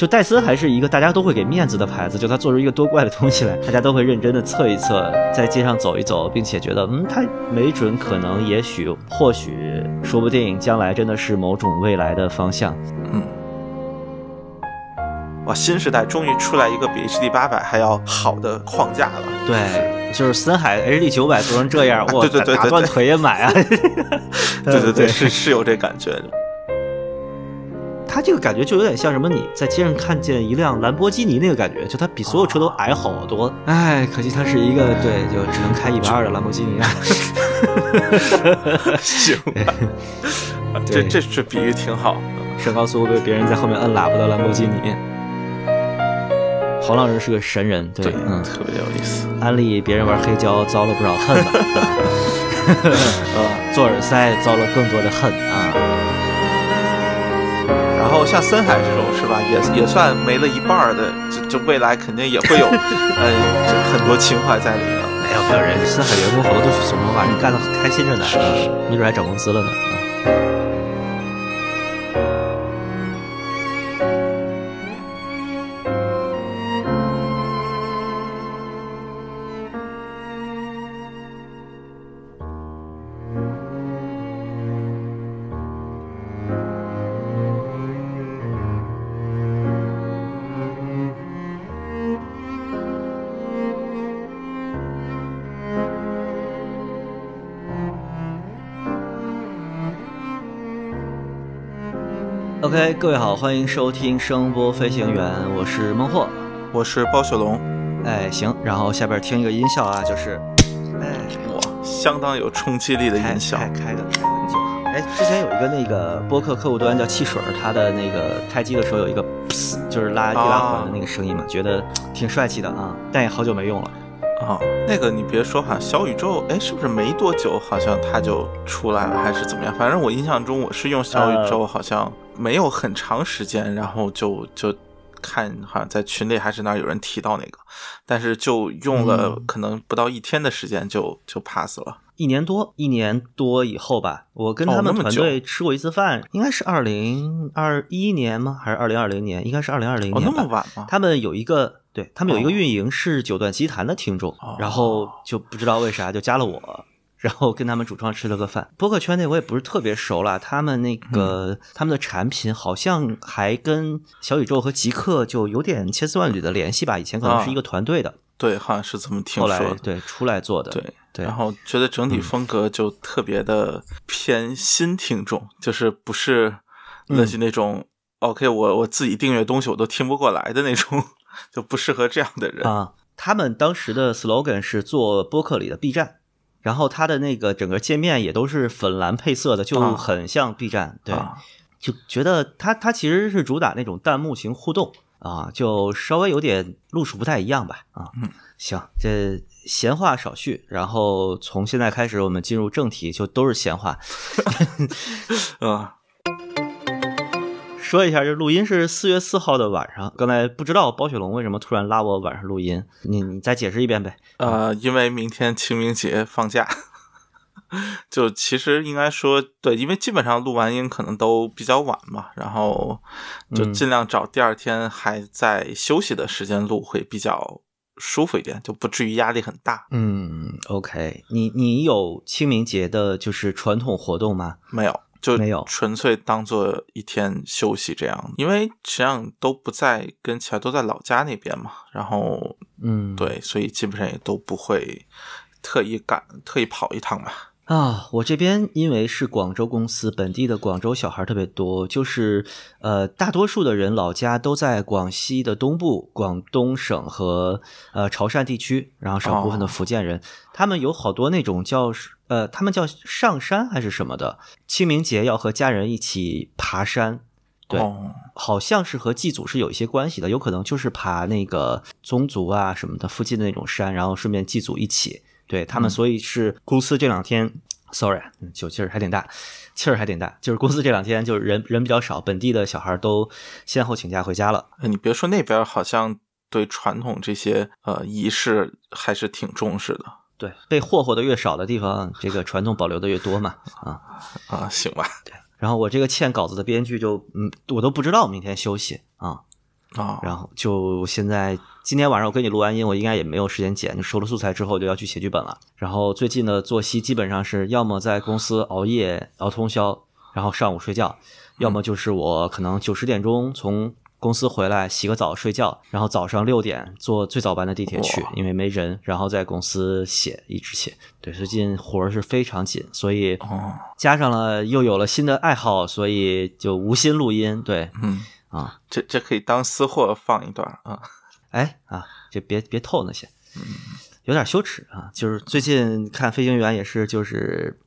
就戴森还是一个大家都会给面子的牌子，就他做出一个多怪的东西来，大家都会认真的测一测，在街上走一走，并且觉得，嗯，他没准可能也许或许说不定将来真的是某种未来的方向。嗯，哇，新时代终于出来一个比 HD 八百还要好的框架了。对，就是森海 HD 九百做成这样，我对对对对打断腿也买啊。对 对对，对是是有这感觉的。它这个感觉就有点像什么？你在街上看见一辆兰博基尼那个感觉，就它比所有车都矮好多。哎，可惜它是一个对，就只能开一百二的兰博基尼啊。行 这对这这比喻挺好。上高速被别人在后面摁喇叭的兰博基尼。黄老师是个神人，对，嗯，特别有意思。安利别人玩黑胶遭了不少恨吧？呃，做耳塞遭了更多的恨啊。然后像森海这种是吧，也也算没了一半儿的，就就未来肯定也会有，呃，就很多情怀在里的。没有没有人，森海员工好多都是怂文化，人干的很开心着呢，没准还涨工资了呢。各位好，欢迎收听声波飞行员，我是孟获。我是包雪龙，哎，行，然后下边听一个音效啊，就是，哎，哇，相当有冲击力的音效开。开的开很久。哎，之前有一个那个播客客户端叫汽水儿，它的那个开机的时候有一个，就是拉易拉环的那个声音嘛，觉得挺帅气的啊，但也好久没用了。啊、那个你别说哈，小宇宙，哎，是不是没多久好像它就出来了，还是怎么样？反正我印象中我是用小宇呃宙，好像没有很长时间，然后就就看好像在群里还是哪儿有人提到那个，但是就用了嗯可能不到一天的时间就就 pass 了。一年多，一年多以后吧，我跟哦他们团队吃过一次饭，应该是二零二一年吗？还是二零二零年？应该是二零二零哦，年吧。那么晚吗？他们有一个，对他们有一个哦运营是九段奇谈的听众，哦然后就不知道为啥就加了我，然后跟他们主创吃了个饭。播客圈内我也不是特别熟了，他们那个、嗯他们的产品好像还跟小宇宙和极客就有点千丝万缕的联系吧，以前可能是一个团队的，对，好像是这么听后来说的。对出来做的，对对然后觉得整体风格就特别的偏新听众，就是不是那些那种、OK，我我自己订阅东西我都听不过来的那种，就不适合这样的人。啊，他们当时的 slogan 是做播客里的 B 站，然后它的那个整个界面也都是粉蓝配色的，就啊很像 B 站。对，啊就觉得它它其实是主打那种弹幕型互动啊，就稍微有点路数不太一样吧。啊，嗯，行，这闲话少叙，然后从现在开始我们进入正题，就都是闲话。啊，说一下，这录音是四月四号的晚上。刚才不知道包雪龙为什么突然拉我晚上录音，你你再解释一遍呗。呃，因为明天清明节放假，就其实应该说对，因为基本上录完音可能都比较晚嘛，然后就嗯尽量找第二天还在休息的时间录，会比较舒服一点，就不至于压力很大。嗯，OK，你你有清明节的就是传统活动吗？没有，就没有。纯粹当做一天休息这样，因为实际上都不在跟其他都在老家那边嘛，然后嗯，对，所以基本上也都不会特意赶特意跑一趟吧。啊，我这边因为是广州公司，本地的广州小孩特别多，就是呃，大多数的人老家都在广西的东部、广东省和呃潮汕地区，然后少部分的福建人，他们有好多那种叫呃，他们叫上山还是什么的，清明节要和家人一起爬山，对哦，好像是和祭祖是有一些关系的，有可能就是爬那个宗族啊什么的附近的那种山，然后顺便祭祖一起。对他们，所以是公司这两天、s o r r y 嗯酒劲儿还挺大，气儿还挺大，就是公司这两天就是人人比较少，本地的小孩都先后请假回家了。哎你别说那边好像对传统这些呃仪式还是挺重视的对，被霍霍的越少的地方，这个 传统保留的越多嘛。啊，啊，行吧？对然后我这个欠稿子的编剧就嗯，我都不知道明天休息啊。啊，然后就现在今天晚上我跟你录完音，我应该也没有时间剪，就收了素材之后就要去写剧本了。然后最近的作息基本上是要么在公司熬夜熬通宵，然后上午睡觉，要么就是我可能九十点钟从公司回来洗个澡睡觉，然后早上六点坐最早班的地铁去，因为没人，然后在公司写一直写。对，最近活儿是非常紧，所以哦，加上了又有了新的爱好，所以就无心录音。对嗯，啊，这这可以当私货放一段啊。哎啊，就别别透那些，有点羞耻啊。就是最近看飞行员也是，就是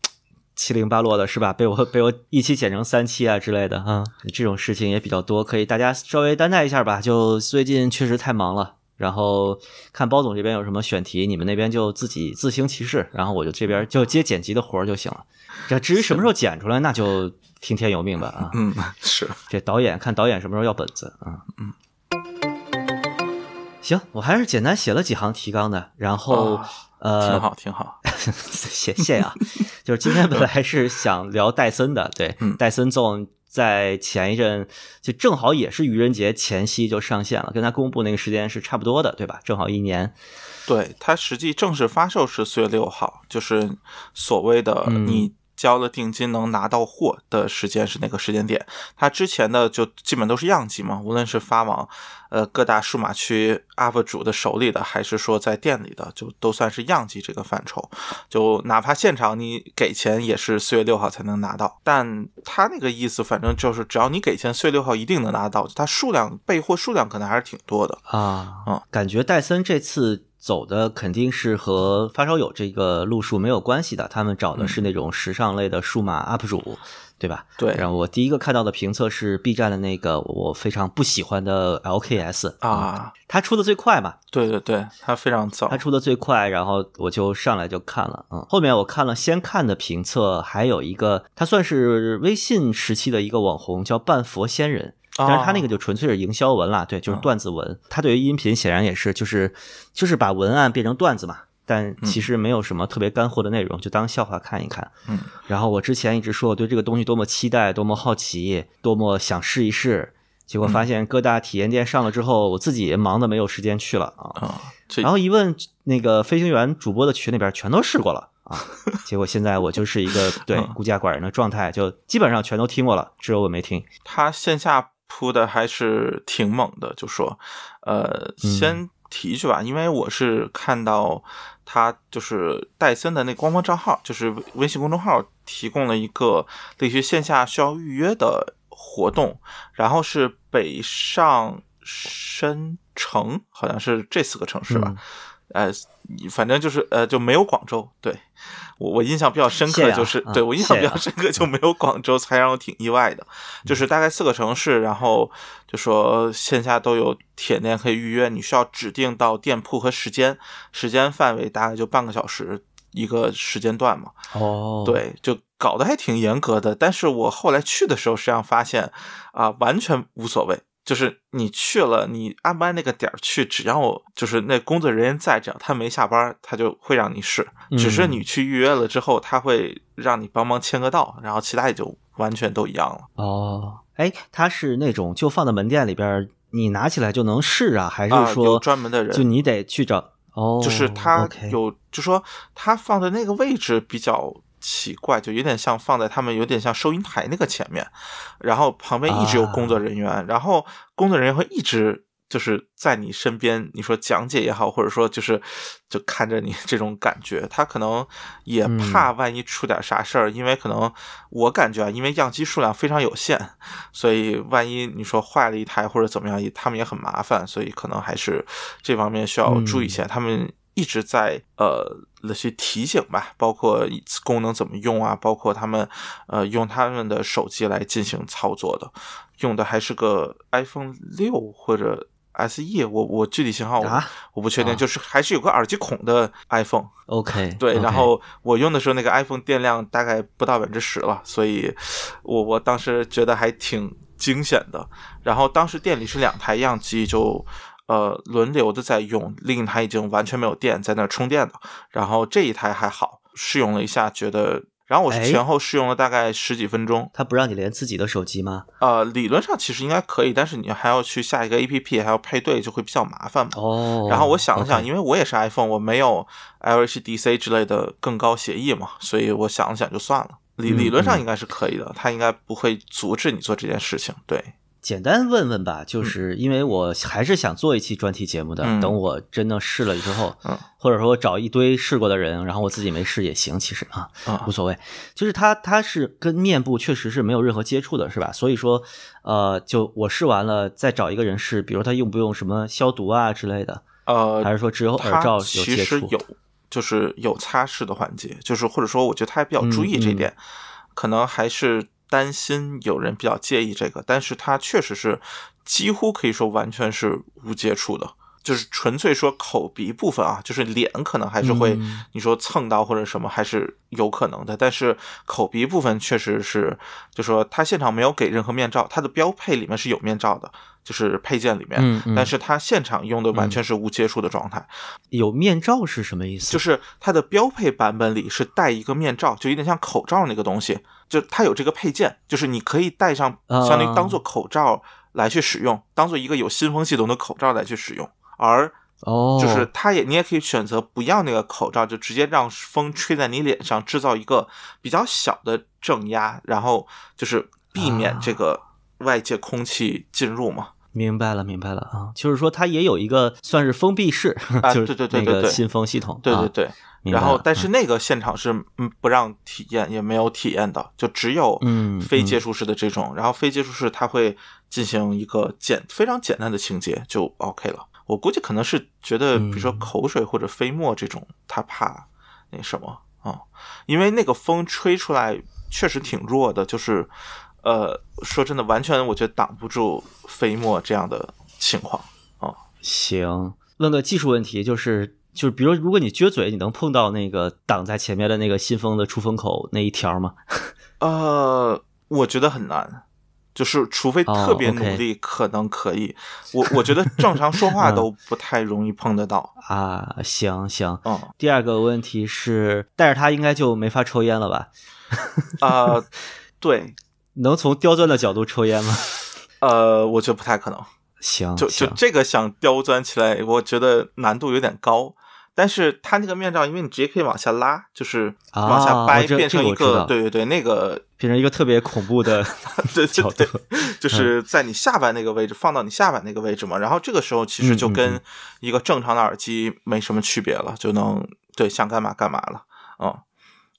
七零八落的，是吧？被我被我一期剪成三期啊之类的啊，这种事情也比较多，可以大家稍微担待一下吧。就最近确实太忙了。然后看包总这边有什么选题，你们那边就自己自行其事，然后我就这边就接剪辑的活儿就行了。这至于什么时候剪出来，那就听天由命吧啊。嗯，是，这导演看导演什么时候要本子啊？嗯，行，我还是简单写了几行提纲的，然后、啊呃，挺好，挺好。谢谢啊。就是今天本来是想聊戴森的，对，嗯戴森 Zone 在前一阵就正好也是愚人节前夕就上线了，跟他公布那个时间是差不多的，对吧？正好一年。对，它实际正式发售是四月六号，就是所谓的嗯你交了定金能拿到货的时间是哪个时间点。它之前的就基本都是样机嘛，无论是发往呃各大数码区 UP 主的手里的，还是说在店里的，就都算是样机这个范畴。就哪怕现场你给钱，也是四月六号才能拿到。但他那个意思，反正就是只要你给钱，四月六号一定能拿到。它数量备货数量可能还是挺多的。啊，嗯感觉戴森这次走的肯定是和发烧友这个路数没有关系的，他们找的是那种时尚类的数码 UP 主，对吧？对然后我第一个看到的评测是 B 站的那个我非常不喜欢的 LKS 啊，他出的最快嘛，对对对，他非常早他。出的最快，然后我就上来就看了，嗯，后面我看了先看的评测，还有一个他算是微信时期的一个网红，叫半佛仙人。但是他那个就纯粹是营销文啦，对，就是段子文。他对于音频显然也是，就是就是把文案变成段子嘛，但其实没有什么特别干货的内容，就当笑话看一看。嗯，然后我之前一直说我对这个东西多么期待，多么好奇，多么想试一试，结果发现各大体验店上了之后，我自己也忙的没有时间去了啊。然后一问那个飞行员主播的群里边全都试过了啊，结果现在我就是一个对嗯孤家寡人的状态，就基本上全都听过了，只有我没听。他线下铺的还是挺猛的，就说，呃，嗯先提一句吧，因为我是看到他就是戴森的那官方账号，就是微微信公众号提供了一个类似于线下需要预约的活动，然后是北上深城，好像是这四个城市吧。嗯呃，反正就是呃，就没有广州。对我我印象比较深刻，谢啊就是、啊对我印象比较深刻，就没有广州，才让我挺意外的。就是大概四个城市，然后就说线下都有铁店可以预约，你需要指定到店铺和时间，时间范围大概就半个小时一个时间段嘛。哦，，对，就搞得还挺严格的。但是我后来去的时候，实际上发现啊、完全无所谓。就是你去了，你按不按那个点儿去，只要就是那工作人员在，只要他没下班，他就会让你试。只是你去预约了之后，他会让你帮忙签个到，然后其他也就完全都一样了。哦，哎，他是那种就放在门店里边，你拿起来就能试啊，还啊，是说有专门的人，就你得去找？哦，就是他有，就说他放的那个位置比较奇怪，就有点像放在他们有点像收银台那个前面，然后旁边一直有工作人员，然后工作人员会一直就是在你身边，你说讲解也好，或者说就是就看着你 这种感觉，他可能也怕万一出点啥事儿，因为可能我感觉啊，因为样机数量非常有限，所以万一你说坏了一台或者怎么样，也他们也很麻烦，所以可能还是这方面需要注意一下。他们一直在呃去提醒吧，包括功能怎么用啊，包括他们呃用他们的手机来进行操作的，用的还是个 iPhone 六或者 SE，我我具体型号我,、啊我不确定，啊就是还是有个耳机孔的 iPhone。OK，对然后我用的时候那个 iPhone 电量大概不到百分之十了，所以我我当时觉得还挺惊险的。然后当时店里是两台样机就。呃，轮流的在用，另一台已经完全没有电，在那儿充电的。然后这一台还好，试用了一下，觉得然后我是前后试用了大概十几分钟。他不让你连自己的手机吗？呃，理论上其实应该可以，但是你还要去下一个 APP，还要配对，就会比较麻烦嘛。哦，然后我想了想因为我也是 iPhone，我没有 LHDC 之类的更高协议嘛，所以我想了想就算了。理嗯理论上嗯应该是可以的，它应该不会阻止你做这件事情。对，简单问问吧，就是因为我还是想做一期专题节目的。嗯等我真的试了之后，嗯或者说我找一堆试过的人，然后我自己没试也行，其实啊啊无所谓。就是它它是跟面部确实是没有任何接触的，是吧？所以说，呃，就我试完了，再找一个人试，比如他用不用什么消毒啊之类的，呃，还是说只有耳罩有其接触？实有，就是有擦拭的环节，就是或者说，我觉得他还比较注意这一点，可能还是担心有人比较介意这个，但是它确实是几乎可以说完全是无接触的。就是纯粹说口鼻部分啊，就是脸可能还是会嗯。你说蹭到或者什么还是有可能的，但是口鼻部分确实是，就说他现场没有给任何面罩，它的标配里面是有面罩的，就是配件里面，嗯嗯。但是他现场用的完全是无接触的状态，有面罩是什么意思？就是它的标配版本里是带一个面罩，就有点像口罩那个东西，就它有这个配件，就是你可以戴上，啊相当于当做口罩来去使用，当做一个有新风系统的口罩来去使用，而哦，就是它也你也可以选择不要那个口罩，就直接让风吹在你脸上，制造一个比较小的正压，然后就是避免啊这个外界空气进入嘛。明白了，明白了啊，就是说它也有一个算是封闭式，啊就是对对对对对那个新风系统，啊对对。对，然后但是那个现场是嗯不让体验，也没有体验的，就只有嗯非接触式的这种，然后非接触式它会进行一个简非常简单的清洁就 OK 了。我估计可能是觉得，比如说嗯口水或者飞沫这种，他怕那什么啊、因为那个风吹出来确实挺弱的，就是呃，说真的，完全我觉得挡不住飞沫这样的情况啊。行，问个技术问题，就是就是，比如如果你撅嘴，你能碰到那个挡在前面的那个新风的出风口那一条吗？呃，我觉得很难，就是除非哦特别努力，可能可以。我我觉得正常说话嗯都不太容易碰得到。啊，行行。嗯第二个问题是，带着它应该就没法抽烟了吧？啊、对，能从刁钻的角度抽烟吗？呃，我觉得不太可能。行，就就这个想刁钻起来，我觉得难度有点高。但是它那个面罩，因为你直接可以往下拉，就是啊往下掰，变成一个，对对对，那个变成一个特别恐怖的 对角对度对，就是在你下巴那个位置，放到你下巴那个位置嘛。然后这个时候其实就跟嗯一个正常的耳机没什么区别了，就能对想干嘛干嘛了，嗯。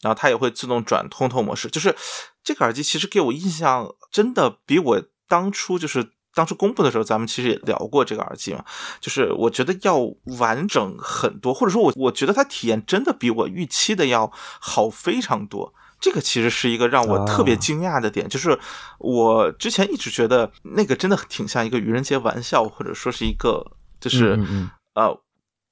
然后它也会自动转通透模式，就是这个耳机其实给我印象真的比我当初就是当初公布的时候，咱们其实也聊过这个耳机嘛，就是我觉得要完整很多，或者说我我觉得它体验真的比我预期的要好非常多。这个其实是一个让我特别啊惊讶的点，就是我之前一直觉得那个真的挺像一个愚人节玩笑，或者说是一个就是、嗯嗯嗯呃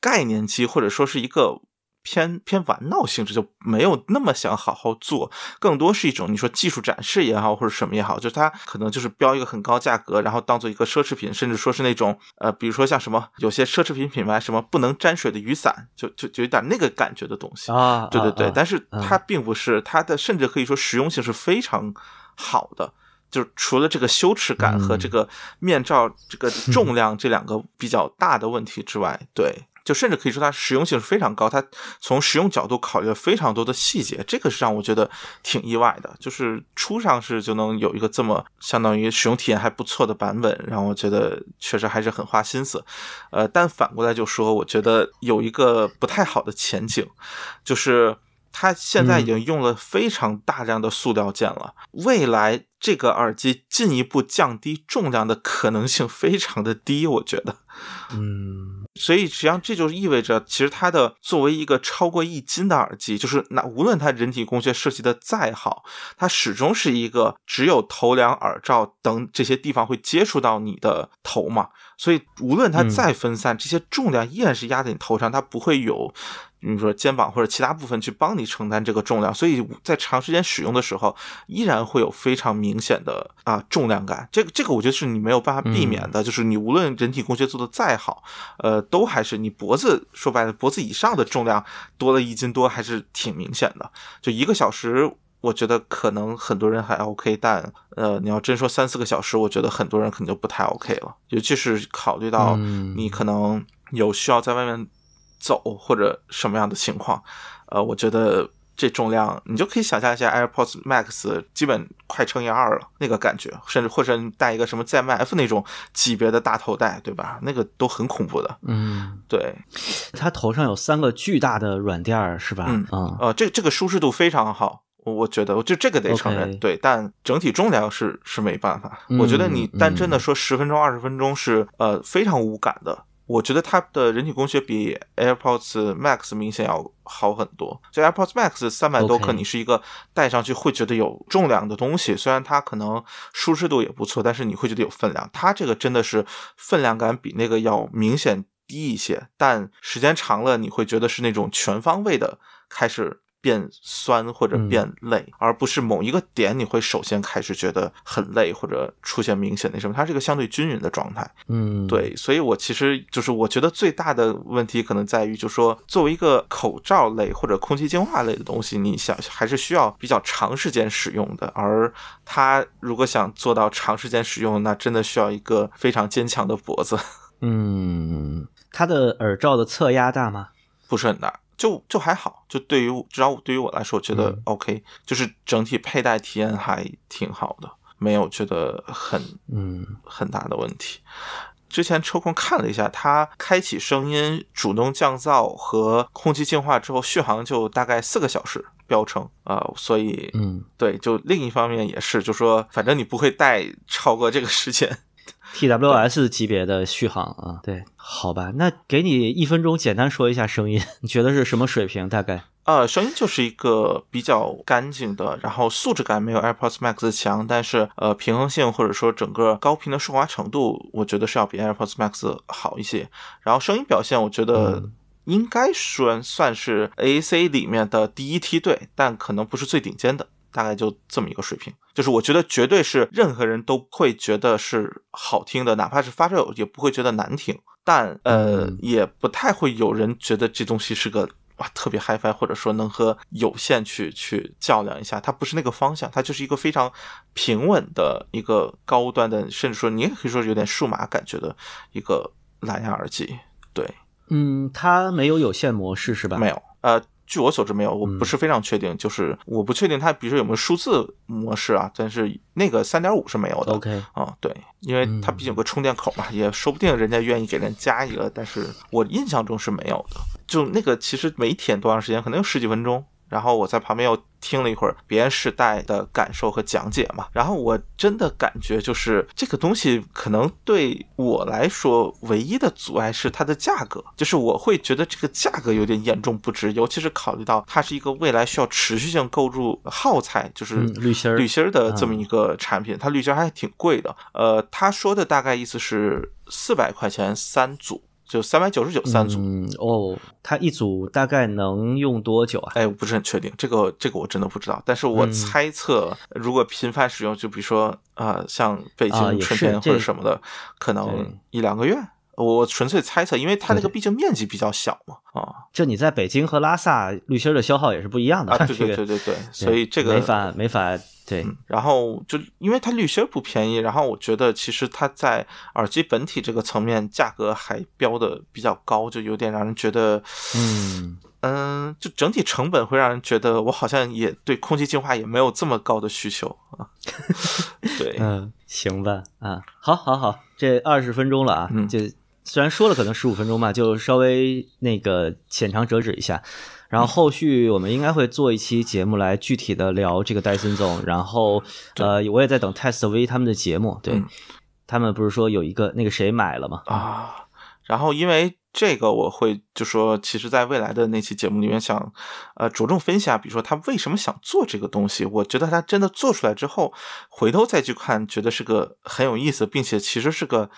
概念机，或者说是一个偏偏玩闹性质，就没有那么想好好做，更多是一种你说技术展示也好，或者什么也好，就是它可能就是标一个很高价格，然后当做一个奢侈品，甚至说是那种呃，比如说像什么有些奢侈品品牌什么不能沾水的雨伞，就就就有点那个感觉的东西。啊，对对对，但是嗯它并不是它的，甚至可以说实用性是非常好的。就是除了这个羞耻感和嗯这个面罩这个重 量这两个比较大的问题之外，对，就甚至可以说它实用性是非常高，它从实用角度考虑了非常多的细节，这个是让我觉得挺意外的。就是初上市就能有一个这么相当于使用体验还不错的版本，让我觉得确实还是很花心思。呃，但反过来就说，我觉得有一个不太好的前景，就是它现在已经用了非常大量的塑料件了，未来这个耳机进一步降低重量的可能性非常的低，我觉得。嗯所以实际上这就意味着，其实它的作为一个超过一斤的耳机，就是那无论它人体工学设计的再好，它始终是一个只有头梁、耳罩等这些地方会接触到你的头嘛。所以无论它嗯再分散，这些重量依然是压在你头上，它不会有。比如说肩膀或者其他部分去帮你承担这个重量，所以在长时间使用的时候，依然会有非常明显的啊重量感。这个这个我觉得是你没有办法避免的，就是你无论人体工学做的再好，呃，都还是你脖子说白了脖子以上的重量多了一斤多，还是挺明显的。就一个小时我觉得可能很多人还 OK，但呃，你要真说三四个小时，我觉得很多人可能就不太 OK 了，尤其是考虑到嗯你可能有需要在外面走或者什么样的情况，呃，我觉得这重量你就可以想象一下 AirPods Max 基本快乘以二了那个感觉，甚至或者你带一个什么 ZMF 那种级别的大头带，对吧？那个都很恐怖的，嗯，对，它头上有三个巨大的软垫儿，是吧？嗯啊，呃，这这个舒适度非常好，我我觉得，就这个得承认对，但整体重量是是没办法。嗯我觉得你单真的嗯说十分钟、二十分钟是呃非常无感的。我觉得它的人体工学比 AirPods Max 明显要好很多。就 AirPods Max 三百多克，你是一个戴上去会觉得有重量的东西，虽然它可能舒适度也不错，但是你会觉得有分量。它这个真的是分量感比那个要明显低一些，但时间长了，你会觉得是那种全方位的开始变酸或者嗯变累，而不是某一个点你会首先开始觉得很累或者出现明显那什么，它是一个相对均匀的状态。嗯，对，所以我其实就是我觉得最大的问题可能在于，就是说作为一个口罩类或者空气净化类的东西，你想还是需要比较长时间使用的，而它如果想做到长时间使用，那真的需要一个非常坚强的脖子。嗯，它的耳罩的侧压大吗？不是很大，就就还好，就对于至少对于我来说，我觉得嗯 OK，、就是整体佩戴体验还挺好的，没有觉得很嗯很大的问题。之前抽空看了一下，它开启声音、主动降噪和空气净化之后，续航就大概四个小时标称啊、呃所以嗯对，就另一方面也是，就说反正你不会戴超过这个时间。，TWS 级别的续航啊，对，好吧，那给你一分钟，简单说一下声音，你觉得是什么水平？大概？呃，声音就是一个比较干净的，然后素质感没有 AirPods Max 强，但是呃平衡性或者说整个高频的顺滑程度，我觉得是要比 AirPods Max 好一些。然后声音表现，我觉得嗯应该说算是 AAC 里面的第一梯队，但可能不是最顶尖的。大概就这么一个水平，就是我觉得绝对是任何人都会觉得是好听的，哪怕是发烧友也不会觉得难听，但呃、嗯。也不太会有人觉得这东西是个哇特别 HiFi，或者说能和有线去去较量一下，它不是那个方向，它就是一个非常平稳的一个高端的，甚至说你也可以说有点数码感觉的一个蓝牙耳机。对，嗯，它没有有线模式是吧？没有，呃，据我所知没有，我嗯不是非常确定，就是我不确定它，比如说有没有数字模式啊，但是那个三点五是没有的。OK，啊、对，因为它毕竟有个充电口嘛，也说不定人家愿意给人加一个，但是我印象中是没有的。就那个其实没舔多长时间，可能有十几分钟。然后我在旁边又听了一会儿别人试戴的感受和讲解嘛，然后我真的感觉就是这个东西可能对我来说唯一的阻碍是它的价格，就是我会觉得这个价格有点严重不值，尤其是考虑到它是一个未来需要持续性购入耗材，就是嗯滤芯儿。滤芯儿的这么一个产品，它滤芯儿还挺贵的。呃，他说的大概意思是四百块钱三组，就三百九十九三组。嗯哦，它一组大概能用多久啊？哎，我不是很确定，这个这个我真的不知道。但是我嗯猜测，如果频繁使用，就比如说呃，像北京春天或者什么的，可能一两个月。我纯粹猜测，因为它那个毕竟面积比较小嘛，啊就你在北京和拉萨滤芯儿的消耗也是不一样的。啊，对对对对对，所以这个没法没法对。嗯，然后就因为它滤芯儿不便宜，然后我觉得其实它在耳机本体这个层面价格还标的比较高，就有点让人觉得，嗯嗯，就整体成本会让人觉得我好像也对空气净化也没有这么高的需求啊。对，嗯，行吧啊，好，好，好，这二十分钟了啊，嗯就虽然说了可能十五分钟吧，就稍微那个浅尝辄止一下。然后后续我们应该会做一期节目来具体的聊这个戴森总，然后呃，我也在等 Test V 他们的节目，对、嗯他们不是说有一个那个谁买了吗？啊，然后因为这个我会就说，其实在未来的那期节目里面想，呃，着重分析下，比如说他为什么想做这个东西。我觉得他真的做出来之后，回头再去看，觉得是个很有意思，并且其实是个。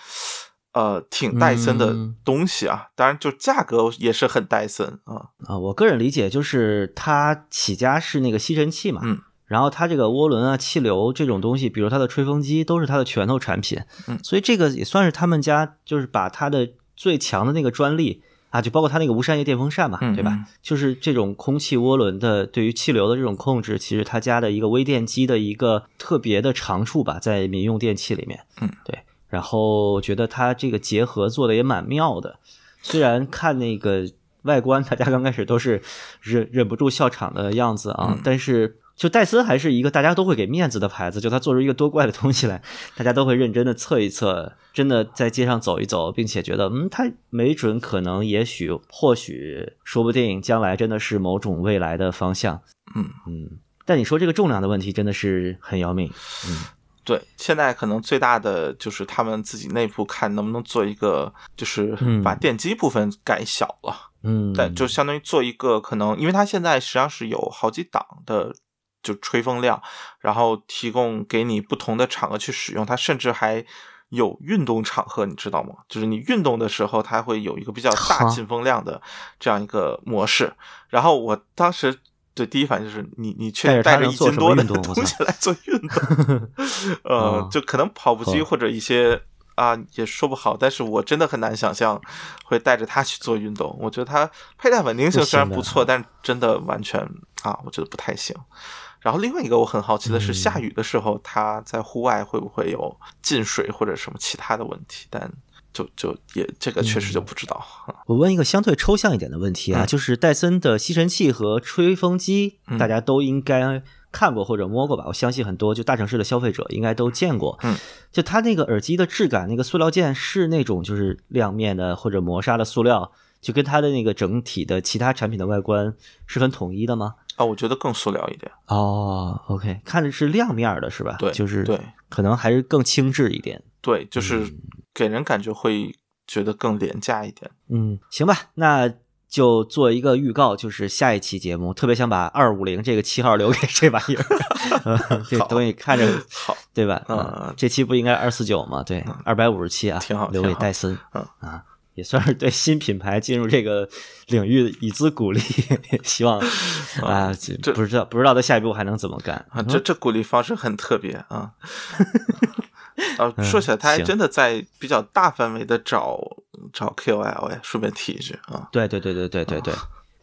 呃，挺戴森的嗯东西啊，当然就价格也是很戴森啊，啊，我个人理解就是它起家是那个吸尘器嘛，嗯，然后它这个涡轮啊、气流这种东西，比如它的吹风机，都是它的拳头产品，嗯所以这个也算是他们家就是把它的最强的那个专利啊，就包括它那个无扇叶电风扇嘛，对吧？嗯就是这种空气涡轮的对于气流的这种控制，其实它家的一个微电机的一个特别的长处吧，在民用电器里面。嗯，对。然后觉得它这个结合做的也蛮妙的，虽然看那个外观，大家刚开始都是忍忍不住笑场的样子啊，嗯但是。就戴森还是一个大家都会给面子的牌子，就它做出一个多怪的东西来，大家都会认真的测一测，真的在街上走一走，并且觉得，嗯，它没准可能、也许、或许、说不定，将来真的是某种未来的方向。嗯嗯，但你说这个重量的问题真的是很要命。嗯，对，现在可能最大的就是他们自己内部看能不能做一个，就是嗯把电机部分改小了，嗯，但就相当于做一个可能，因为它现在实际上是有好几档的。就吹风量，然后提供给你不同的场合去使用，它甚至还有运动场合，你知道吗？就是你运动的时候，它会有一个比较大进风量的这样一个模式。然后我当时对第一反应就是你你确定带着一斤多的东西来做运动？呃哦，就可能跑步机或者一些。啊，也说不好，但是我真的很难想象会带着它去做运动。我觉得它佩戴稳定性虽然不错，但真的完全啊，我觉得不太行。然后另外一个我很好奇的是，下雨的时候它在户外会不会有进水或者什么其他的问题？但就就也这个确实就不知道。我问一个相对抽象一点的问题啊，嗯就是戴森的吸尘器和吹风机，嗯大家都应该看过或者摸过吧？我相信很多就大城市的消费者应该都见过。嗯，就它那个耳机的质感，那个塑料件是那种就是亮面的或者磨砂的塑料，就跟它的那个整体的其他产品的外观是很统一的吗？啊，我觉得更塑料一点。哦，OK，看着是亮面的是吧？对就是对可能还是更轻质一点。对，就是给人感觉会觉得更廉价一点。嗯，行吧，那就做一个预告，就是下一期节目，特别想把二五零这个七号留给这玩意儿，呃 这东西看着 好，对吧？嗯啊这期不应该二四九吗？对，二百五十七啊，挺好留给戴森，嗯啊，也算是对新品牌进入这个领域以资鼓励，希望啊，这不知道不知道他下一步还能怎么干啊，这这鼓励方式很特别啊。啊，说起来，他还真的在比较大范围的找找 KOL 哎，顺便提一句啊，对对对对对对对，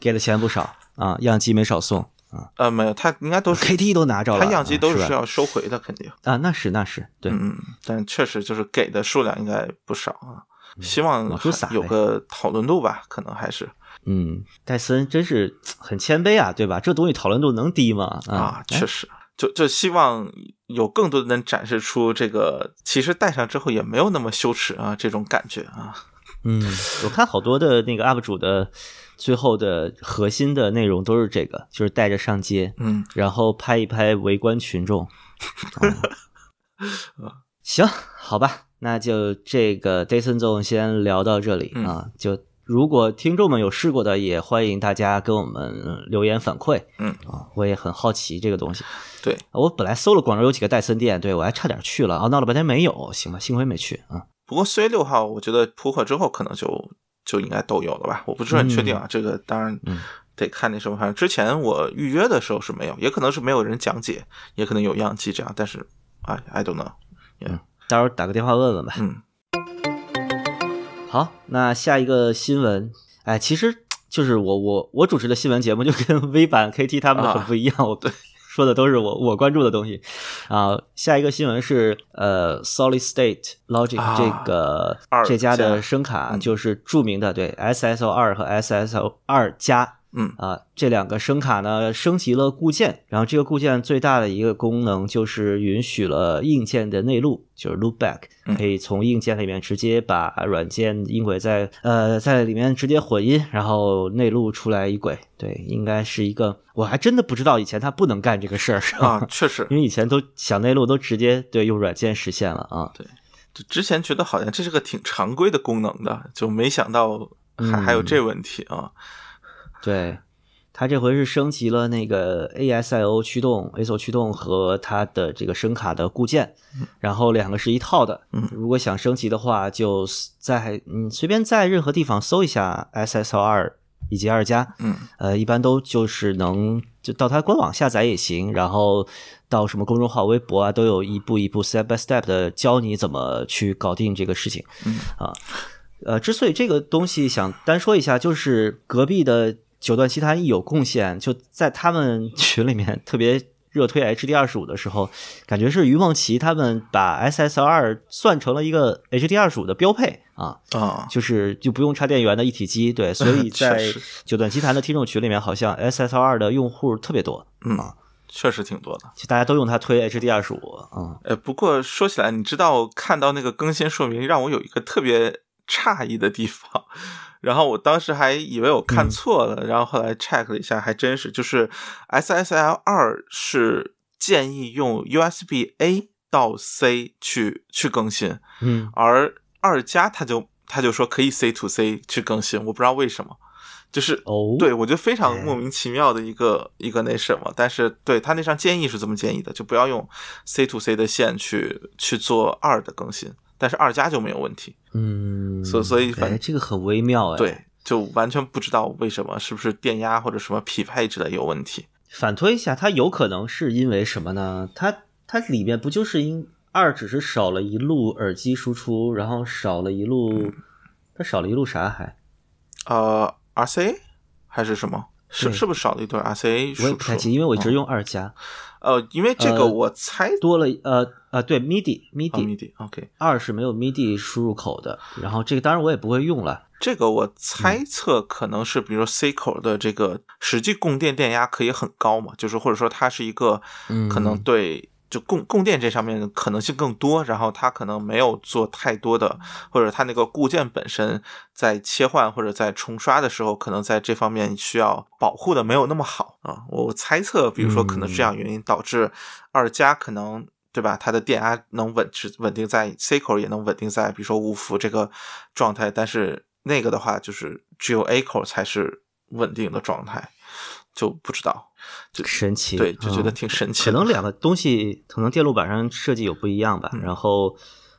给的钱不少啊，样机没少送啊呃，没有，他应该都是，KT 都拿着了，他样机都啊是要收回的，肯定。啊，那是那是对，嗯，但确实就是给的数量应该不少啊，希望有个讨论度吧，可能还是嗯，戴森真是很谦卑啊，对吧？这东西讨论度能低吗？啊，哎确实，就就希望有更多的能展示出这个，其实戴上之后也没有那么羞耻啊，这种感觉啊。嗯，我看好多的那个 UP 主的最后的核心的内容都是这个，就是带着上街，嗯，然后拍一拍围观群众。啊行，好吧，那就这个 Dyson Zone 先聊到这里嗯啊。就如果听众们有试过的，也欢迎大家跟我们留言反馈。嗯啊，我也很好奇这个东西。对，我本来搜了广州有几个戴森店，对我还差点去了啊，闹了半天没有，行吧，幸亏没去啊。不过四月六号，我觉得扑克之后可能就就应该都有了吧，我不是很确定啊，这个当然嗯得看那什么，反正之前我预约的时候是没有，也可能是没有人讲解，也可能有样机这样，但是啊，I don't know，到时候打个电话问问吧。嗯好，那下一个新闻，哎，其实就是我我我主持的新闻节目就跟 V 版 KT 他们的很不一样，我 对说的都是我我关注的东西啊。下一个新闻是呃，Solid State Logic、啊这个二这家的声卡嗯就是著名的对 SSO 二和 SSO 二加。嗯啊，这两个声卡呢升级了固件，然后这个固件最大的一个功能就是允许了硬件的内录，就是 loopback，嗯可以从硬件里面直接把软件音轨在呃在里面直接混音，然后内录出来一轨。对，应该是一个，我还真的不知道以前它不能干这个事儿啊，确实，因为以前都想内录都直接对用软件实现了啊。就之前觉得好像这是个挺常规的功能的，就没想到还还有这问题啊。对，它这回是升级了那个 ASIO 驱动、ASIO 驱动和它的这个声卡的固件，然后两个是一套的。嗯如果想升级的话，就在你随便在任何地方搜一下 SSL 二以及二加，嗯呃，一般都就是能就到它官网下载也行，然后到什么公众号、微博啊，都有一步一步 step by step 的教你怎么去搞定这个事情。嗯啊，呃，之所以这个东西想单说一下，就是隔壁的九段奇谭一有贡献，就在他们群里面 特别热推 HD 二十五的时候，感觉是于梦琪他们把 SSL 二算成了一个 HD 二十五的标配啊，啊，就是就不用插电源的一体机，对，所以在九段奇谭的听众群里面，好像 SSL 二的用户特别多，嗯啊，确实挺多的。就大家都用它推 HD 二十五，嗯，呃，不过说起来，你知道看到那个更新说明，让我有一个特别诧异的地方。然后我当时还以为我看错了，然后后来 check 了一下，还真是，就是 SSL 二是建议用 USB A 到 C 去去更新，嗯，而二加它就它就说可以 C to C 去更新，我不知道为什么，就是哦，对，我觉得非常哎。莫名其妙的一个、一个那什么，但是对他那上建议是这么建议的，就不要用 C to C 的线去去做二的更新，但是二加就没有问题。嗯，所所以反哎，这个很微妙哎，对，就完全不知道为什么，是不是电压或者什么匹配之类有问题？反推一下，它有可能是因为什么呢？它它里面不就是因二只是少了一路耳机输出，然后少了一路，它少了一路啥还？呃，RCA 还是什么？是是不是少了一对 RCA 输出我也不太？记，因为我一直嗯用二加，呃，因为这个呃我猜多了呃呃对 MIDI 啊 MIDI MIDI OK，二是没有 MIDI 输入口的，然后这个当然我也不会用了，这个我嗯猜测可能是，比如说 C 口的这个实际供电电压可以很高嘛，就是或者说它是一个嗯可能对就供供电这上面的可能性更多，然后它可能没有做太多的，或者它那个固件本身在切换或者在重刷的时候，可能在这方面需要保护的没有那么好啊。我猜测，比如说可能是这样原因导致二加可能。对吧？它的电压能稳持稳定在 C 口，也能稳定在比如说五伏这个状态，但是那个的话，就是只有 A 口才是稳定的状态，就不知道，就神奇，对，就觉得嗯挺神奇的。可能两个东西可能电路板上设计有不一样吧，嗯然后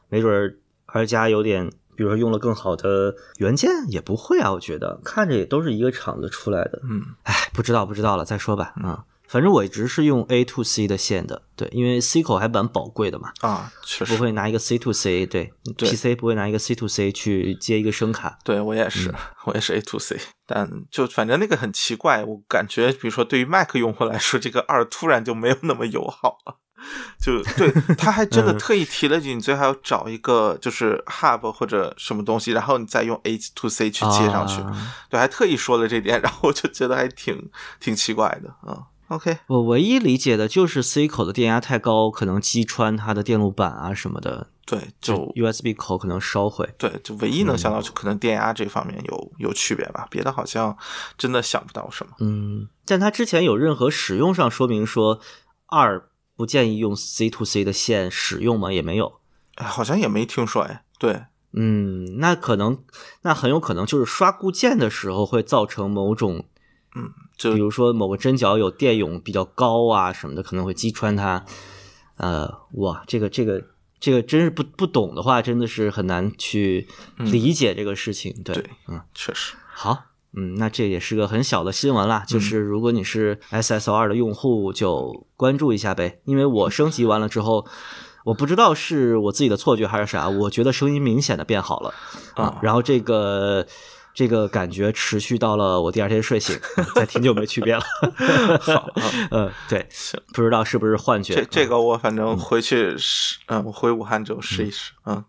没准儿二加有点，比如说用了更好的元件，也不会啊，我觉得看着也都是一个厂子出来的，嗯哎，不知道不知道了，再说吧，啊、反正我一直是用 A to C 的线的，对，因为 C 口还蛮宝贵的嘛，啊，确实不会拿一个 C to C，对对 PC 不会拿一个 C to C 去接一个声卡，对我也是，我也是 A to C，但就反正那个很奇怪，我感觉比如说对于 Mac 用户来说，这个二突然就没有那么友好了。就对，他还真的嗯特意提了句，你最好要找一个就是 Hub 或者什么东西，然后你再用 A to C 去接上去。啊对，还特意说了这点，然后我就觉得还挺挺奇怪的啊。OK，我唯一理解的就是 C 口的电压太高，可能击穿它的电路板啊什么的，对，就 USB 口可能烧毁。对，就唯一能想到嗯就可能电压这方面有有区别吧，别的好像真的想不到什么。嗯，但它之前有任何使用上说明说二不建议用 C to C 的线使用吗？也没有。哎，好像也没听说哎。对，嗯，那可能，那很有可能就是刷固件的时候会造成某种，就比如说某个针脚有电泳比较高啊什么的，可能会击穿它。呃，哇，这个这个这个真是不不懂的话，真的是很难去理解这个事情。对，对嗯，确实，好，嗯，那这也是个很小的新闻啦，就是如果你是 SSL 二的用户，就关注一下呗。因为我升级完了之后，我不知道是我自己的错觉还是啥，我觉得声音明显的变好了啊然后这个这个感觉持续到了我第二天睡醒，再听就没区别了。好，啊呃，对，不知道是不是幻觉。这这个我反正回去试，嗯，我回武汉之后试一试，嗯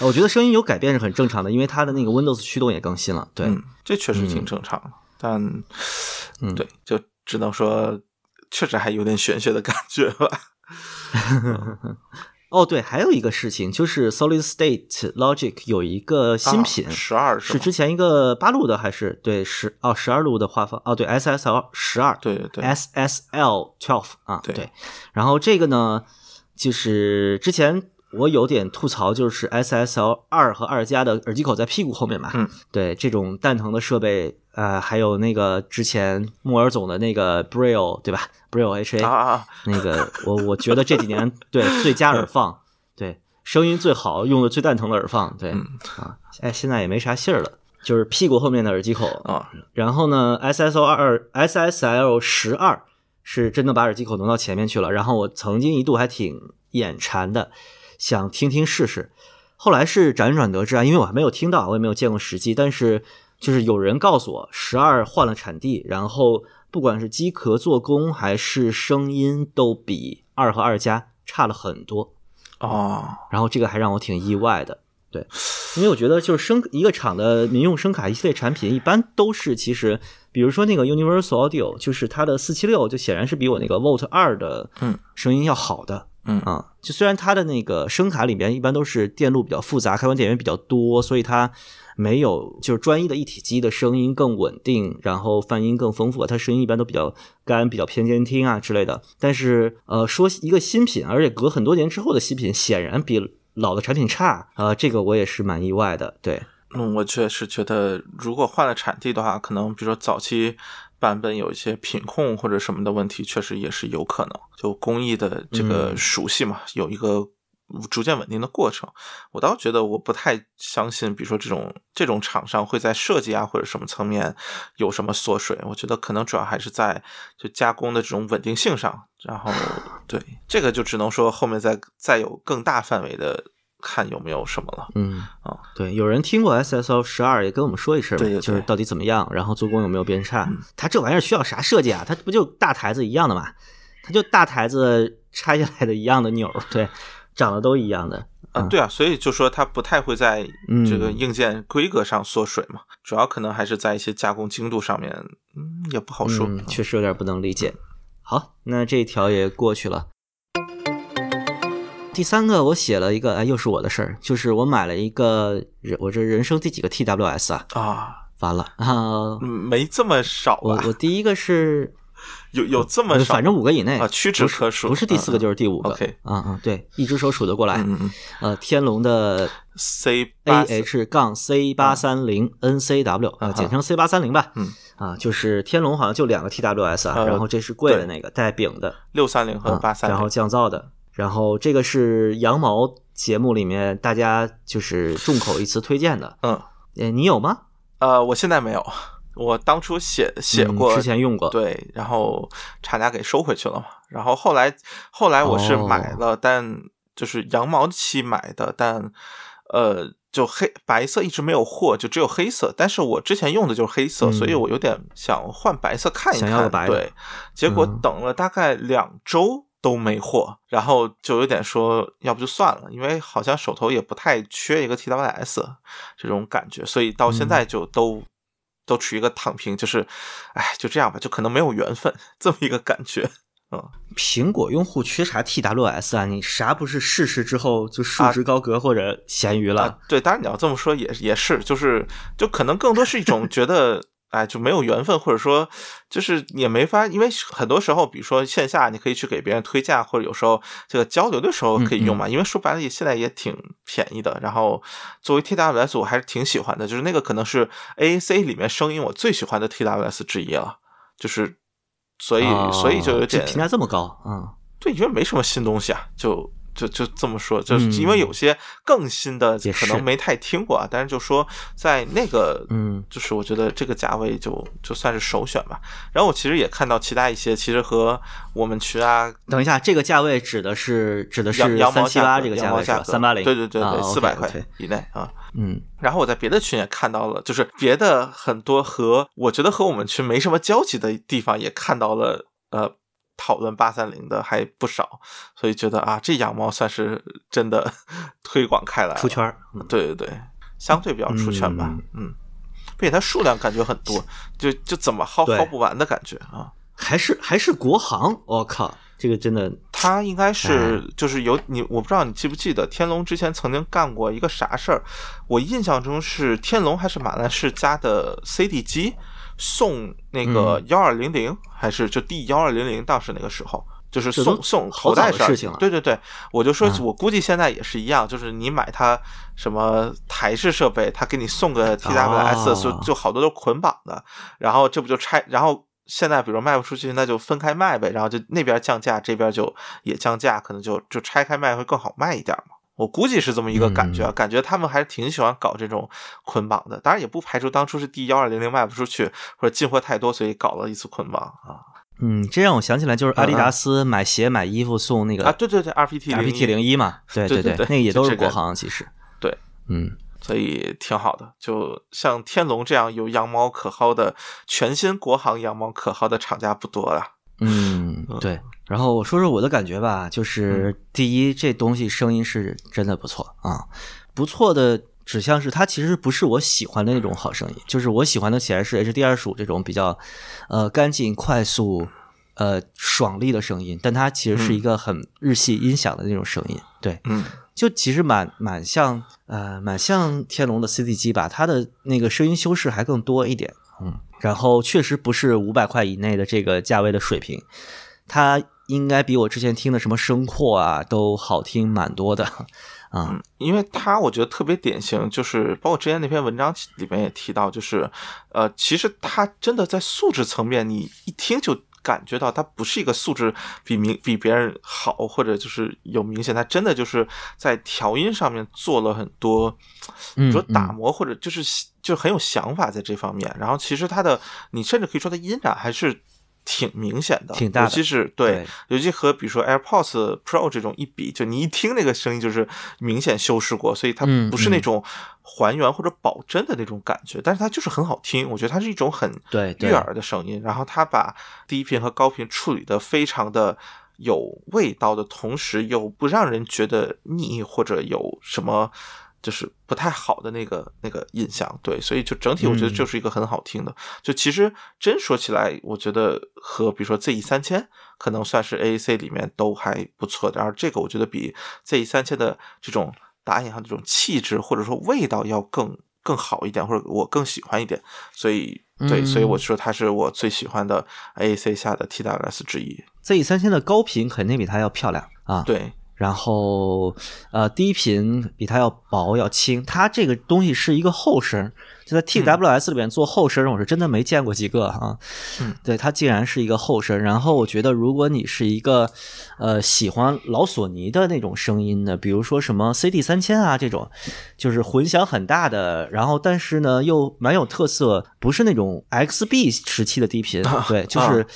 我觉得声音有改变是很正常的，因为它的那个 Windows 驱动也更新了。对，嗯，这确实挺正常的，但，嗯对，就只能说确实还有点玄学的感觉吧。哦，对，还有一个事情就是 Solid State Logic 有一个新品，啊十二是吗之前一个八路的还是？对十哦十二路的画风哦对 SSL 十二对对对，SSL twelve 啊对对，然后这个呢就是之前我有点吐槽，就是 SSL 二和二加的耳机口在屁股后面嘛，嗯，对这种蛋疼的设备，呃，还有那个之前木尔总的那个 Braille 对吧？Braille HA 啊啊，那个我我觉得这几年对最佳耳放，对声音最好用的最蛋疼的耳放，对、嗯啊，哎现在也没啥信儿了，就是屁股后面的耳机口啊，然后呢，SSL 二 SSL 十二是真的把耳机口挪到前面去了。然后我曾经一度还挺眼馋的，想听听试试。后来是辗转得知啊，因为我还没有听到，我也没有见过实际，但是就是有人告诉我，十二换了产地，然后不管是机壳做工还是声音，都比二和二加差了很多。哦，然后这个还让我挺意外的，对，因为我觉得就是声一个厂的民用声卡一系列产品，一般都是其实，比如说那个 Universal Audio，就是它的四七六，就显然是比我那个 Volt 二的嗯声音要好的，嗯啊，就虽然它的那个声卡里面一般都是电路比较复杂，开关电源比较多，所以它没有就是专一的一体机的声音更稳定，然后泛音更丰富，它声音一般都比较干、比较偏监听啊之类的。但是呃，说一个新品，而且隔很多年之后的新品，显然比老的产品差，呃，这个我也是蛮意外的。对，嗯，我确实觉得，如果换了产地的话，可能比如说早期版本有一些品控或者什么的问题，确实也是有可能。就工艺的这个嗯熟悉嘛，有一个逐渐稳定的过程。我倒觉得我不太相信，比如说这种这种厂商会在设计啊或者什么层面有什么缩水。我觉得可能主要还是在就加工的这种稳定性上。然后 对这个就只能说后面再再有更大范围的看有没有什么了。嗯啊，对，有人听过 SSO 十二，也跟我们说一声嘛，对对对就是到底怎么样，然后做工有没有变差。它这玩意儿需要啥设计啊？它不就大台子一样的嘛？它就大台子拆下来的一样的钮，对，长得都一样的。啊，对啊，所以就说它不太会在嗯这个硬件规格上缩水嘛，主要可能还是在一些加工精度上面，嗯，也不好说。嗯，确实有点不能理解。好，那这一条也过去了。第三个，我写了一个，哎，又是我的事儿，就是我买了一个人，我这人生第几个 TWS 啊？啊，完了啊！嗯没这么少我？我第一个是 有有这么少？反正五个以内啊屈指可数不是第四个嗯就是第五个。OK 嗯嗯，对，一只手数得过来。嗯嗯呃，天龙的 C A H 杠 C 八三零 N C W 啊，简称 C 八三零吧。嗯啊，就是天龙好像就两个 TWS 啊，呃然后这是贵的那个带柄的，六三零和啊八三然后降噪的，然后这个是羊毛节目里面大家就是众口一词推荐的。嗯呃，你有吗？呃，我现在没有，我当初写写嗯过，之前用过。对，然后厂家给收回去了嘛。然后后来后来我是哦买了，但就是羊毛期买的，但呃，就黑白色一直没有货，就只有黑色。但是我之前用的就是黑色，嗯所以我有点想换白色看一看。想要白对，结果嗯等了大概两周。都没货，然后就有点说，要不就算了，因为好像手头也不太缺一个 TWS 这种感觉，所以到现嗯在就都、都处于一个躺平，就是，哎，就这样吧，就可能没有缘分 这么一个感觉。嗯苹果用户缺啥 TWS 啊？你啥不是试试之后就束啊之高阁或者咸鱼了？啊，对，当然你要这么说也也是，就是就可能更多是一种觉得。哎，就没有缘分，或者说，就是也没法，因为很多时候，比如说线下，你可以去给别人推荐，或者有时候这个交流的时候可以用嘛。因为说白了，也现在也挺便宜的。然后作为 TWS，我还是挺喜欢的，就是那个可能是 AAC 里面声音我最喜欢的 TWS 之一了。就是，所以、哦所以就有点这评价这么高，嗯，对，因为没什么新东西啊，就就就这么说，就是嗯。因为有些更新的可能没太听过啊，但是就说在那个，嗯，就是我觉得这个价位就就算是首选吧。然后我其实也看到其他一些，其实和我们群啊，等一下，这个价位指的是指的是羊羊毛三七八这个价位三八零，对对对啊对，四百块以内啊。嗯。然后我在别的群也看到了，就是别的很多和我觉得和我们群没什么交集的地方，也看到了呃讨论八三零的还不少，所以觉得啊，这羊毛算是真的 推广开来了出圈儿，嗯对对对，相对比较出圈吧，嗯，并且它数量感觉很多，就就怎么薅薅不完的感觉啊。还是还是国行，我靠，这个真的他应该哎是就是有你，我不知道你记不记得天龙之前曾经干过一个啥事儿，我印象中是天龙还是马兰世家的 CD 机送那个嗯幺二零零，还是就 D 幺二零零，当时那个时候。就是送送好头戴事情了对对对，我就说嗯，我估计现在也是一样，就是你买它什么台式设备，他给你送个 TWS，、哦就就好多都捆绑的，然后这不就拆，然后现在比如卖不出去，那就分开卖呗，然后就那边降价，这边就也降价，可能就就拆开卖会更好卖一点嘛。我估计是这么一个感觉，啊，感觉他们还是挺喜欢搞这种捆绑的。当然也不排除当初是 D 幺二零零卖不出去，或者进货太多，所以搞了一次捆绑啊嗯，这让我想起来，就是阿迪达斯买鞋买衣服送那个啊！对对对，RPT 零 RPT 零一嘛，对对，对那个也都是国行，其实对，嗯，所以挺好的。就像天龙这样有羊毛可薅的全新国行羊毛可薅的厂家不多了。嗯，对。然后我说说我的感觉吧，就是第一，这东西声音是真的不错啊，不错的指向是它其实不是我喜欢的那种好声音，就是我喜欢的起来是 HD 二十五这种比较呃干净、快速、呃爽利的声音，但它其实是一个很日系音响的那种声音，对，嗯，就其实蛮蛮像呃蛮像天龙的 CD 机吧，它的那个声音修饰还更多一点，嗯，然后确实不是五百块以内的这个价位的水平，它。应该比我之前听的什么声阔啊都好听蛮多的。啊，因为他我觉得特别典型，就是包括之前那篇文章里面也提到，就是呃，其实他真的在素质层面，你一听就感觉到他不是一个素质比明比别人好，或者就是有明显，他真的就是在调音上面做了很多，你说打磨或者就是就很有想法在这方面，然后其实他的你甚至可以说他音感还是。挺明显的，挺大，尤其是对，尤其和比如说 AirPods Pro 这种一比，就你一听那个声音就是明显修饰过，所以它不是那种还原或者保真的那种感觉，但是它就是很好听。我觉得它是一种很悦耳的声音。然后它把低频和高频处理的非常的有味道的同时，又不让人觉得腻或者有什么。就是不太好的那个那个印象，对，所以就整体我觉得就是一个很好听的。就其实真说起来，我觉得和比如说 ZE 三千可能算是 AAC 里面都还不错的，而这个我觉得比 ZE 三千的这种打引号这种气质或者说味道要更更好一点，或者我更喜欢一点。所以对，所以我说它是我最喜欢的 AAC 下的 TWS 之一。ZE 三千的高频肯定比它要漂亮啊，对。然后，呃，低频比它要薄要轻，它这个东西是一个后声，就在 TWS 里边做后声，我是真的没见过几个啊。嗯，对，它竟然是一个后声。然后我觉得，如果你是一个呃喜欢老索尼的那种声音的，比如说什么 CD 三千啊这种，就是混响很大的，然后但是呢又蛮有特色，不是那种 XB 时期的低频，对，就是。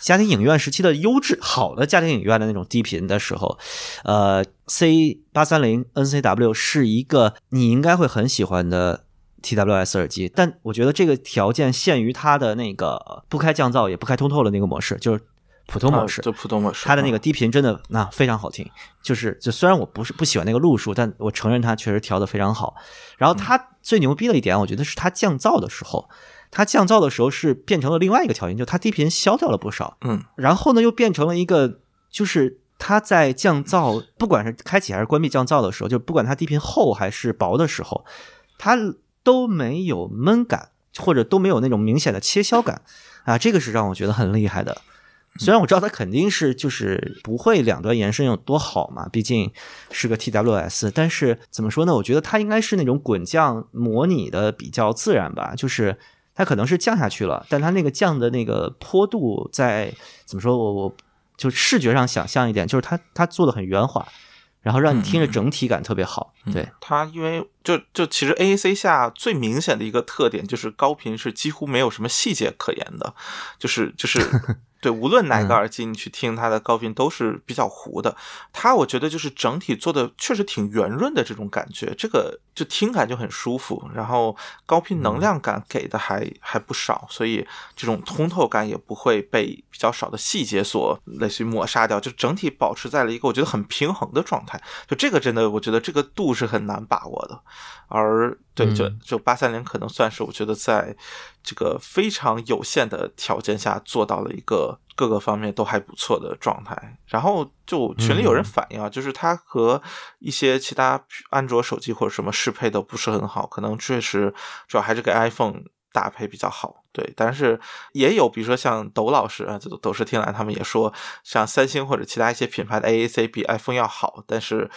家庭影院时期的优质好的家庭影院的那种低频的时候，呃，C 八三零 NCW 是一个你应该会很喜欢的 TWS 耳机，但我觉得这个条件限于它的那个不开降噪也不开通透的那个模式，就是普通模式，就普通模式，它的那个低频真的那非常好听，就是就虽然我不是不喜欢那个路数，但我承认它确实调的非常好。然后它最牛逼的一点，我觉得是它降噪的时候。它降噪的时候是变成了另外一个条件，就它低频消掉了不少，嗯，然后呢又变成了一个，就是它在降噪，不管是开启还是关闭降噪的时候，就不管它低频厚还是薄的时候，它都没有闷感，或者都没有那种明显的切削感，啊，这个是让我觉得很厉害的。虽然我知道它肯定是就是不会两端延伸有多好嘛，毕竟是个 TWS，但是怎么说呢？我觉得它应该是那种滚降模拟的比较自然吧，就是。它可能是降下去了，但它那个降的那个坡度在怎么说？我我就视觉上想象一点，就是它它做的很圆滑，然后让你听着整体感特别好。对它，因为就就其实 AAC 下最明显的一个特点就是高频是几乎没有什么细节可言的，就是就是。对，无论哪个耳机你去听它的高频都是比较糊的。它我觉得就是整体做的确实挺圆润的这种感觉，这个就听感就很舒服。然后高频能量感给的还还不少，所以这种通透感也不会被比较少的细节所类似于抹杀掉，就整体保持在了一个我觉得很平衡的状态。就这个真的，我觉得这个度是很难把握的。而对，就就八三零可能算是我觉得在这个非常有限的条件下做到了一个各个方面都还不错的状态。然后就群里有人反映啊，就是它和一些其他安卓手机或者什么适配的不是很好，可能确实主要还是给 iPhone 搭配比较好。对，但是也有比如说像抖老师啊，抖抖视听来他们也说，像三星或者其他一些品牌的 AAC 比 iPhone 要好，但是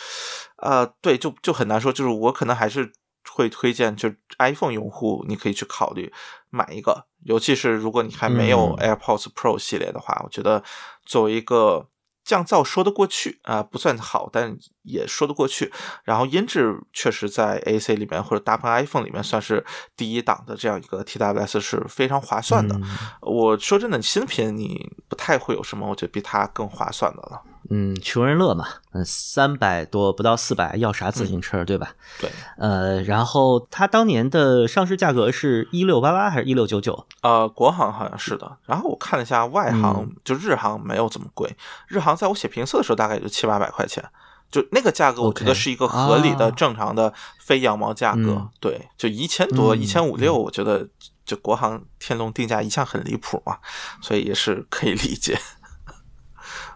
呃，对，就就很难说。就是我可能还是。会推荐就 iPhone 用户，你可以去考虑买一个，尤其是如果你还没有 AirPods Pro 系列的话，我觉得作为一个降噪说得过去啊，不算好，但也说得过去。然后音质确实在 AC 里面或者搭配 iPhone 里面算是第一档的这样一个 TWS 是非常划算的。我说真的，新品你不太会有什么，我觉得比它更划算的了。嗯，穷人乐嘛，嗯，三百多不到四百，要啥自行车，对吧？对，呃，然后它当年的上市价格是一六八八还是一六九九？呃，国行好像是的。然后我看了一下外行，就日行没有这么贵。日行在我写评测的时候大概也就七八百块钱，就那个价格，我觉得是一个合理的、正常的非羊毛价格。对，就一千多、一千五六，我觉得就国行天龙定价一向很离谱嘛，所以也是可以理解。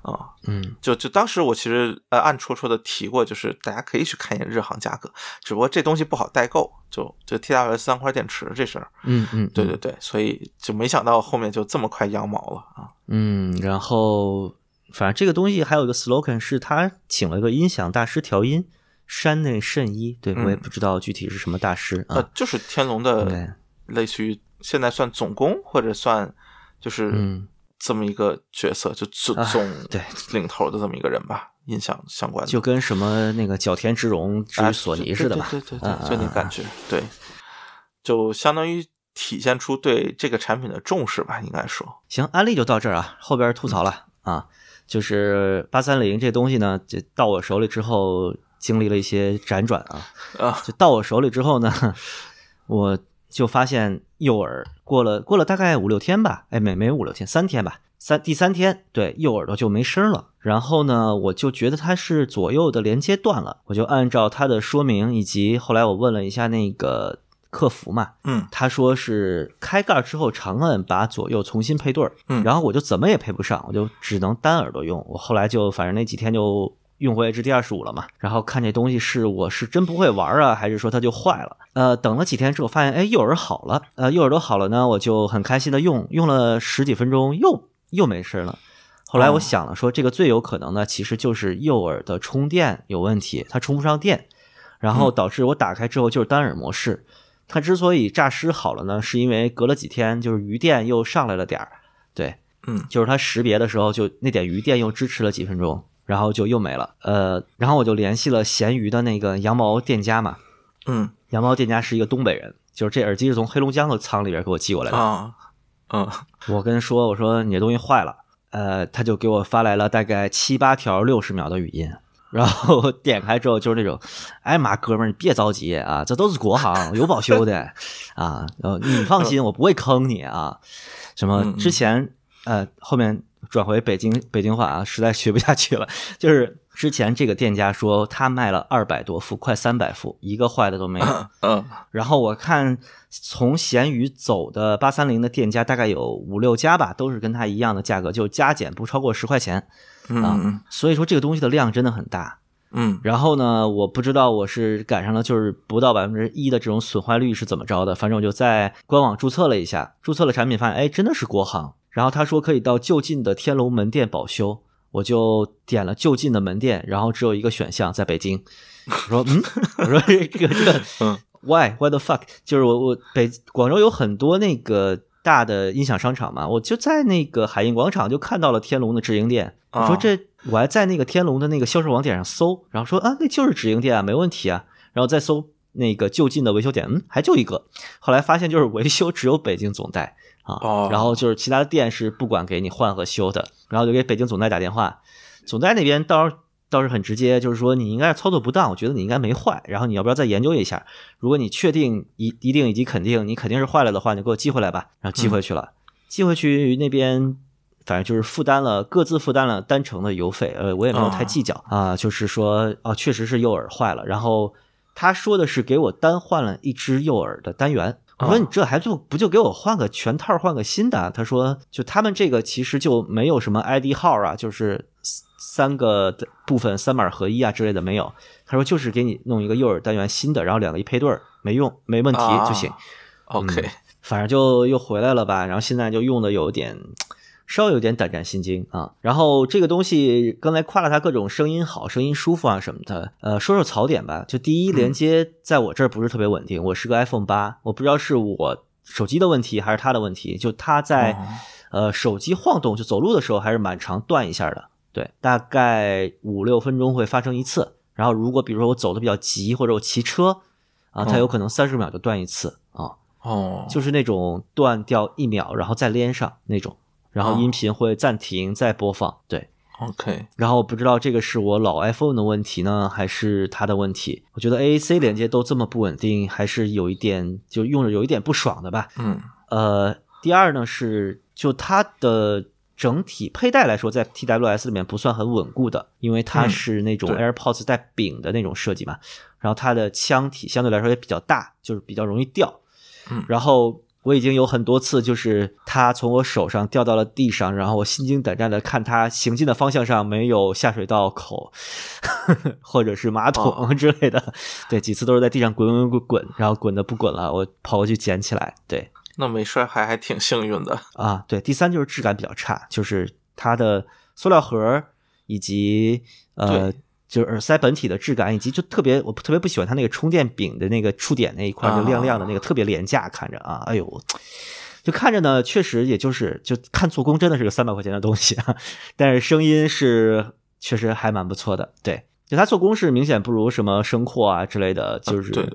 啊，嗯，就就当时我其实呃暗戳戳的提过，就是大家可以去看一眼日航价格，只不过这东西不好代购，就就 TWS 三块电池这事儿，嗯嗯，对对对，所以就没想到后面就这么快羊毛了啊，嗯，然后反正这个东西还有一个 slogan 是他请了一个音响大师调音，山内慎一，对我也不知道具体是什么大师啊，就是天龙的类似于现在算总工或者算就是嗯。这么一个角色，就总总对领头的这么一个人吧，印象相关的，就跟什么那个角田之荣之索尼似的吧，对对对，就那感觉，对，就相当于体现出对这个产品的重视吧，应该说。行，安利就到这儿啊，后边吐槽了啊，就是八三零这东西呢，就到我手里之后，经历了一些辗转啊，啊，就到我手里之后呢，我。就发现右耳过了过了大概五六天吧，哎，没没五六天，三天吧，三第三天，对，右耳朵就没声了。然后呢，我就觉得它是左右的连接断了，我就按照它的说明，以及后来我问了一下那个客服嘛，嗯，他说是开盖之后长按把左右重新配对儿，嗯，然后我就怎么也配不上，我就只能单耳朵用。我后来就反正那几天就。用过 H D 二十五了嘛？然后看这东西是我是真不会玩啊，还是说它就坏了？呃，等了几天之后发现，哎，右耳好了，呃，右耳朵好了呢，我就很开心的用，用了十几分钟又又没事了。后来我想了，说这个最有可能呢，其实就是右耳的充电有问题，它充不上电，然后导致我打开之后就是单耳模式。它之所以诈尸好了呢，是因为隔了几天就是余电又上来了点儿，对，嗯，就是它识别的时候就那点余电又支持了几分钟。然后就又没了，呃，然后我就联系了闲鱼的那个羊毛店家嘛，嗯，羊毛店家是一个东北人，就是这耳机是从黑龙江的仓里边给我寄过来的。啊，嗯，我跟他说我说你这东西坏了，呃，他就给我发来了大概七八条六十秒的语音，然后点开之后就是那种，哎妈哥们儿你别着急啊，这都是国行 有保修的。啊，呃你放心我不会坑你啊，什么之前呃后面。转回北京北京话啊，实在学不下去了。就是之前这个店家说他卖了二百多副，快三百副，一个坏的都没有。嗯。然后我看从闲鱼走的八三零的店家大概有五六家吧，都是跟他一样的价格，就加减不超过十块钱。嗯。所以说这个东西的量真的很大。嗯。然后呢，我不知道我是赶上了就是不到百分之一的这种损坏率是怎么着的，反正我就在官网注册了一下，注册了产品，发现哎真的是国行。然后他说可以到就近的天龙门店保修，我就点了就近的门店，然后只有一个选项在北京。我说嗯，我说 这个这个，why why the fuck？就是我我北广州有很多那个大的音响商场嘛，我就在那个海印广场就看到了天龙的直营店。我说这我还在那个天龙的那个销售网点上搜，然后说啊那就是直营店啊，没问题啊。然后再搜那个就近的维修点，嗯，还就一个。后来发现就是维修只有北京总代。啊，然后就是其他的店是不管给你换和修的，然后就给北京总代打电话，总代那边倒倒是很直接，就是说你应该是操作不当，我觉得你应该没坏，然后你要不要再研究一下？如果你确定一一定以及肯定你肯定是坏了的话，你给我寄回来吧。然后寄回去了，寄回去那边反正就是负担了各自负担了单程的邮费，呃，我也没有太计较啊，就是说啊，确实是右耳坏了，然后他说的是给我单换了一只右耳的单元。我说你这还就不就给我换个全套换个新的？他说就他们这个其实就没有什么 ID 号啊，就是三个部分三码合一啊之类的没有。他说就是给你弄一个右耳单元新的，然后两个一配对儿没用没问题就行。OK，反正就又回来了吧，然后现在就用的有点。稍微有点胆战心惊啊，然后这个东西刚才夸了它各种声音好、声音舒服啊什么的，呃，说说槽点吧。就第一，连接在我这儿不是特别稳定。我是个 iPhone 八，我不知道是我手机的问题还是它的问题。就它在呃手机晃动，就走路的时候还是蛮常断一下的。对，大概五六分钟会发生一次。然后如果比如说我走的比较急，或者我骑车啊，它有可能三十秒就断一次啊。哦，就是那种断掉一秒，然后再连上那种。然后音频会暂停再播放，对，OK，然后我不知道这个是我老 iPhone 的问题呢，还是它的问题。我觉得 AAC 连接都这么不稳定，还是有一点就用着有一点不爽的吧。嗯呃，第二呢是就它的整体佩戴来说，在 TWS 里面不算很稳固的，因为它嗯是那种 AirPods 带柄的那种设计嘛。然后它的腔体相对来说也比较大，就是比较容易掉。嗯然后我已经有很多次，就是它从我手上掉到了地上，然后我心惊胆战的看它行进的方向上没有下水道口，或者是马桶哦之类的。对，几次都是在地上滚滚滚滚，然后滚的不滚了，我跑过去捡起来。对，那没事儿还还挺幸运的。啊，对，第三就是质感比较差，就是它的塑料盒以及呃，对就是耳塞本体的质感，以及就特别我特别不喜欢它那个充电柄的那个触点那一块，就亮亮的那个，特别廉价，看着啊，哎呦。就看着呢，确实也就是就看做工真的是个三百块钱的东西啊，但是声音是确实还蛮不错的。对，就它做工是明显不如什么声阔啊之类的，就是对，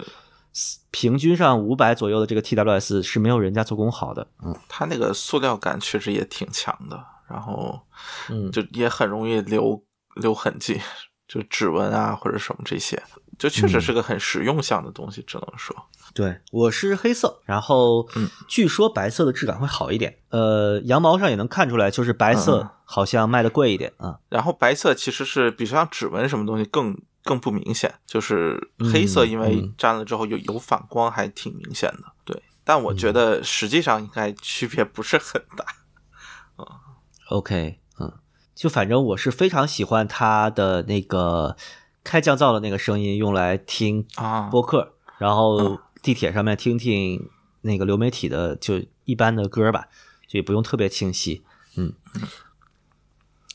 平均上五百左右的这个 TWS 是没有人家做工好的。嗯它那个塑料感确实也挺强的，然后嗯，就也很容易留留痕迹，就指纹啊或者什么这些，就确实是个很实用项的东西，只能说。对，我是黑色，然后嗯据说白色的质感会好一点。呃，羊毛上也能看出来，就是白嗯色好像卖的贵一点啊。然后白色其实是比像指纹什么东西更更不明显，就是黑色嗯因为嗯沾了之后有有反光，还挺明显的。对，但我觉得实际上应该区别不是很大。嗯 OK，嗯，就反正我是非常喜欢它的那个开降噪的那个声音，用来听啊播客，然后嗯地铁上面听听那个流媒体的就一般的歌吧，就也不用特别清晰，嗯。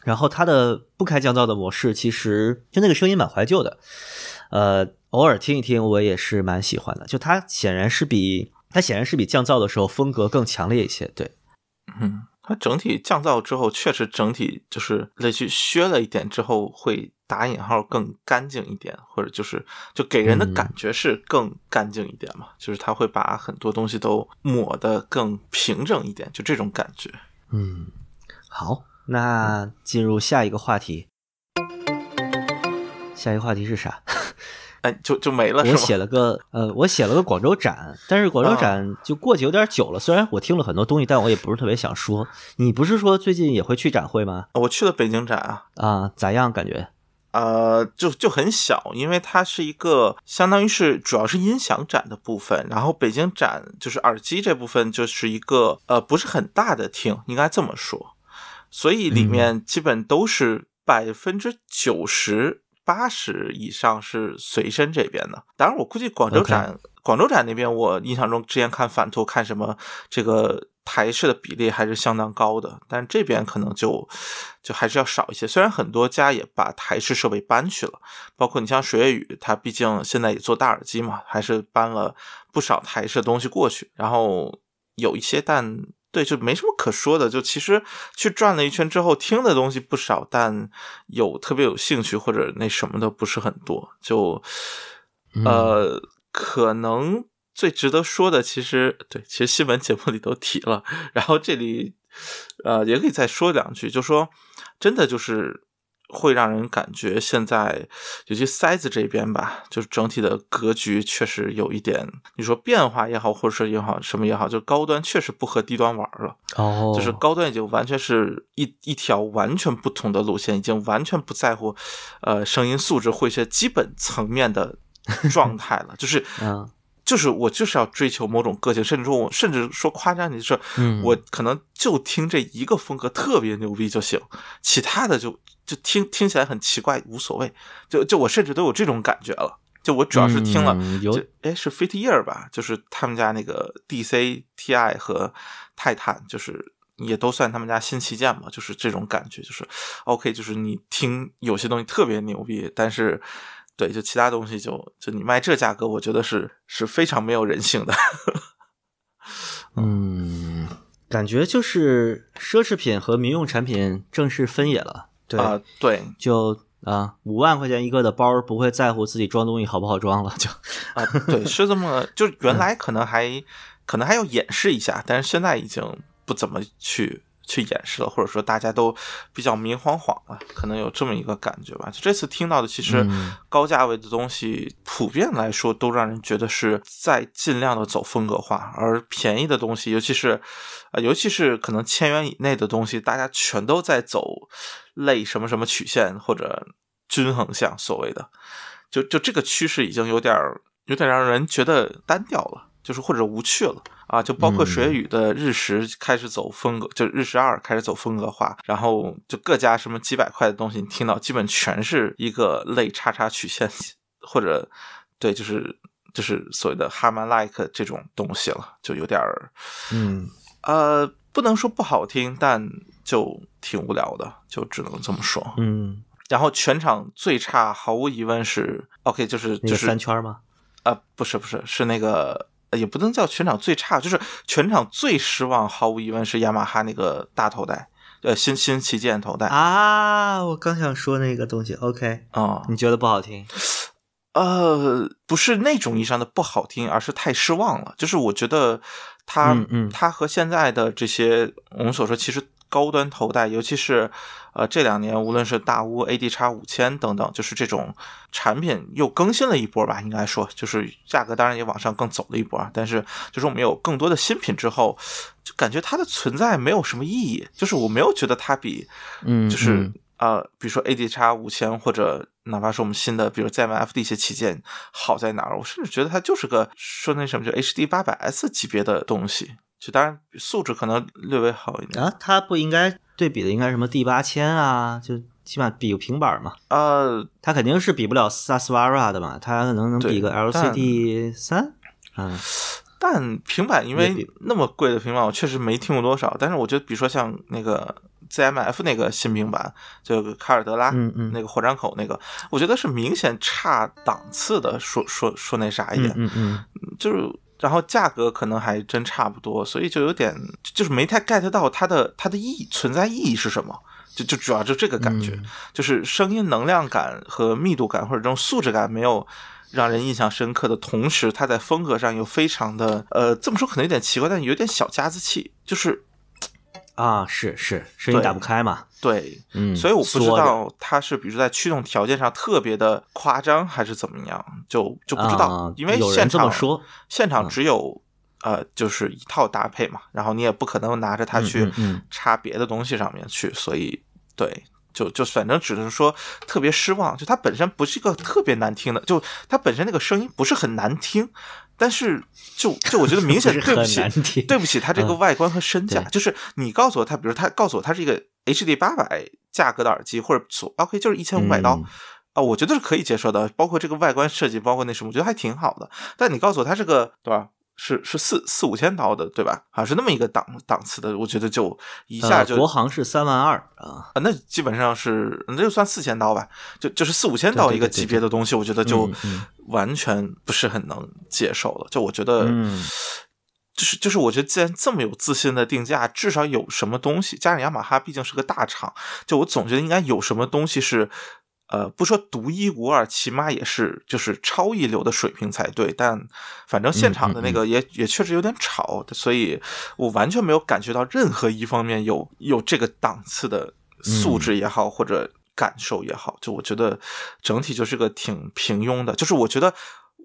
然后它的不开降噪的模式，其实就那个声音蛮怀旧的，呃，偶尔听一听我也是蛮喜欢的。就它显然是比它显然是比降噪的时候风格更强烈一些，对，嗯，它整体降噪之后，确实整体就是类似于削了一点之后，会打引号更干净一点，或者就是就给人的嗯感觉是更干净一点嘛，就是它会把很多东西都抹得更平整一点，就这种感觉。嗯，好，那进入下一个话题。下一个话题是啥？哎，就就没了？我写了个呃，我写了个广州展，但是广州展就过去有点久了。虽然我听了很多东西，但我也不是特别想说。你不是说最近也会去展会吗？我去了北京展啊，啊，咋样？感觉？呃，就就很小，因为它是一个相当于是主要是音响展的部分，然后北京展就是耳机这部分就是一个呃不是很大的厅，应该这么说，所以里面基本都是百分之九十八十以上是随身这边的。当然，我估计广州展广州展那边，我印象中之前看反图看什么这个。台式的比例还是相当高的，但这边可能就就还是要少一些。虽然很多家也把台式设备搬去了，包括你像水月雨，它毕竟现在也做大耳机嘛，还是搬了不少台式的东西过去。然后有一些，但对就没什么可说的。就其实去转了一圈之后，听的东西不少，但有特别有兴趣或者那什么的不是很多。就呃，可能。最值得说的，其实对，其实新闻节目里都提了，然后这里呃也可以再说两句，就说真的就是会让人感觉现在尤其塞子这边吧，就是整体的格局确实有一点，你说变化也好，或者是也好，什么也好，就高端确实不和低端玩了，哦，就是高端已经完全是一一条完全不同的路线，已经完全不在乎呃声音素质或一些基本层面的状态了，就是 嗯。就是我就是要追求某种个性，甚至说我甚至说夸张，你说，嗯，我可能就听这一个风格特别牛逼就行，其他的就就听听起来很奇怪无所谓，就就我甚至都有这种感觉了。就我主要是听了，嗯、有就哎是 Fit Ear 吧，就是他们家那个 DC Ti 和泰坦，就是也都算他们家新旗舰嘛，就是这种感觉，就是 OK，就是你听有些东西特别牛逼，但是。对，就其他东西就就你卖这价格，我觉得是是非常没有人性的。嗯，感觉就是奢侈品和民用产品正式分野了。对啊、呃，对，就啊，五万块钱一个的包，不会在乎自己装东西好不好装了，就啊，对，是这么，就原来可能还、嗯、可能还要演示一下，但是现在已经不怎么去去演示了，或者说大家都比较明晃晃了，可能有这么一个感觉吧。就这次听到的，其实高价位的东西普遍来说都让人觉得是在尽量的走风格化，而便宜的东西，尤其是啊，尤其是可能千元以内的东西，大家全都在走类什么什么曲线或者均衡项，所谓的，就就这个趋势已经有点有点让人觉得单调了。就是或者无趣了。啊，就包括水语的日食开始走风格，就日食二开始走风格化，然后就各家什么几百块的东西，你听到基本全是一个类叉叉曲线，或者对，就是就是所谓的哈曼 like 这种东西了，就有点儿，嗯。呃，不能说不好听，但就挺无聊的，就只能这么说。嗯，然后全场最差，毫无疑问是 OK，就是就是三圈吗？啊，不是不是，是那个。也不能叫全场最差，就是全场最失望，毫无疑问是雅马哈那个大头戴，呃，新新旗舰头戴啊。我刚想说那个东西，OK，啊，你觉得不好听？呃，不是那种意义上的不好听，而是太失望了。就是我觉得它，它和现在的这些我们所说其实。高端头戴，尤其是，呃，这两年无论是大乌 AD 叉五千等等，就是这种产品又更新了一波吧，应该说，就是价格当然也往上更走了一波，但是就是我们有更多的新品之后，就感觉它的存在没有什么意义，就是我没有觉得它比，嗯，就是呃，比如说 AD 叉五千或者哪怕是我们新的，比如 ZMF 的一些旗舰好在哪儿，我甚至觉得它就是个说那什么就 HD 八百 S 级别的东西。就当然素质可能略微好一点啊，它不应该对比的应该什么 D 八千啊，就起码比个平板嘛。呃，它肯定是比不了 Sasvara 的嘛，它可能能比个 LCD 三。嗯，但平板因为那么贵的平板，我确实没听过多少。但是我觉得，比如说像那个 ZMF 那个新平板，就卡尔德拉，嗯嗯，那个火山口那个，我觉得是明显差档次的。说说说那啥一点，嗯嗯，就是。然后价格可能还真差不多，所以就有点就是没太 get 到它的它的意义存在意义是什么，就就主要就这个感觉，就是声音能量感和密度感或者这种素质感没有让人印象深刻的同时，它在风格上又非常的呃这么说可能有点奇怪，但有点小家子气，就是。啊，是是，声音打不开嘛？对，嗯，所以我不知道它是，比如说在驱动条件上特别的夸张，还是怎么样，就就不知道，因为现场说，现场只有呃，就是一套搭配嘛，然后你也不可能拿着它去插别的东西上面去，所以对，就就反正只能说特别失望，就它本身不是一个特别难听的，就它本身那个声音不是很难听。但是，就就我觉得明显 对不起，对不起，它这个外观和身价，就是你告诉我它，比如它告诉我它是一个 HD 八百价格的耳机，或者所 OK 就是一千五百刀啊，我觉得是可以接受的，包括这个外观设计，包括那什么，我觉得还挺好的。但你告诉我它是个对吧？是是四四五千刀的，对吧？好像是那么一个档档次的，我觉得就一下就国行是三万二啊，那基本上是那就算四千刀吧，就就是四五千刀一个级别的东西，我觉得就完全不是很能接受了。就我觉得，就是就是我觉得既然这么有自信的定价，至少有什么东西，加上雅马哈毕竟是个大厂，就我总觉得应该有什么东西是。呃，不说独一无二，起码也是就是超一流的水平才对。但反正现场的那个也也确实有点吵，所以我完全没有感觉到任何一方面有有这个档次的素质也好，或者感受也好。就我觉得整体就是个挺平庸的。就是我觉得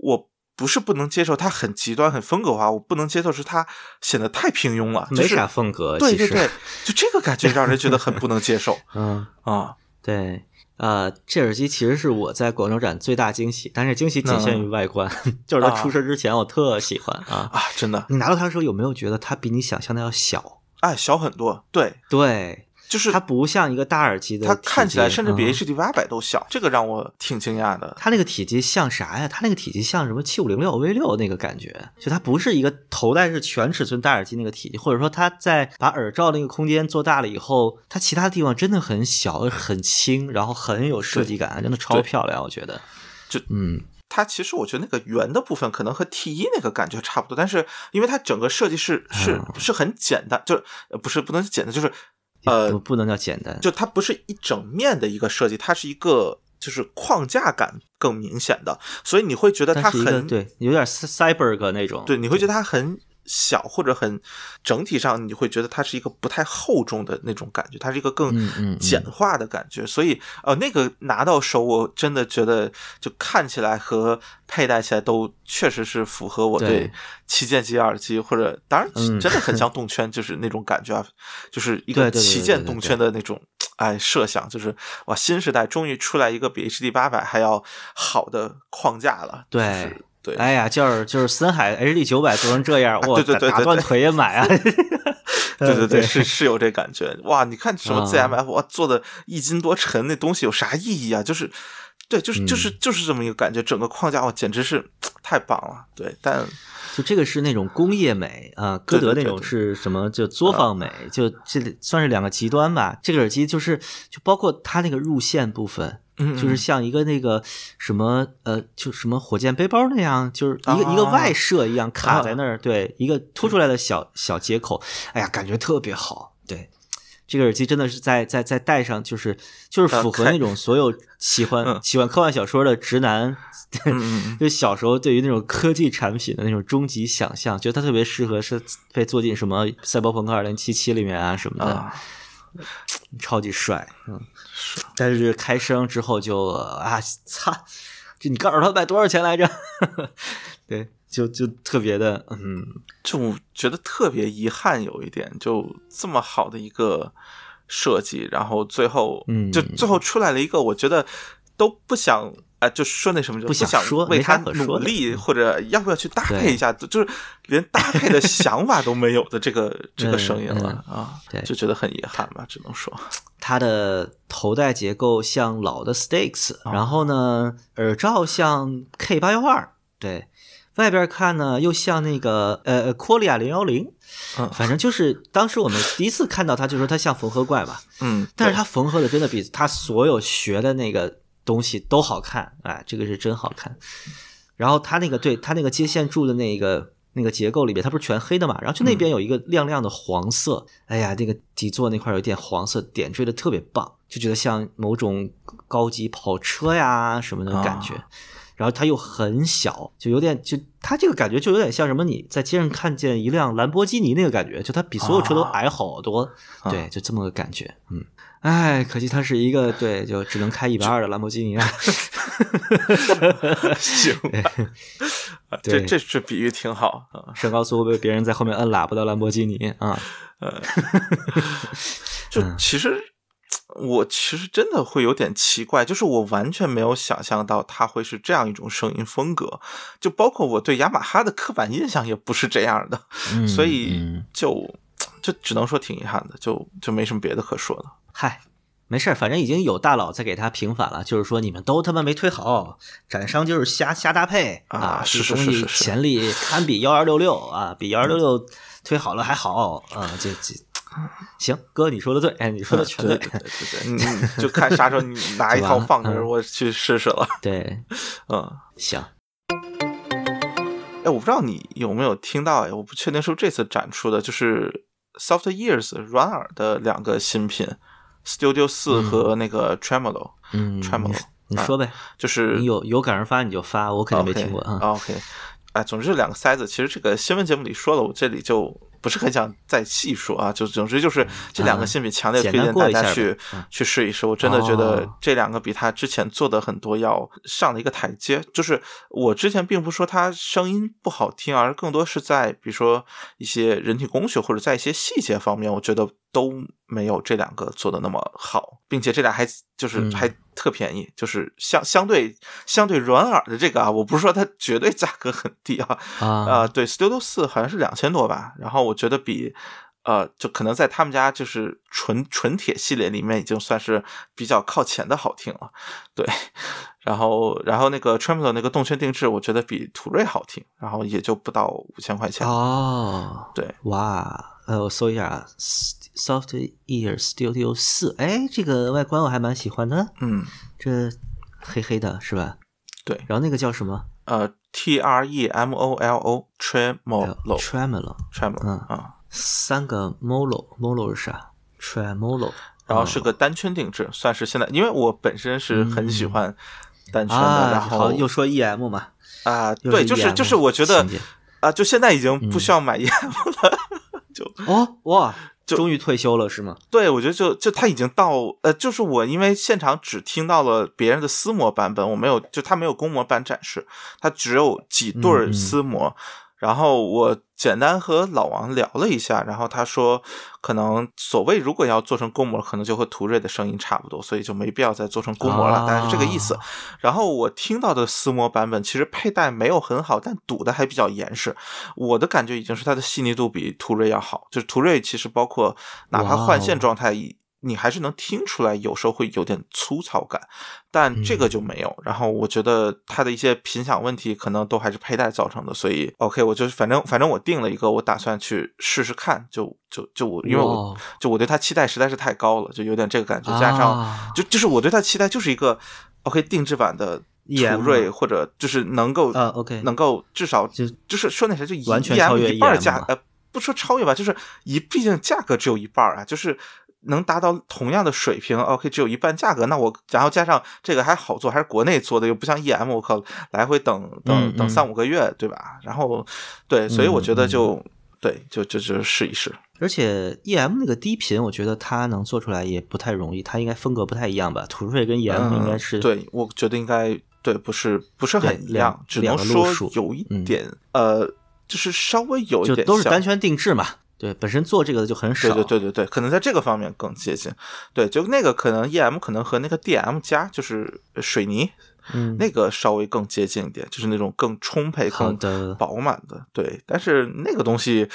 我不是不能接受它很极端、很风格化，我不能接受是它显得太平庸了，没啥风格。对对对，就这个感觉让人觉得很不能接受。嗯啊，对。呃，这耳机其实是我在广州展最大惊喜，但是惊喜仅限于外观，就是它出事之前我特喜欢啊啊！真的，你拿到它的时候有没有觉得它比你想象的要小？哎，小很多，对对。就是它不像一个大耳机的，它看起来甚至比 HD 八百都小，这个让我挺惊讶的。它那个体积像啥呀？它那个体积像什么七五零六 V 六那个感觉，就它不是一个头戴式全尺寸大耳机那个体积，或者说它在把耳罩那个空间做大了以后，它其他地方真的很小很轻，然后很有设计感，真的超漂亮，我觉得。就嗯，它其实我觉得那个圆的部分可能和 T 一那个感觉差不多，但是因为它整个设计是是是很简单，就不是不能简单，就是。呃，不能叫简单，就它不是一整面的一个设计，它是一个就是框架感更明显的，所以你会觉得它很对，有点 cyber 那种，对，你会觉得它很小或者很整体上，你会觉得它是一个不太厚重的那种感觉，它是一个嗯更嗯简化的感觉。所以呃，那个拿到手，我真的觉得就看起来和佩戴起来都确实是符合我对对旗舰级耳机，或者当然嗯真的很 像动圈，就是那种感觉啊，就是一个旗舰动圈的那种。哎，设想就是哇，新时代终于出来一个比 HD 八百还要好的框架了。对就是对，哎呀，就是就是森海 HD 九百做成这样，我对对对对打断腿也买啊！对对对是是有这感觉。哇，你看什么啊 ZMF，哇，做的一斤多沉，那东西有啥意义啊？就是，对，就是就是嗯就是这么一个感觉，整个框架哇，简直是太棒了。对，但就这个是那种工业美啊，歌德那种是什么？就作坊美，就这算是两个极端吧。这个耳机就是就包括它那个入线部分，嗯，就是嗯像一个那个什么呃，就什么火箭背包那样，就是一个、啊。一个外设一样卡在那儿，对，一个凸出来的小小接口，哎呀，感觉特别好，对。这个耳机真的是在在在戴上，就是就是符合那种所有喜欢、嗯。喜欢科幻小说的直男，就小时候对于那种科技产品的那种终极想象，觉得它特别适合是被做进什么《赛博朋克2077》里面啊什么的，啊，超级帅，嗯。但是开声之后就啊，擦！这你告诉他卖多少钱来着？对，就就特别的，嗯，就觉得特别遗憾，有一点，就这么好的一个设计，然后最后，嗯就最后出来了一个，我觉得都不想。啊，就说那什么，就不想说为他努力，或者要不要去搭配一下，就是连搭配的想法都没有的这个 这个嗯声音了嗯啊，对就觉得很遗憾吧，只能说，它的头戴结构像老的 Stakes，哦然后呢，耳罩像 K 八幺二，对，外边看呢又像那个呃科利亚零幺零，嗯反正就是当时我们第一次看到它，就说它像缝合怪吧，嗯，但是它缝合的真的比他所有学的那个东西都好看，哎，这个是真好看。然后它那个对它那个接线柱的那个那个结构里边，它不是全黑的嘛？然后就那边有一个亮亮的黄色，哎呀，那个底座那块有一点黄色点缀的特别棒，就觉得像某种高级跑车呀什么的感觉。然后它又很小，就有点就它这个感觉就有点像什么？你在街上看见一辆兰博基尼那个感觉，就它比所有车都矮好多，对，就这么个感觉。嗯，哎，可惜它是一个对，就只能开一百二的兰博基尼啊。行 这对这这比喻挺好啊。上高速被别人在后面摁喇叭的兰博基尼啊。呃就嗯其实我其实真的会有点奇怪，就是我完全没有想象到它会是这样一种声音风格，就包括我对雅马哈的刻板印象也不是这样的，嗯所以嗯就就只能说挺遗憾的，就就没什么别的可说的。嗨，没事儿，反正已经有大佬在给他平反了，就是说你们都他妈没推好，展商就是瞎瞎搭配啊是是这东西是是是潜力堪比幺二六六啊，比幺二六六推好了还好啊，这这。行，哥，你说的对，哎，你说的全对对对对对，你你就看啥时候你 拿一套放这儿，嗯我去试试了。对，嗯，行，哎，我不知道你有没有听到，哎，我不确定是不是这次展出的，就是 Soft Ears 软耳的两个新品，Studio 四和那个 Tremolo，、嗯，Tremolo，你你说呗，就是你有有感而发你就发，我肯定没听过啊。OK，, 哎，总之这两个塞子，其实这个新闻节目里说了，我这里就不是很想再细说啊。就总之就是这两个新品，强烈推荐大家去、去试一试。我真的觉得哦这两个比他之前做的很多要上了一个台阶。就是我之前并不说他声音不好听，而更多是在比如说一些人体工学或者在一些细节方面，我觉得都没有这两个做的那么好，并且这俩还就是嗯还特便宜，就是相相对相对软耳的这个啊，我不是说它绝对价格很低啊，啊。呃，对，Studio 四好像是两千多吧，然后我觉得比呃，就可能在他们家就是纯纯铁系列里面已经算是比较靠前的好听了，对，然后然后那个 Tremolo 那个动圈定制，我觉得比途锐好听，然后也就不到五千块钱，哦，对，哇，呃，我搜一下 Soft Ear Studio 四，哎，这个外观我还蛮喜欢的，嗯，这黑黑的是吧？对，然后那个叫什么？呃，T R E M O L O Tremolo Tremolo，Tremolo 嗯啊，三个 Molo，Molo 是啥？Tremolo，然后是个单圈定制，算是现在，因为我本身是很喜欢单圈的，啊，然后又说 EM 嘛，啊，对，就是就是我觉得，啊，就现在已经不需要买 EM 了，就哦哇，就终于退休了是吗？对我觉得就就他已经到呃，就是我因为现场只听到了别人的私模版本，我没有就他没有公模版展示，他只有几对儿嗯嗯私模。然后我简单和老王聊了一下，然后他说，可能所谓如果要做成公模，可能就和途锐的声音差不多，所以就没必要再做成公模了，啊大概是这个意思。然后我听到的私模版本其实佩戴没有很好，但堵的还比较严实。我的感觉已经是它的细腻度比途锐要好，就是途锐其实包括哪怕换线状态，你还是能听出来有时候会有点粗糙感，但这个就没有。然后我觉得它的一些频响问题可能都还是佩戴造成的，所以 OK，我就反正反正我定了一个，我打算去试试看，就就就我因为我就我对它期待实在是太高了，就有点这个感觉，加上、啊。就就是我对它期待就是一个 OK 定制版的。途锐或者就是能够能够至少就就是说那谁就一完全 EM 超越一半儿价呃不说超越吧，就是一毕竟价格只有一半儿啊，就是能达到同样的水平，OK 只有一半价格，那我然后加上这个还好做，还是国内做的，又不像 EM 我靠来回等等等三五个月，对吧？然后对，所以我觉得就对，就就就试一试。而且 EM 那个低频，我觉得它能做出来也不太容易，它应该风格不太一样吧？途锐跟 EM 应该是、嗯、对，我觉得应该对，不是不是很一样，只能说有一嗯点、呃，就是稍微有一就点都是单圈定制嘛。对，本身做这个的就很少。对对对对对，可能在这个方面更接近。对，就那个可能 EM 可能和那个 DM 加就是水泥，嗯，那个稍微更接近一点，就是那种更充沛、更饱满的。对，但是那个东西，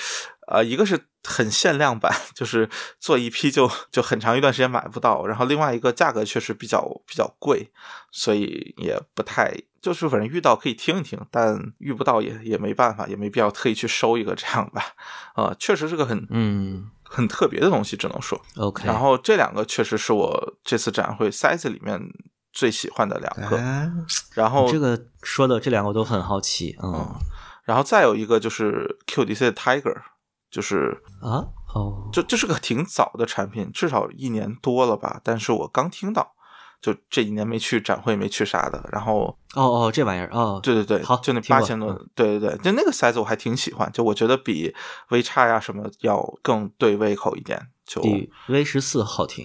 呃，一个是很限量版，就是做一批就就很长一段时间买不到，然后另外一个价格确实比较比较贵，所以也不太。就是反正遇到可以听一听，但遇不到也也没办法，也没必要特意去收一个这样吧。啊、确实是个很嗯很特别的东西，只能说。，OK。然后这两个确实是我这次展会塞子里面最喜欢的两个。啊，然后这个说的这两个我都很好奇，嗯然后再有一个就是 QDC 的 Tiger，就是啊哦，这这是个挺早的产品，至少一年多了吧。但是我刚听到，就这一年没去展会，没去啥的。然后哦哦，这玩意儿哦，对对对，好就那八千多，对对对，就那个塞子我还挺喜欢，就我觉得比 V 叉呀什么要更对胃口一点。就比 V 十四好听。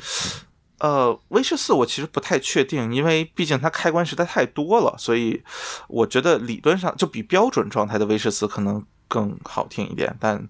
呃，V 十四我其实不太确定，因为毕竟它开关实在太多了，所以我觉得理论上就比标准状态的 V 十四可能更好听一点。但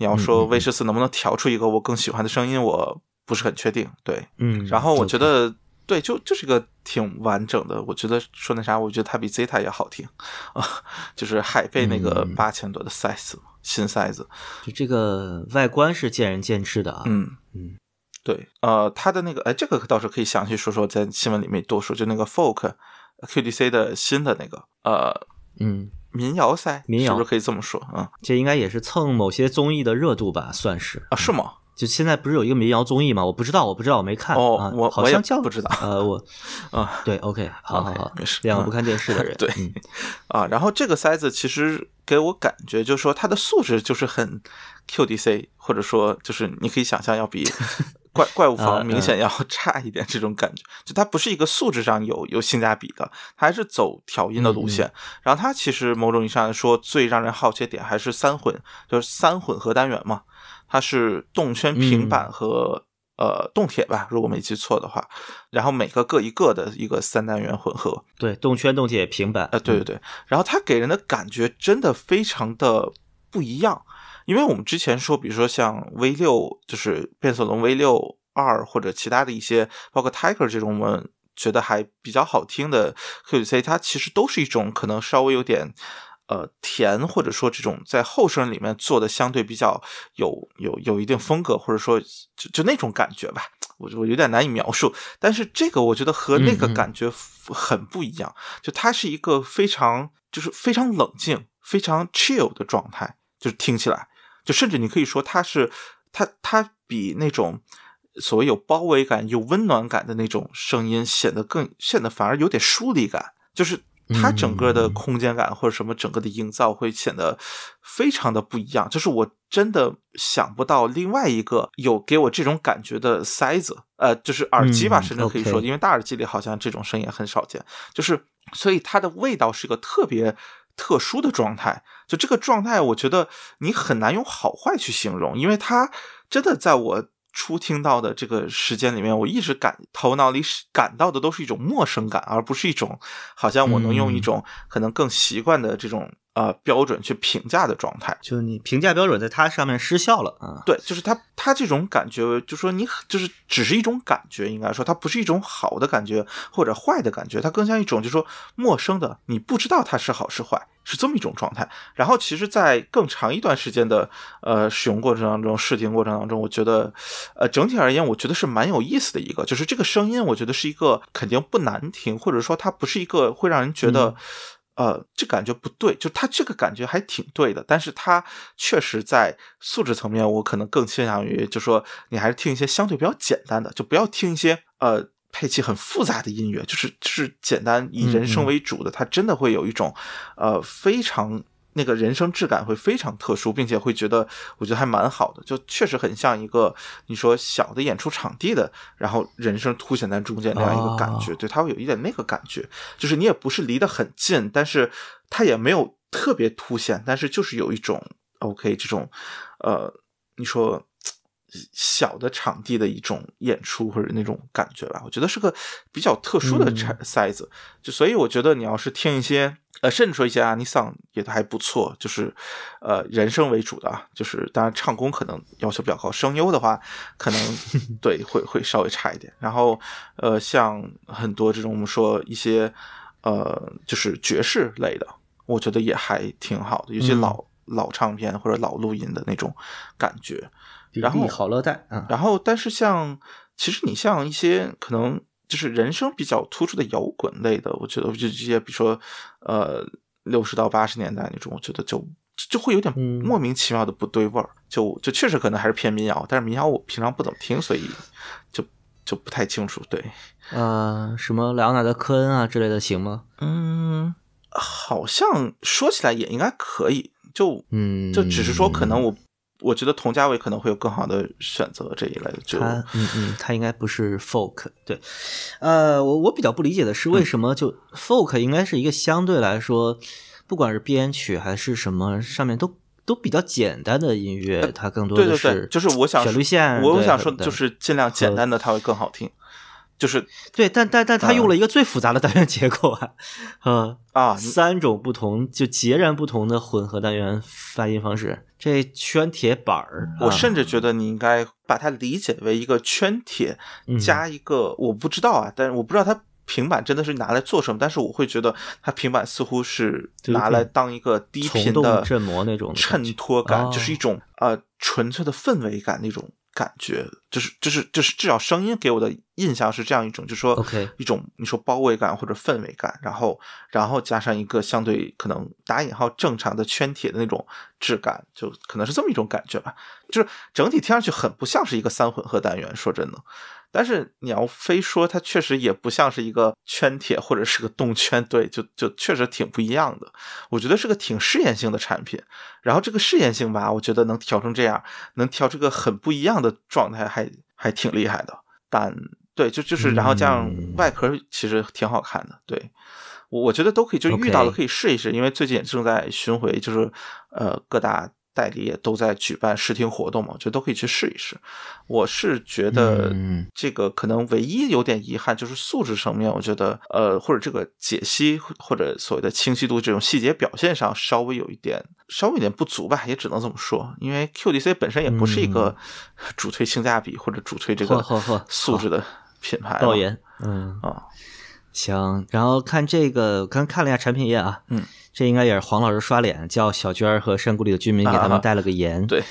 你要说嗯嗯嗯 V 十四能不能调出一个我更喜欢的声音，我不是很确定。对，嗯，然后我觉得对，就就是个挺完整的。我觉得说那啥，我觉得它比 Zeta 也好听啊，就是海贝那个嗯八千多的 size 新 size，就这个外观是见仁见智的啊。嗯嗯，对，呃，它的那个，哎，这个倒是可以详细说说，在新闻里面多说，就那个 folk QDC 的新的那个呃嗯，民谣塞，民谣是不是可以这么说？嗯这应该也是蹭某些综艺的热度吧，算是啊，是吗？就现在不是有一个民谣综艺吗？我不知道，我不知道，我没看。哦啊、我好像叫不知道呃，我 啊对，OK，好好好没事，两个不看电视的人，对嗯啊，然后这个塞子其实给我感觉就是说它的素质就是很 QDC，或者说就是你可以想象要比怪怪物啊房明显要 差一点这种感觉，就它不是一个素质上有有性价比的，它还是走调音的路线。然后它其实某种意义上来说，最让人好奇的点还是三混，就是三混合单元嘛，它是动圈平板和、呃动铁吧，如果没记错的话，然后每个各一个的一个三单元混合。对，动圈、动铁、平板，呃，对对对，然后它给人的感觉真的非常的不一样，因为我们之前说，比如说像 V 六，就是变色龙 V 六二或者其他的一些，包括 Tiger 这种我们觉得还比较好听的 QC，它其实都是一种可能稍微有点。呃，甜或者说这种在后声里面做的相对比较有有有一定风格，或者说就就那种感觉吧，我我有点难以描述。但是这个我觉得和那个感觉很不一样，就它是一个非常就是非常冷静、非常 chill 的状态，就是听起来，就甚至你可以说它是它它比那种所谓有包围感、有温暖感的那种声音显得更显得反而有点疏离感，就是。它整个的空间感或者什么整个的营造会显得非常的不一样，就是我真的想不到另外一个有给我这种感觉的塞子，呃，就是耳机吧，嗯甚至可以说，因为大耳机里好像这种声音也很少见，就是所以它的味道是一个特别。特殊的状态。就这个状态，我觉得你很难用好坏去形容，因为它真的在我。初听到的这个时间里面，我一直感头脑里感到的都是一种陌生感，而不是一种好像我能用一种可能更习惯的这种呃标准去评价的状态。就你评价标准在它上面失效了啊？对，就是它它这种感觉，就说你就是只是一种感觉，应该说它不是一种好的感觉或者坏的感觉，它更像一种就是说陌生的，你不知道它是好是坏。是这么一种状态，然后其实，在更长一段时间的呃使用过程当中、试听过程当中，我觉得，呃，整体而言，我觉得是蛮有意思的一个，就是这个声音，我觉得是一个肯定不难听，或者说它不是一个会让人觉得，呃，这感觉不对，就他这个感觉还挺对的，但是他确实在素质层面，我可能更倾向于，就说你还是听一些相对比较简单的，就不要听一些呃。配器很复杂的音乐，就是就是简单以人声为主的，它真的会有一种，呃，非常那个人声质感会非常特殊，并且会觉得我觉得还蛮好的，就确实很像一个你说小的演出场地的，然后人声凸显在中间那样一个感觉，对，它会有一点那个感觉，就是你也不是离得很近，但是它也没有特别凸显，但是就是有一种 OK 这种，呃，你说。小的场地的一种演出或者那种感觉吧，我觉得是个比较特殊的 size，就所以我觉得你要是听一些呃，甚至说一些阿尼桑也都还不错，就是呃人声为主的啊，就是当然唱功可能要求比较高，声优的话可能 对会会稍微差一点。然后呃像很多这种我们说一些呃就是爵士类的，我觉得也还挺好的，尤其老老唱片或者老录音的那种感觉。然后好乐戴，然后但是像其实你像一些可能就是人声比较突出的摇滚类的，我觉得就这些，比如说呃六十到八十年代那种，我觉得就就会有点莫名其妙的不对味儿，就就确实可能还是偏民谣，但是民谣我平常不怎么听，所以就就不太清楚。对，呃，什么莱昂纳德·科恩啊之类的行吗？嗯，好像说起来也应该可以，就嗯，就只是说可能我。我觉得佟佳伟可能会有更好的选择这一类的，他嗯嗯，他应该不是 folk，对，呃，我我比较不理解的是为什么就 folk 应该是一个相对来说，不管是编曲还是什么上面都都比较简单的音乐，它更多的是就是我想旋律线，我想说就是。尽量简单的它会更好听。就是对，但但但他用了一个最复杂的单元结构啊，嗯啊，三种不同就截然不同的混合单元发音方式。这圈铁板儿，我甚至觉得你应该把它理解为一个圈铁加一个，我不知道啊，但是我不知道它平板真的是拿来做什么，但是我会觉得它平板似乎是拿来当一个低频的振膜那种衬托感，就是一种呃纯粹的氛围感那种。感觉就是就是就是至少声音给我的印象是这样一种，就是说一种你说包围感或者氛围感，然后然后加上一个相对可能打引号正常的圈铁的那种质感，就可能是这么一种感觉吧。就是整体听上去很不像是一个三混合单元，说真的。但是你要非说它确实也不像是一个圈铁或者是个动圈，对，就就确实挺不一样的。我觉得是个挺试验性的产品，然后这个试验性吧，我觉得能调成这样，能调这个很不一样的状态，还还挺厉害的。但对，就就是然后这样外壳其实挺好看的，对我我觉得都可以，就遇到了可以试一试，因为最近也正在巡回，就是呃各大。代理也都在举办试听活动嘛，我觉得都可以去试一试。我是觉得这个可能唯一有点遗憾就是素质层面，我觉得呃或者这个解析或者所谓的清晰度这种细节表现上稍微有一点稍微有点不足吧，也只能这么说。因为 QDC 本身也不是一个主推性价比或者主推这个素质的品牌。爆言，嗯啊，行。然后看这个，刚看了一下产品页啊，嗯。这应该也是黄老师刷脸，叫小娟和山谷里的居民给他们带了个言。对，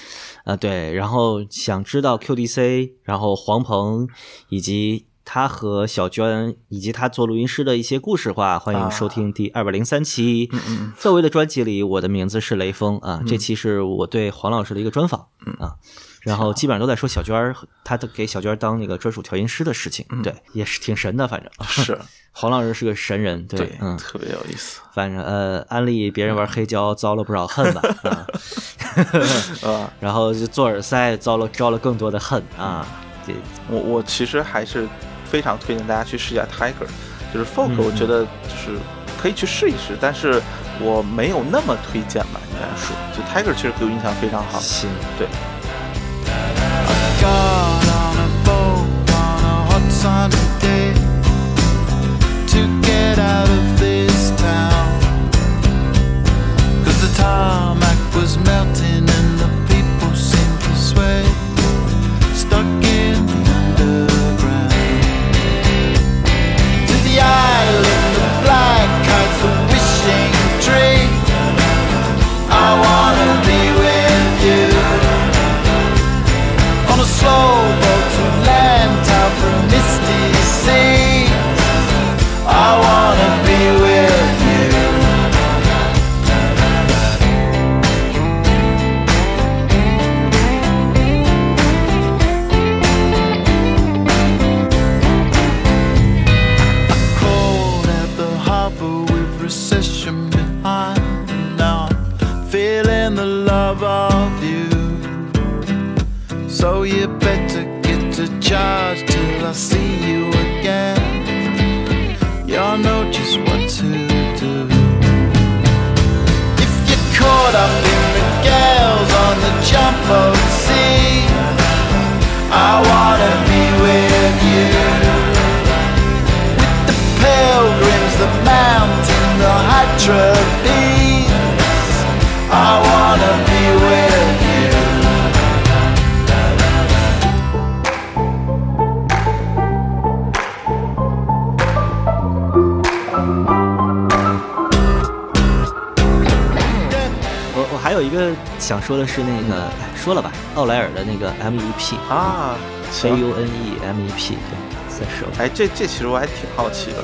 啊对，然后想知道 QDC，然后黄鹏以及他和小娟以及他做录音师的一些故事话，欢迎收听第二百零三期。嗯嗯。作为的专辑里，我的名字是雷锋啊，这期是我对黄老师的一个专访。嗯啊。然后基本上都在说小娟儿，他给小娟儿当那个专属调音师的事情，对，也是挺神的，反正是黄老师是个神人，对，嗯，特别有意思。反正呃，安利别人玩黑胶遭了不少恨吧，啊，然后就做耳塞遭了招了更多的恨啊。这我我其实还是非常推荐大家去试一下 Tiger，就是 Folk，我觉得就是可以去试一试，但是我没有那么推荐吧，应该说，就 Tiger 其实给我印象非常好。行，对，got out of this town. Cause the tarmac was melting and the people seemed to sway, 这这其实我还挺好奇的，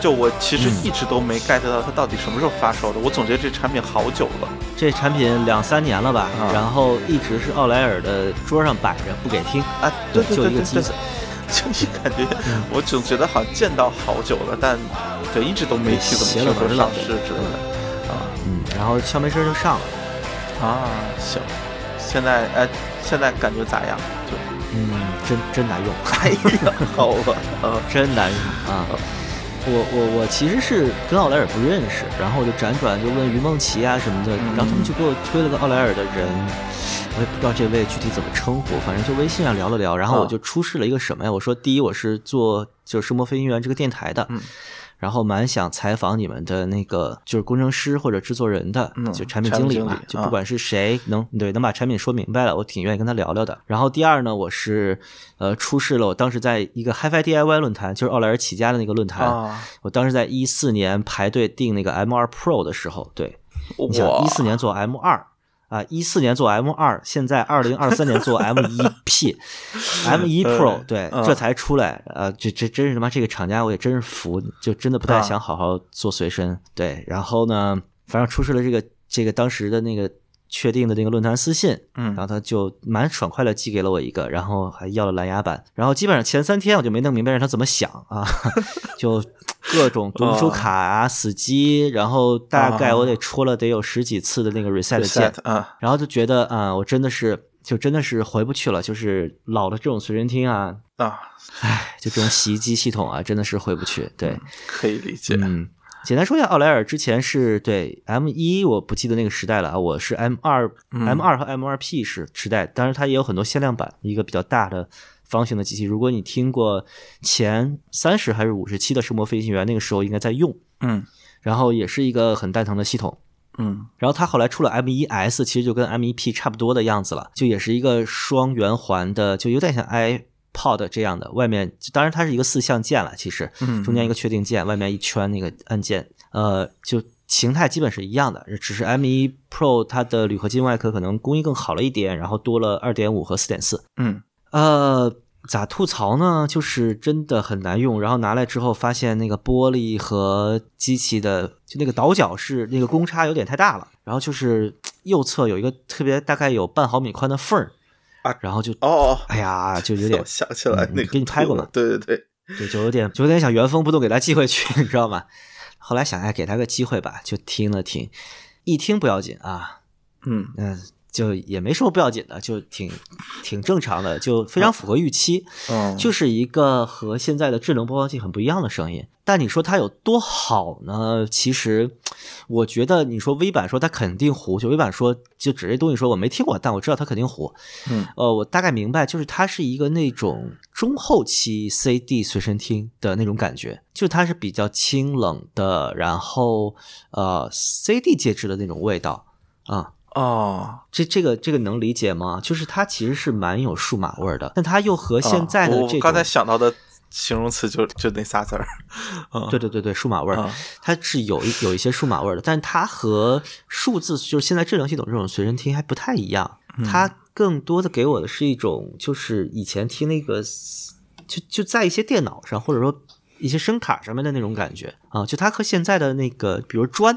就我其实一直都没 get 到它到底什么时候发售的，我总觉得这产品好久了。这产品两三年了吧，啊然后一直是奥莱尔的桌上摆着不给听，啊，对对就对对对一个机子，就一感觉，我总觉得好像见到好久了，但对一直都没去怎么邪了门了说上市之类的啊嗯，然后敲门声就上了，啊。行，现在哎，现在感觉咋样？就嗯，真真难用，哎呀，好吧，啊，真难用啊！我我我其实是跟奥莱尔不认识，然后我就辗转就问于梦琪啊什么的，嗯然后他们就给我推了个奥莱尔的人，我也不知道这位具体怎么称呼，反正就微信上聊了聊，然后我啊就出示了一个什么呀？我说第一我是做就是声波飞行员这个电台的，嗯然后蛮想采访你们的那个就是工程师或者制作人的，嗯就产品经理嘛就不管是谁能对能把产品说明白了，我挺愿意跟他聊聊的。然后第二呢，我是呃出示了我当时在一个 HiFi DIY 论坛，就是奥莱尔起家的那个论坛，啊，我当时在一四年排队订那个 M 2 Pro 的时候，对，你想哇。一四年做 M 二啊，一四年做 M 二，现在二零二三年做 M 一 P，M 一 Pro，呃对，嗯这才出来，呃，这这真是他妈这个厂家我也真是服，就真的不太啊想好好做随身，对，然后呢，反正出示了这个这个当时的那个确定的那个论坛私信，嗯。然后他就蛮爽快的寄给了我一个，然后还要了蓝牙版，然后基本上前三天我就没弄明白让他怎么想啊，就各种读不出卡啊、死机，然后大概我得戳了得有十几次的那个 reset 键啊，然后就觉得啊、我真的是就真的是回不去了，就是老的这种随身听啊，啊，唉，就这种洗衣机系统啊，真的是回不去，对。可以理解。嗯，简单说一下，奥莱尔之前是对 M 一，我不记得那个时代了啊，我是 M 二、嗯 M 二和 M 二 P 是时代，当然它也有很多限量版，一个比较大的方形的机器。如果你听过前三十还是五十期的声波飞行员，那个时候应该在用，嗯然后也是一个很蛋疼的系统。嗯然后它后来出了 M 一 S，其实就跟 M 一 P 差不多的样子了，就也是一个双圆环的，就有点像 iPod 这样的，外面当然它是一个四象键了，其实嗯中间一个确定键，外面一圈那个按键，呃，就形态基本是一样的，只是 M1 Pro 它的铝合金外壳可能工艺更好了一点，然后多了二点五和四点四，嗯呃，咋吐槽呢？就是真的很难用。然后拿来之后发现那个玻璃和机器的就那个倒角是那个公差有点太大了，然后就是 右侧有一个特别大概有半毫米宽的缝儿啊然后就哦哦，哎呀，就有点想起来嗯那个给你拍过了对对对，对，就有点就有点想原封不动给他寄回去，你知道吗？后来想哎，给他个机会吧，就听了听，一听不要紧啊，嗯。嗯、就也没什么不要紧的，就挺挺正常的，就非常符合预期。嗯，就是一个和现在的智能播放器很不一样的声音。但你说它有多好呢？其实，我觉得你说微版说它肯定糊，就微版说就指这东西说我没听过，但我知道它肯定糊。嗯，呃，我大概明白，就是它是一个那种中后期 CD 随身听的那种感觉，就它是比较清冷的，然后呃 CD 介质的那种味道啊。哦，这这个这个能理解吗？就是它其实是蛮有数码味儿的，但它又和现在的这种、啊我刚才想到的形容词就就那仨字儿。嗯，对对对对，数码味儿啊，它是有一有一些数码味儿的，但是它和数字就是现在智能系统这种随身听还不太一样，它更多的给我的是一种就是以前听那个就就在一些电脑上或者说一些声卡上面的那种感觉啊，就它和现在的那个比如砖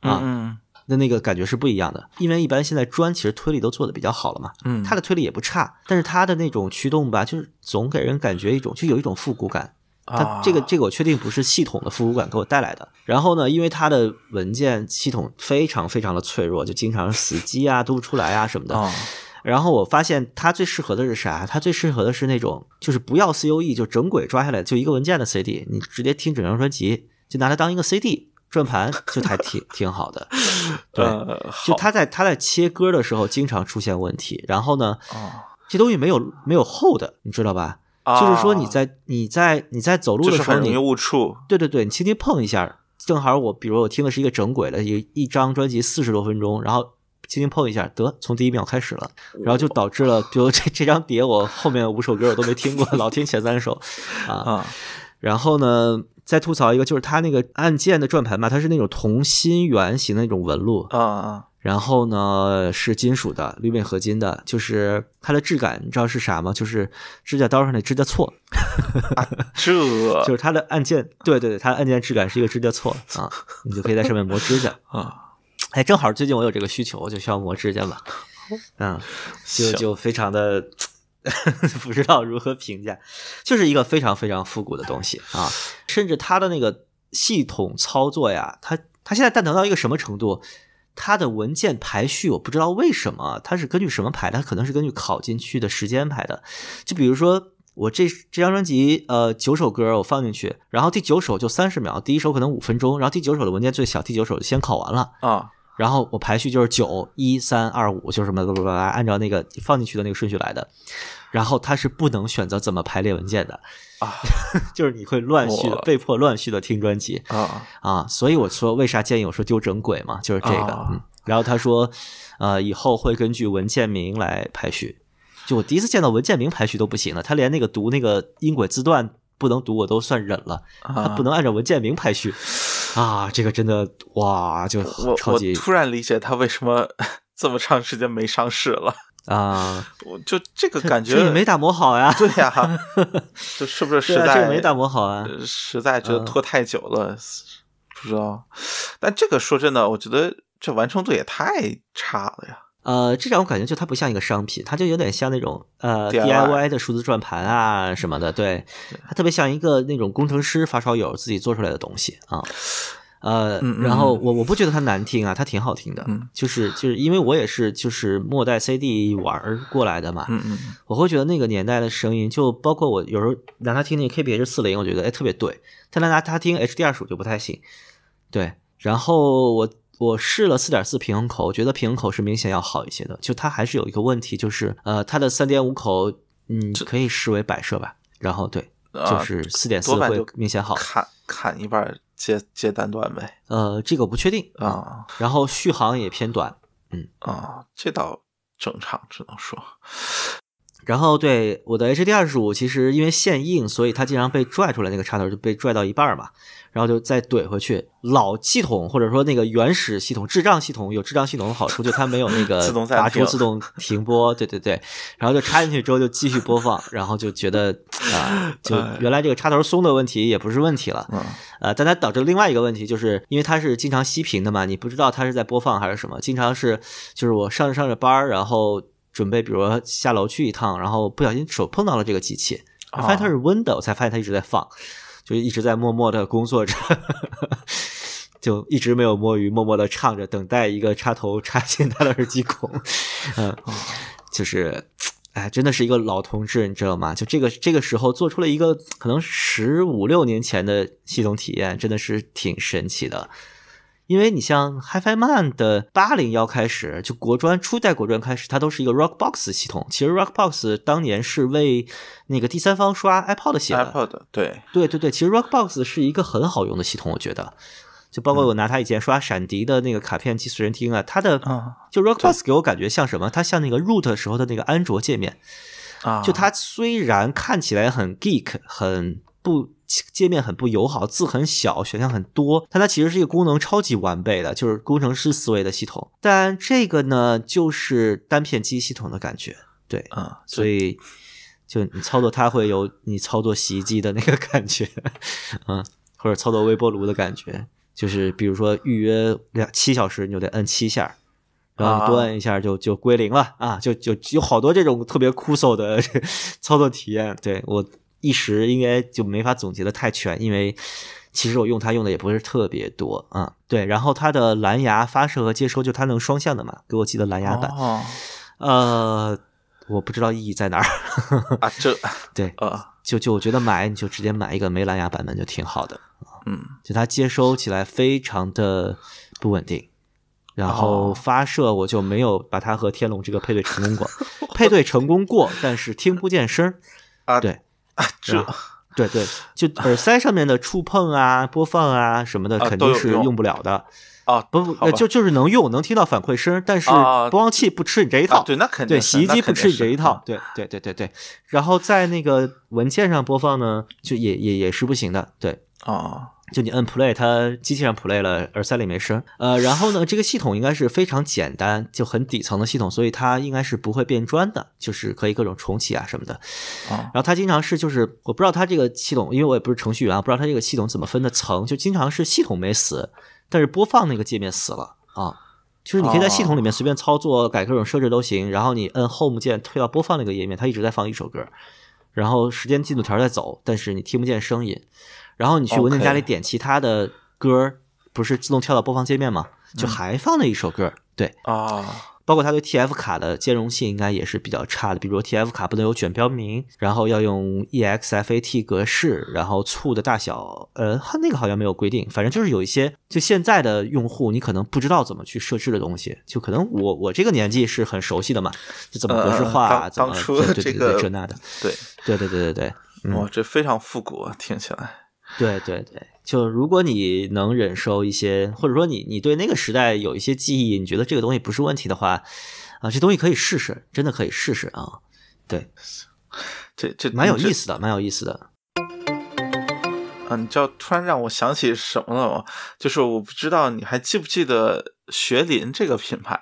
啊嗯的那个感觉是不一样的，因为一般现在砖其实推理都做的比较好了嘛，嗯，它的推理也不差，但是它的那种驱动吧，就是总给人感觉一种就有一种复古感。它啊这个这个我确定不是系统的复古感给我带来的。然后呢，因为它的文件系统非常非常的脆弱，就经常死机啊、读不出来啊什么的。哦然后我发现它最适合的是啥？它最适合的是那种就是不要 COE 就整轨抓下来就一个文件的 CD，你直接听整张专辑，就拿它当一个 CD 转盘，就还挺 挺好的。对，呃，就他在他在切歌的时候经常出现问题。然后呢，啊这东西没有没有厚的，你知道吧？就是说你在你在你在走路的时候，你。对对对，你轻轻碰一下，正好我比如我听的是一个整轨的一一张专辑四十多分钟，然后轻轻碰一下，得从第一秒开始了，然后就导致了，比如这这张碟我后面五首歌我都没听过，老听前三首啊。啊然后呢，再吐槽一个，就是它那个按键的转盘吧，它是那种同心圆形的那种纹路，啊啊然后呢是金属的，铝镁合金的，就是它的质感，你知道是啥吗？就是指甲刀上的指甲锉，这。就是它的按键，对对对，它的按键质感是一个指甲锉啊，你就可以在上面磨指甲。啊。哎，正好最近我有这个需求，我就需要磨指甲嘛，嗯，就就非常的 不知道如何评价，就是一个非常非常复古的东西啊，甚至它的那个系统操作呀，它它现在蛋疼到一个什么程度？它的文件排序我不知道为什么，它是根据什么排？它可能是根据考进去的时间排的。就比如说我这这张专辑，呃，九首歌我放进去，然后第九首就三十秒，第一首可能五分钟，然后第九首的文件最小，第九首就先考完了。啊然后我排序就是九一三二五，就是什么巴拉巴拉，按照那个放进去的那个顺序来的。然后它是不能选择怎么排列文件的，啊 就是你会乱序被迫乱序的听专辑啊啊。所以我说为啥建议我说丢整轨嘛，就是这个。啊嗯，然后他说，呃，以后会根据文件名来排序。就我第一次见到文件名排序都不行了，他连那个读那个音轨字段不能读，我都算忍了，他啊！不能按照文件名排序啊，这个真的哇，就我超级我突然理解他为什么 这么长时间没上市了。啊。我就这个感觉没打磨好呀。对呀，就是不是实在啊，这没打磨好啊。呃实在觉得嗯拖太久了，不知道。但这个说真的，我觉得这完成度也太差了呀。呃，这让我感觉就它不像一个商品，它就有点像那种呃 DIY 的数字转盘啊什么的，对，它特别像一个那种工程师发烧友自己做出来的东西啊。呃，然后我我不觉得它难听啊，它挺好听的，嗯就是就是因为我也是就是末代 CD 玩过来的嘛，我会觉得那个年代的声音，就包括我有时候拿它听那个 KPH 四零，我觉得哎特别对，但拿它听 HD 二十五就不太行。对，然后我我试了四点四平衡口，我觉得平衡口是明显要好一些的，就它还是有一个问题，就是呃它的三点五口，嗯可以视为摆设吧，然后对，啊就是四点四会明显好，砍砍一半接接单段呗。呃这个我不确定，啊然后续航也偏短。嗯啊，这倒正常，只能说然后对我的 HD 二十五，其实因为线硬，所以它经常被拽出来，那个插头就被拽到一半儿嘛，然后就再怼回去。老系统或者说那个原始系统智障系统有智障系统的好处，就它没有那个拔出自动停播，对对对，然后就插进去之后就继续播放，然后就觉得啊、就原来这个插头松的问题也不是问题了，嗯呃，但它导致另外一个问题，就是因为它是经常熄屏的嘛，你不知道它是在播放还是什么，经常是就是我上着上着班儿，然后准备比如说下楼去一趟，然后不小心手碰到了这个机器，发现它是温的，我才发现它一直在放，就一直在默默的工作着。就一直没有摸鱼，默默的唱着，等待一个插头插进他的耳机孔。嗯，就是，哎，真的是一个老同志，你知道吗？就这个这个时候做出了一个可能十五六年前的系统体验，真的是挺神奇的。因为你像 HiFi Man 的八零幺开始，就国专初代国专开始，它都是一个 Rockbox 系统。其实 Rockbox 当年是为那个第三方刷 iPod 写的，iPod 对，对对对，其实 Rockbox 是一个很好用的系统，我觉得。就包括我拿它以前刷闪迪的那个卡片机随身听啊，它的嗯就 Rockbox 给我感觉像什么？它像那个 root 时候的那个安卓界面，啊，就它虽然看起来很 geek，很不界面很不友好，字很小，选项很多，但它其实是一个功能超级完备的，就是工程师思维的系统。但这个呢，就是单片机系统的感觉，对，啊，所以就你操作它会有你操作洗衣机的那个感觉，嗯，或者操作微波炉的感觉，就是比如说预约两七小时，你就得摁七下。然后你多摁一下就就归零了啊，就就有好多这种特别酷搜的 操作体验。对我一时应该就没法总结的太全，因为其实我用它用的也不是特别多啊。对，然后它的蓝牙发射和接收就它能双向的嘛，给我寄的蓝牙版。哦呃，我不知道意义在哪儿。啊，这对，呃就就我觉得买你就直接买一个没蓝牙版本就挺好的，嗯就它接收起来非常的不稳定，然后哦发射我就没有把它和天龙这个配对成功过，配对成功过，但是听不见声儿。啊对 这 对对，就耳塞上面的触碰啊、播放啊什么的，啊肯定是用用不了的。啊不不，呃，就就是能用，能听到反馈声，但是啊播放器不吃你这一套。啊对那肯定对，洗衣机不吃你这一套嗯。对对对对对。然后在那个文件上播放呢，就也也也是不行的。对，啊就你摁 play，它机器上 play 了，耳塞里没声。呃，然后呢，这个系统应该是非常简单，就很底层的系统，所以它应该是不会变砖的，就是可以各种重启啊什么的。啊然后它经常是就是我不知道它这个系统，因为我也不是程序员啊，不知道它这个系统怎么分的层，就经常是系统没死，但是播放那个界面死了啊。就是你可以在系统里面随便操作，改各种设置都行。然后你摁 Home 键推到播放那个页面，它一直在放一首歌，然后时间进度条在走，但是你听不见声音。然后你去文件夹里点其他的歌，不是自动跳到播放界面吗？就还放了一首歌。对，啊。包括它对 TF 卡的兼容性应该也是比较差的，比如说 TF 卡不能有卷标明，然后要用 E EXFAT 格式，然后簇的大小，呃，它那个好像没有规定，反正就是有一些就现在的用户你可能不知道怎么去设置的东西，就可能我我这个年纪是很熟悉的嘛，就怎么格式化，呃当初对这个这那的，对，对对对对对。嗯。哇，这非常复古啊，听起来对对对，就如果你能忍受一些，或者说你你对那个时代有一些记忆，你觉得这个东西不是问题的话，啊，这东西可以试试，真的可以试试啊，对，这这蛮有意思思的，蛮有意思的。嗯！你知道，突然让我想起什么了吗？就是我不知道你还记不记得学林这个品牌，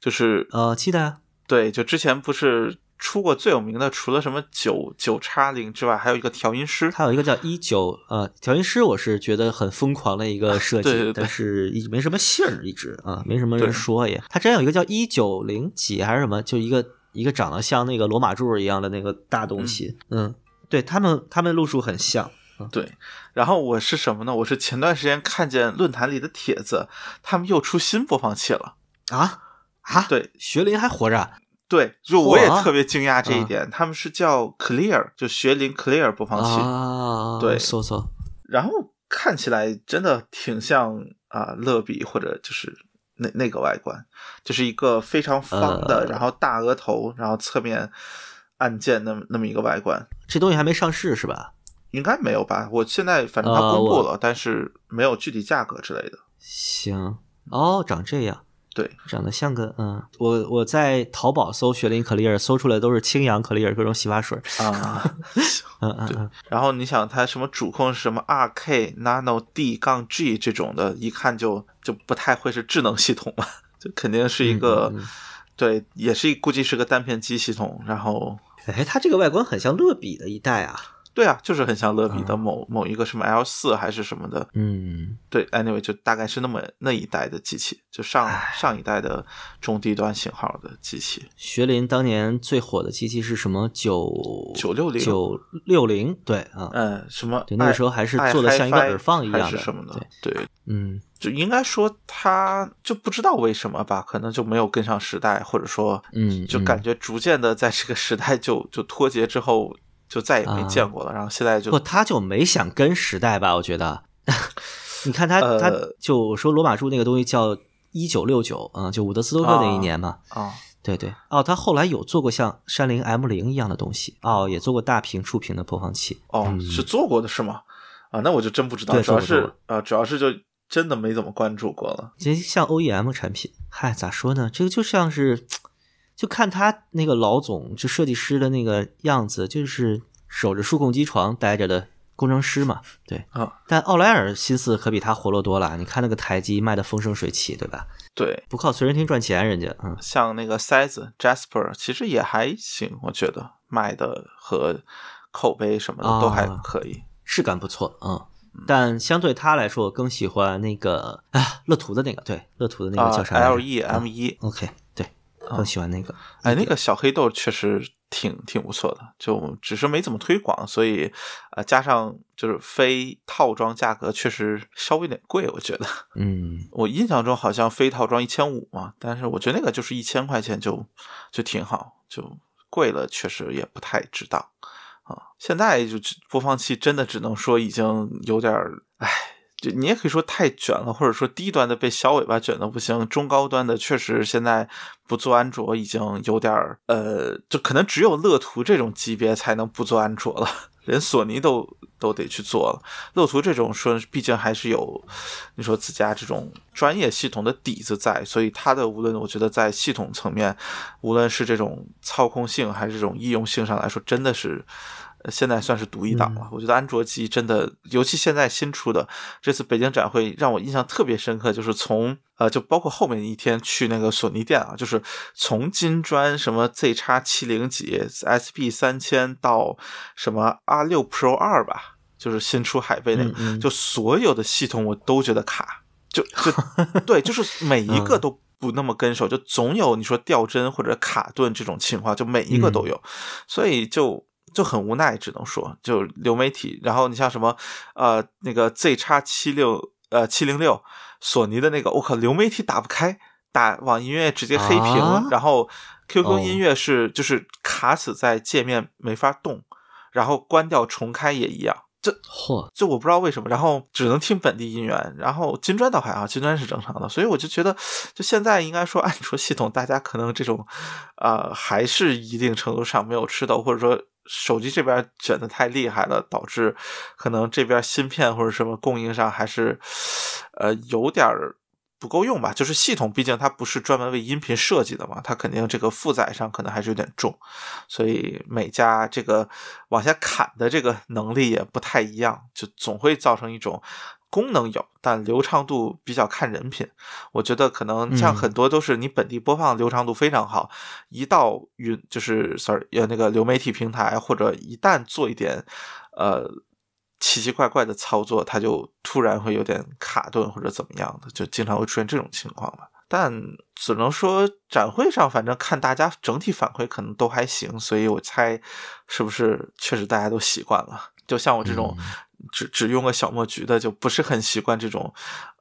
就是呃，记得啊，对，就之前不是出过最有名的，除了什么九九叉零之外，还有一个调音师。还有一个叫一九呃调音师，我是觉得很疯狂的一个 设计，对对对但是一直没什么信儿，一直啊，没什么人说也。它真有一个叫一九零几还是什么，就一个一个长得像那个罗马柱一样的那个大东西，嗯，对他们他们路数很像。对，然后我是什么呢？我是前段时间看见论坛里的帖子，他们又出新播放器了。啊啊！对学林还活着？对，就我也特别惊讶这一啊点，他们是叫 Clear，就学林 Clear 播放器。啊，对搜搜，然后看起来真的挺像啊、乐比或者就是那那个外观，就是一个非常方的，呃然后大额头，然后侧面按键那么那么一个外观，这东西还没上市是吧？应该没有吧？我现在反正它公布了，但是没有具体价格之类的。行，哦，长这样，对，长得像个嗯，我我在淘宝搜雪林可丽尔，搜出来都是清扬可丽尔各种洗发水，啊，嗯嗯嗯，然后你想它什么主控是什么 RK Nano D 杠 G 这种的，一看就就不太会是智能系统嘛，就肯定是一个、嗯嗯嗯。对，也是估计是个单片机系统。然后哎，它这个外观很像乐比的一代啊，对啊，就是很像乐比的某、某一个什么 L 四还是什么的，嗯，对，anyway 就大概是那么那一代的机器，就上上一代的中低端型号的机器。学林当年最火的机器是什么？九九六零九六零，对啊，嗯，什么对，那个时候还是做的像一个耳放一样的还是什么的，对，嗯。就应该说它就不知道为什么吧，可能就没有跟上时代，或者说，嗯就感觉逐渐的在这个时代就就脱节之后，就再也没见过了。然后现在就不，他就没想跟时代吧？我觉得，你看他，呃他就说罗马柱那个东西叫一九六九嗯，就伍德斯托克那一年嘛。啊，对对，哦，他后来有做过像山林 M 零一样的东西，哦，也做过大屏触屏的播放器。哦，嗯是做过的是吗？啊，那我就真不知道，对主要是啊，主要是就真的没怎么关注过了。其实像 OEM 产品，嗨，咋说呢？这个就像是，就看他那个老总，就设计师的那个样子，就是守着数控机床待着的工程师嘛。对啊，但奥莱尔心思可比他活络多了。你看那个台机卖的风生水起，对吧？对，不靠随身听赚钱，人家嗯，像那个塞子 Jasper，其实也还行，我觉得卖的和口碑什么的都还啊可以。质感不错，嗯。但相对他来说，我更喜欢那个啊，乐图的那个，对，乐图的那个叫啥？L E M 一，OK，对，更喜欢那个。哎，那个小黑豆确实挺挺不错的，就只是没怎么推广，所以呃，加上就是非套装价格确实稍微有点贵，我觉得。嗯，我印象中好像非套装一千五嘛，但是我觉得那个就是一千块钱就就挺好，就贵了确实也不太值当啊。现在就播放器真的只能说已经有点儿，唉。就你也可以说太卷了，或者说低端的被小尾巴卷的不行，中高端的确实现在不做安卓已经有点儿，呃，就可能只有乐图这种级别才能不做安卓了，连索尼都都得去做了。乐图这种说，毕竟还是有你说自家这种专业系统的底子在，所以它的无论我觉得在系统层面，无论是这种操控性还是这种易用性上来说，真的是。呃现在算是独一档了，我觉得安卓机真的，尤其现在新出的，这次北京展会让我印象特别深刻，就是从呃，就包括后面一天去那个索尼店啊，就是从金砖什么 Z 叉七零几、SP 三千到什么 R 六 Pro 二吧，就是新出海贝那个，嗯。嗯就所有的系统我都觉得卡，就就 对，就是每一个都不那么跟手，就总有你说掉帧或者卡顿这种情况，就每一个都有，所以就。就很无奈，只能说就流媒体。然后你像什么，呃，那个 Z 叉七六呃七零六，索尼的那个，我靠，流媒体打不开，打网易音乐直接黑屏然后 QQ 哦音乐是就是卡死在界面没法动，然后关掉重开也一样。这嚯，就我不知道为什么，然后只能听本地音源，然后金砖倒还好，金砖是正常的，所以我就觉得，就现在应该说安卓系统，大家可能这种，呃，还是一定程度上没有吃到，或者说手机这边卷的太厉害了，导致可能这边芯片或者什么供应上还是，呃，有点儿。不够用吧？就是系统，毕竟它不是专门为音频设计的嘛，它肯定这个负载上可能还是有点重，所以每家这个往下砍的这个能力也不太一样，就总会造成一种功能有，但流畅度比较看人品。我觉得可能像嗯很多都是你本地播放流畅度非常好，一到云就是 sorry 呃那个流媒体平台，或者一旦做一点呃。奇奇怪怪的操作，它就突然会有点卡顿或者怎么样的，就经常会出现这种情况吧。但只能说展会上，反正看大家整体反馈可能都还行，所以我猜是不是确实大家都习惯了。就像我这种只只用个小墨菊的，就不是很习惯这种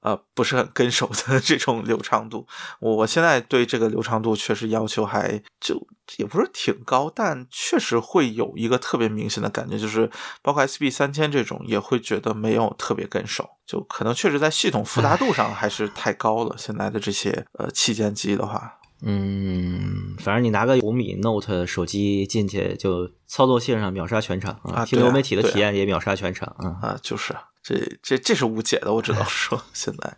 呃不是很跟手的 这种流畅度。我我现在对这个流畅度确实要求还就也不是挺高，但确实会有一个特别明显的感觉，就是包括 SB 三千这种也会觉得没有特别跟手，就可能确实在系统复杂度上还是太高了。现在的这些呃旗舰机的话，嗯，反正你拿个红米 Note 手机进去，就操作性上秒杀全场啊听流媒体的体验也秒杀全场啊。啊，就是这这这是无解的，我只能 说现在。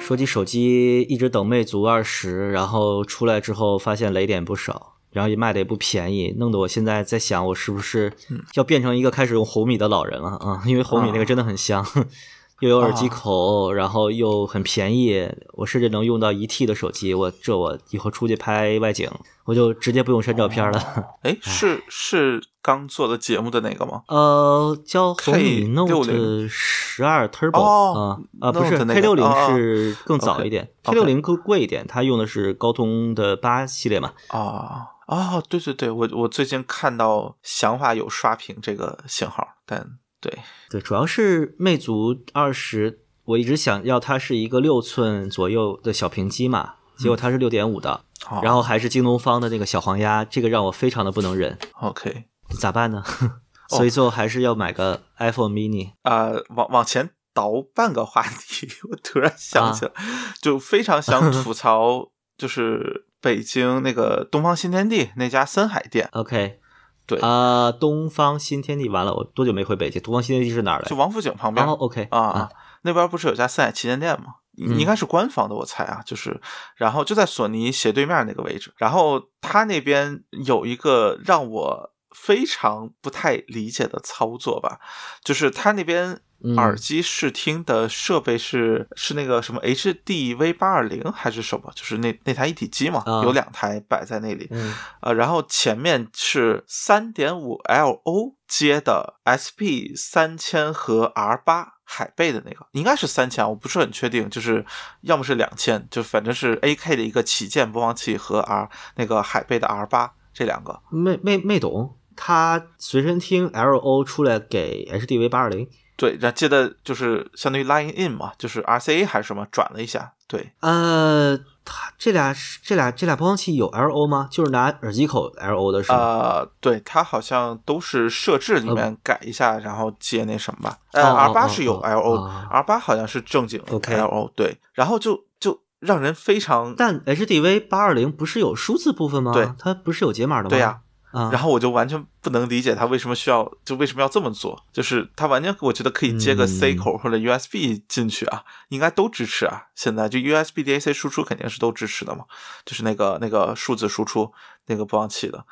说起手机，一直等魅族二十，然后出来之后发现雷点不少，然后也卖的也不便宜，弄得我现在在想，我是不是要变成一个开始用红米的老人了啊？因为红米那个真的很香。又有耳机口，然后又很便宜，我甚至能用到一 T 的手机。我这我以后出去拍外景，我就直接不用删照片了。哎，是是刚做的节目的那个吗？呃，叫红米 K60 Note 十二 Turbo 哦啊啊，不是 K 六零是更早一点，K 六零更贵一点，它用的是高通的八系列嘛。啊哦，对对对，我我最近看到想法有刷屏这个型号，但对。对，主要是魅族二十，我一直想要它是一个六寸左右的小屏机嘛，结果它是六点五的，哦然后还是京东方的那个小黄鸭，这个让我非常的不能忍，OK。咋办呢？所以最后还是要买个 iPhone mini。啊、往往前倒半个话题，我突然想起来，就非常想吐槽，就是北京那个东方新天地那家森海店，OK，对啊、东方新天地完了，我多久没回北京？东方新天地是哪儿来？就王府井旁边。哦，OK 啊，那边不是有家森海旗舰店吗？嗯应该是官方的，我猜啊，就是，然后就在索尼斜对面那个位置，然后他那边有一个让我非常不太理解的操作吧，就是他那边嗯耳机试听的设备是、是那个什么 HD V 八二零还是什么，就是那那台一体机嘛，啊。有两台摆在那里，嗯。呃，然后前面是三点五 LO 接的 SP 三千和 R 八海贝的那个，应该是三千，我不是很确定，就是要么是两千，就反正是 AK 的一个旗舰播放器和 R 那个海贝的 R 八这两个。没没没懂，它随身听 LO 出来给 HDV 八二零，对，然后接的就是相当于 Line In 嘛，就是 RCA 还是什么转了一下，对，呃，它这俩是这俩这俩播放器有 LO 吗？就是拿耳机口 LO 的是吗？呃，对，它好像都是设置里面改一下，然后接那什么吧。呃哦哦，R 八是有哦 LO，R 哦八好像是正经 LO，对，然后就就让人非常，但 HDV 八二零不是有数字部分吗？对，它不是有解码的吗？对呀、啊，然后我就完全不能理解他为什么需要，就为什么要这么做，就是他完全我觉得可以接个 C 嗯口或者 USB 进去啊，应该都支持啊。现在就 USB DAC 输出肯定是都支持的嘛，就是那个那个数字输出那个播放器的，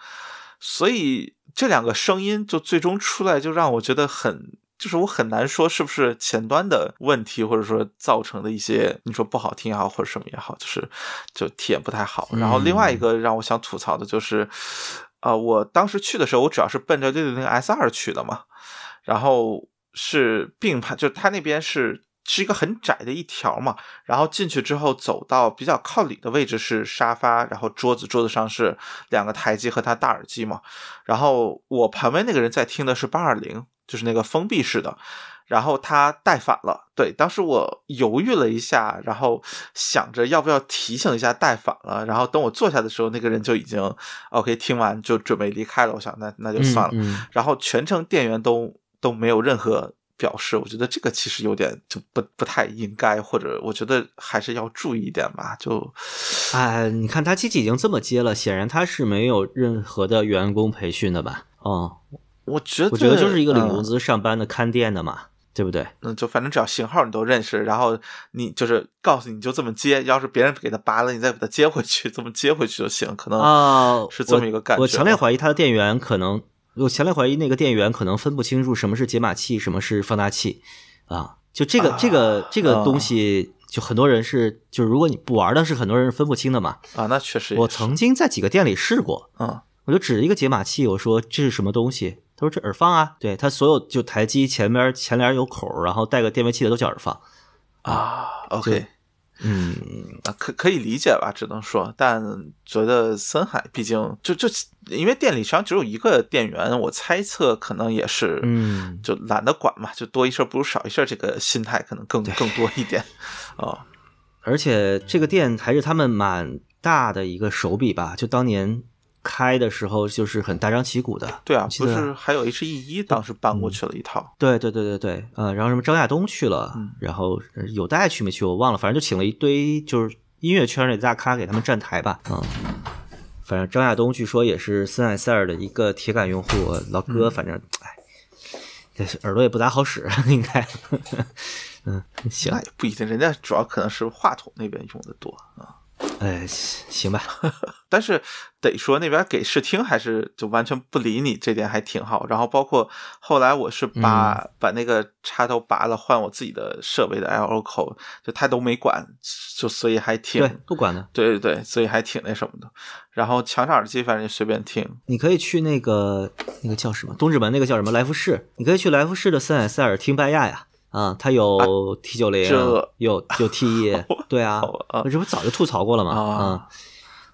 所以这两个声音就最终出来，就让我觉得很。就是我很难说是不是前端的问题，或者说造成的一些你说不好听也好，或者什么也好，就是就体验不太好。然后另外一个让我想吐槽的就是，呃，我当时去的时候，我主要是奔着六六零 S 二去的嘛，然后是并排，就它那边是是一个很窄的一条嘛，然后进去之后走到比较靠里的位置是沙发，然后桌子，桌子上是两个台机和他大耳机嘛，然后我旁边那个人在听的是八二零，就是那个封闭式的。然后他带反了，对，当时我犹豫了一下，然后想着要不要提醒一下带反了，然后等我坐下的时候，那个人就已经 OK 听完就准备离开了，我想那那就算了，嗯嗯。然后全程店员都都没有任何表示，我觉得这个其实有点就不不太应该，或者我觉得还是要注意一点吧，就哎，你看他机器已经这么接了，显然他是没有任何的员工培训的吧？哦，我觉得我觉得就是一个领嗯。工资上班的看店的嘛，对不对？嗯，就反正只要型号你都认识，然后你就是告诉你就这么接，要是别人给他拔了，你再把它接回去，这么接回去就行。可能啊，是这么一个感觉我。我强烈怀疑他的电源可能，我强烈怀疑那个电源可能分不清楚什么是解码器，什么是放大器啊。就这个、啊这个这个啊东西，就很多人是，就如果你不玩的是，很多人是分不清的嘛。啊，那确实我曾经在几个店里试过，嗯我就指着一个解码器，我说这是什么东西？他说这耳放啊，对，他所有就台机前面前帘有口，然后带个电位器的都叫耳放。啊，OK，嗯，啊，可可以理解吧，只能说，但觉得森海毕竟就就因为店里实际上只有一个店员，我猜测可能也是，嗯就懒得管嘛，就多一事不如少一事，这个心态可能更更多一点啊。而且这个店还是他们蛮大的一个手笔吧，就当年开的时候就是很大张旗鼓的。对啊不是还有 H E 一当时搬过去了一套，对对对对对，呃，然后什么张亚东去了，嗯然后呃有带去没去我忘了，反正就请了一堆就是音乐圈里的大咖给他们站台吧，嗯。反正张亚东据说也是森海塞尔的一个铁杆用户，老哥，反正哎，这耳朵也不咋好使，应该。嗯，行那，也不一定，人家主要可能是话筒那边用的多啊。哎，行吧，但是得说那边给试听还是就完全不理你，这点还挺好。然后包括后来我是把、嗯把那个插头拔了，换我自己的设备的 L O 口，就他都没管，就所以还挺对，不管的，对对对，所以还挺那什么的。然后墙上耳机反正就随便听，你可以去那个那个叫什么东直门那个叫什么来福士，你可以去来福士的森海塞尔听拜亚呀。啊，他有 T 九零，有有 T 一，对啊这不早就吐槽过了吗？啊啊，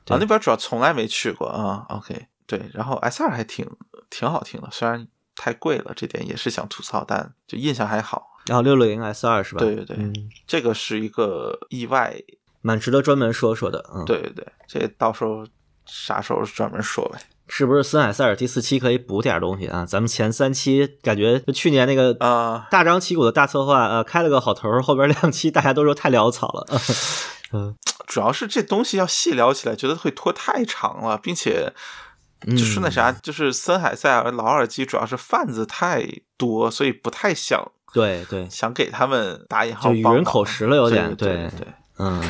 啊，那边主要从来没去过啊。OK，对，然后 S 二还挺挺好听的，虽然太贵了，这点也是想吐槽，但就印象还好。然后六六零 S 二是吧？对对对，嗯，这个是一个意外，蛮值得专门说说的。嗯，对对对，这到时候啥时候专门说呗。是不是森海塞尔第四期可以补点东西啊？咱们前三期感觉就去年那个啊大张旗鼓的大策划，呃，开了个好头，后边两期大家都说太潦草了。嗯，主要是这东西要细聊起来，觉得会拖太长了，并且就是那啥，就是森海塞尔老耳机主要是贩子太多，所以不太想对对，想给他们打引号就语人口实了有点对对对。嗯，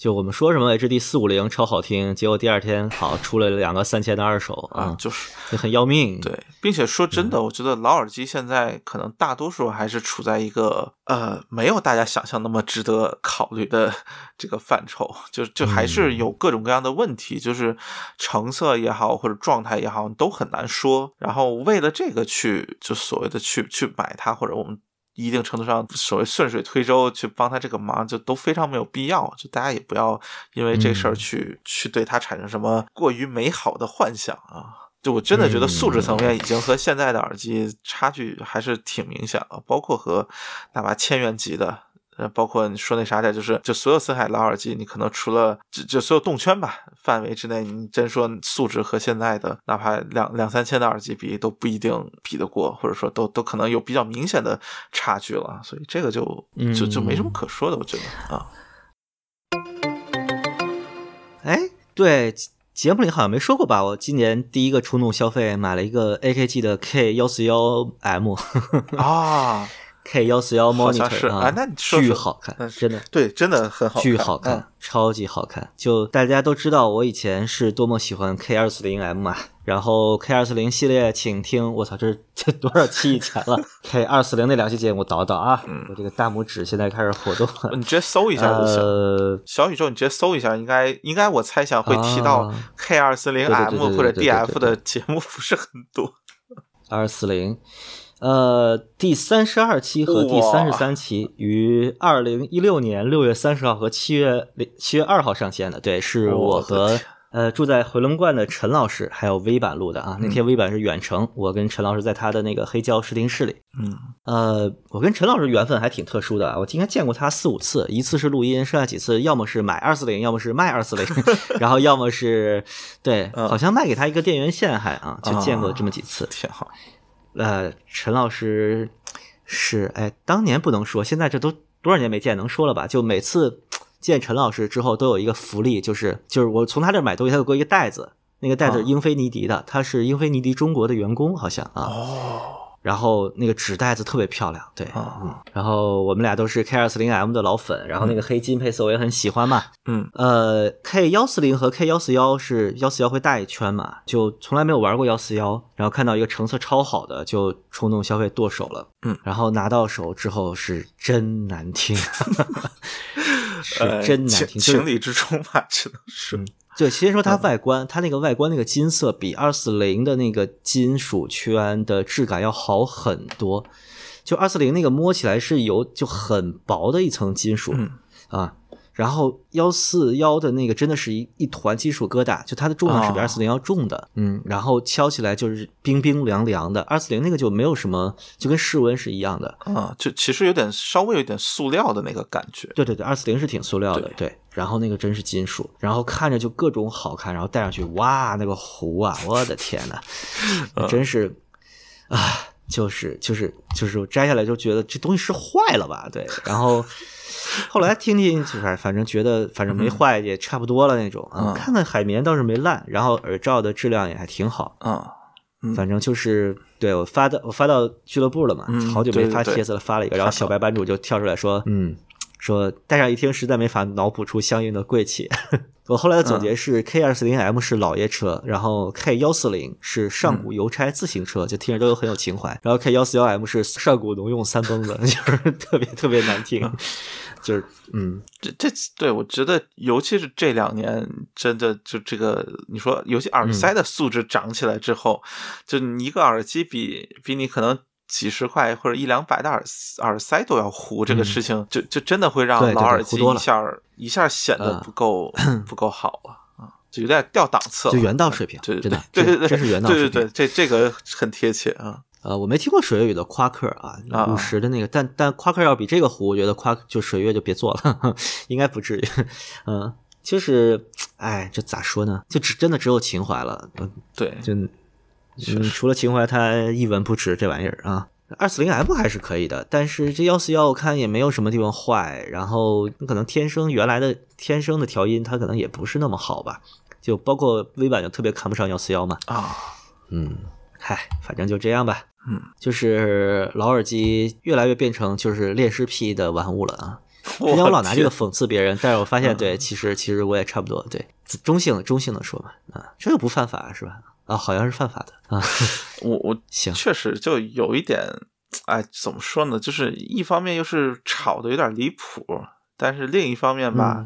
就我们说什么 HD 四五零超好听，结果第二天好出了两个三千的二手啊，，啊就是就很要命。对，并且说真嗯的，我觉得老耳机现在可能大多数还是处在一个呃没有大家想象那么值得考虑的这个范畴，就就还嗯是有各种各样的问题，就是成色也好或者状态也好都很难说。然后为了这个去就所谓的去去买它，或者我们。一定程度上，所谓顺水推舟去帮他这个忙，就都非常没有必要。就大家也不要因为这事儿嗯去、去对他产生什么过于美好的幻想啊。就我真的觉得素质层面已经和现在的耳机差距还是挺明显了，包括和哪怕千元级的，呃，包括你说那啥点，就是就所有森海老耳机，你可能除了就就所有动圈吧范围之内，你真说素质和现在的哪怕两两三千的耳机比，都不一定比得过，或者说都都可能有比较明显的差距了，所以这个就就就没什么可说的，我觉得啊。哎，对，节目里好像没说过吧？我今年第一个冲动消费买了一个 AKG 的 K 幺四幺 M 啊，K 幺四幺 monitor 啊哎那你说说巨好看真的。对，真的很好看，巨好看，嗯超级好看。就大家都知道，我以前是多么喜欢 K 二四零 M 嘛，然后 K 二四零系列，请听，我操，这这多少期以前了？K 二四零那两期节目倒倒啊，我这个大拇指现在开始活动了。你直接搜一下就行。呃，小宇宙，你直接搜一下，应该应该我猜想会提到啊 K 二四零 M 或者 DF 的节目不是很多。二四零，呃，第三十二期和第三十三期于二零一六年六月三十号和七月七月二号上线的。对，是我和天呃住在回龙观的陈老师还有 V 版录的啊。那天 V 版是远程，我跟陈老师在他的那个黑胶试听室里。嗯，呃，我跟陈老师缘分还挺特殊的啊，我应该见过他四五次，一次是录音，剩下几次要么是买二四零，要么是卖二四零，然后要么是对，嗯好像卖给他一个电源线还啊，就见过这么几次。挺好。呃，陈老师是哎，当年不能说，现在这都多少年没见，能说了吧？就每次见陈老师之后，都有一个福利，就是就是我从他这儿买东西，他有给我一个袋子，那个袋子英菲尼迪的，他是英菲尼迪中国的员工，好像啊。哦，然后那个纸袋子特别漂亮，对。然后我们俩都是 K 二四零 M 的老粉，然后那个黑金配色我也很喜欢嘛。嗯呃，K 幺四零和 K 幺四幺是幺四幺会大一圈嘛，就从来没有玩过幺四幺，然后看到一个成色超好的，就冲动消费剁手了。嗯，然后拿到手之后是真难听，是呃真难听，情理之中吧，只能说。对，先说它外观，它那个外观那个金色比二四零的那个金属圈的质感要好很多。就二四零那个摸起来是有就很薄的一层金属、嗯啊，然后幺四幺的那个真的是一一团金属疙瘩，就它的重量是比哦二四零要重的，嗯，然后敲起来就是冰冰凉凉的。二四零那个就没有什么，就跟室温是一样的。啊，就其实有点稍微有点塑料的那个感觉。对对对，二四零是挺塑料的，对。然后那个真是金属，然后看着就各种好看，然后戴上去，哇，那个弧啊，我的天呐，真是啊，就是就是就是摘下来就觉得这东西是坏了吧？对，然后后来听听，就是反正觉得反正没坏，也差不多了那种看看海绵倒是没烂，然后耳罩的质量也还挺好。啊，嗯。反正就是对我发的，我发到俱乐部了嘛，嗯好久没发帖子了，发了一个，然后小白版主就跳出来说，嗯，说戴上一听实在没法脑补出相应的贵气。我后来的总结是，K 二四零 M 是老爷车，然后 K 幺四零是上古邮差自行车，就听着都很有情怀。然后 K 幺四幺 M 是上古农用三蹦子，就是特别特别难听，就是嗯，这这对我觉得，尤其是这两年，真的就这个，你说，尤其耳塞的素质涨起来之后，就你一个耳机比比你可能。几十块或者一两百的耳耳塞都要糊，这个事情就就真的会让老耳机一下一下显得不够不够好了啊，就有点掉档次了，就原道水平，对对对对对，这是原道水平，对对对，这这个很贴切啊。呃，我没听过水月雨的夸克啊，五十的那个，但但夸克要比这个糊，我觉得夸就水月就别做了，应该不至于。嗯，就是，哎，这咋说呢？就只真的只有情怀了。嗯，对，就。嗯，除了情怀，它一文不值这玩意儿啊。二四零 M 还是可以的，但是这幺四幺我看也没有什么地方坏，然后可能天生原来的天生的调音它可能也不是那么好吧。就包括 V 版就特别看不上幺四幺嘛。啊，嗯，嗨，反正就这样吧。嗯，就是老耳机越来越变成就是恋尸癖的玩物了啊。之前我老拿这个讽刺别人，但是我发现对，其实其实我也差不多对，中性中性的说嘛，啊，这个不犯法是吧？啊，好像是犯法的啊！我我 行，确实就有一点，哎，怎么说呢？就是一方面又是吵的有点离谱，但是另一方面吧。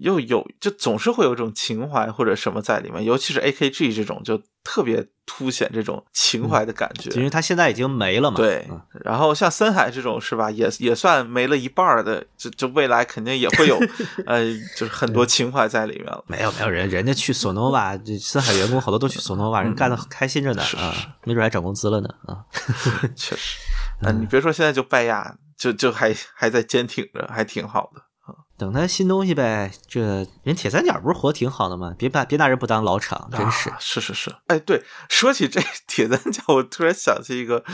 又有就总是会有种情怀或者什么在里面，尤其是 A K G 这种就特别凸显这种情怀的感觉，因为它现在已经没了嘛。对，然后像森海这种是吧，也也算没了一半的，就就未来肯定也会有，呃，就是很多情怀在里面了。没有没有人，人家去索诺瓦，这森海员工好多都去索诺瓦，人干的开心着呢啊，没准还涨工资了呢啊。确实，啊，你别说现在就拜亚，就就还还在坚挺着，还挺好的。等他新东西呗，这人铁三角不是活挺好的吗？别把别拿人不当老厂，真是是是是。哎，对，说起这 铁三角，我突然想起一个，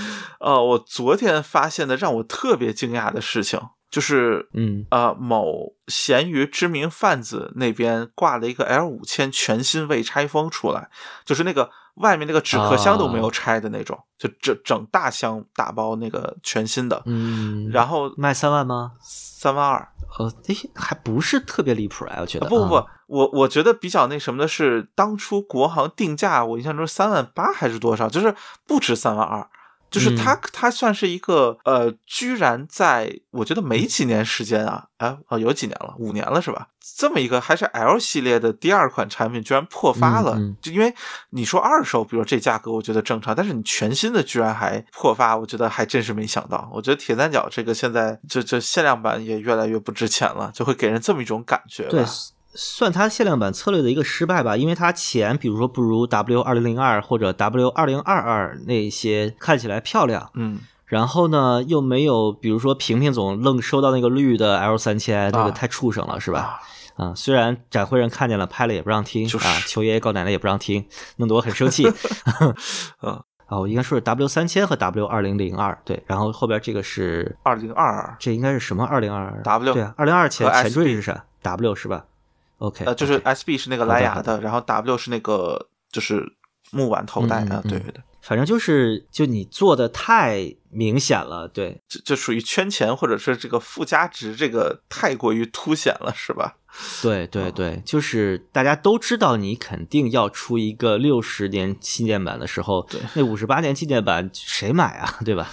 呃，我昨天发现的让我特别惊讶的事情，就是嗯呃，某咸鱼知名贩子那边挂了一个 L 五千全新未拆封出来，就是那个外面那个纸壳箱都没有拆的那种，就整整大箱打包那个全新的，嗯，然后卖三万吗？三万二。呃，这还不是特别离谱啊，我觉得。不不不，我我觉得比较那什么的是，当初国行定价，我印象中三万八还是多少，就是不止三万二。就是它，它算是一个呃，居然在我觉得没几年时间啊，啊啊，有几年了，五年了是吧？这么一个还是 L 系列的第二款产品，居然破发了。就因为你说二手，比如这价格，我觉得正常，但是你全新的居然还破发，我觉得还真是没想到。我觉得铁三角这个现在这这限量版也越来越不值钱了，就会给人这么一种感觉。对。算它限量版策略的一个失败吧，因为它钱，比如说不如 W 二零零二或者 W 二零二二那些看起来漂亮，嗯，然后呢又没有，比如说平平总愣收到那个绿的 L 三千，那个太畜生了，是吧？啊，虽然展会人看见了，拍了也不让听，啊，求爷爷告奶奶也不让听，弄得我很生气。啊 啊，我应该说是 W 三千和 W 二零零二，对，然后后边这个是二零二二，这应该是什么二零二二？W 对啊，二零二前前缀是啥？W 是吧？OK，呃，就是 SB 是那个蓝牙的，然后 W 是那个就是木碗头戴啊，对对对，反正就是就你做的太明显了，对，就就属于圈钱或者是这个附加值这个太过于凸显了，是吧？对对对，就是大家都知道你肯定要出一个六十年纪念版的时候，对，那五十八年纪念版谁买啊？对吧？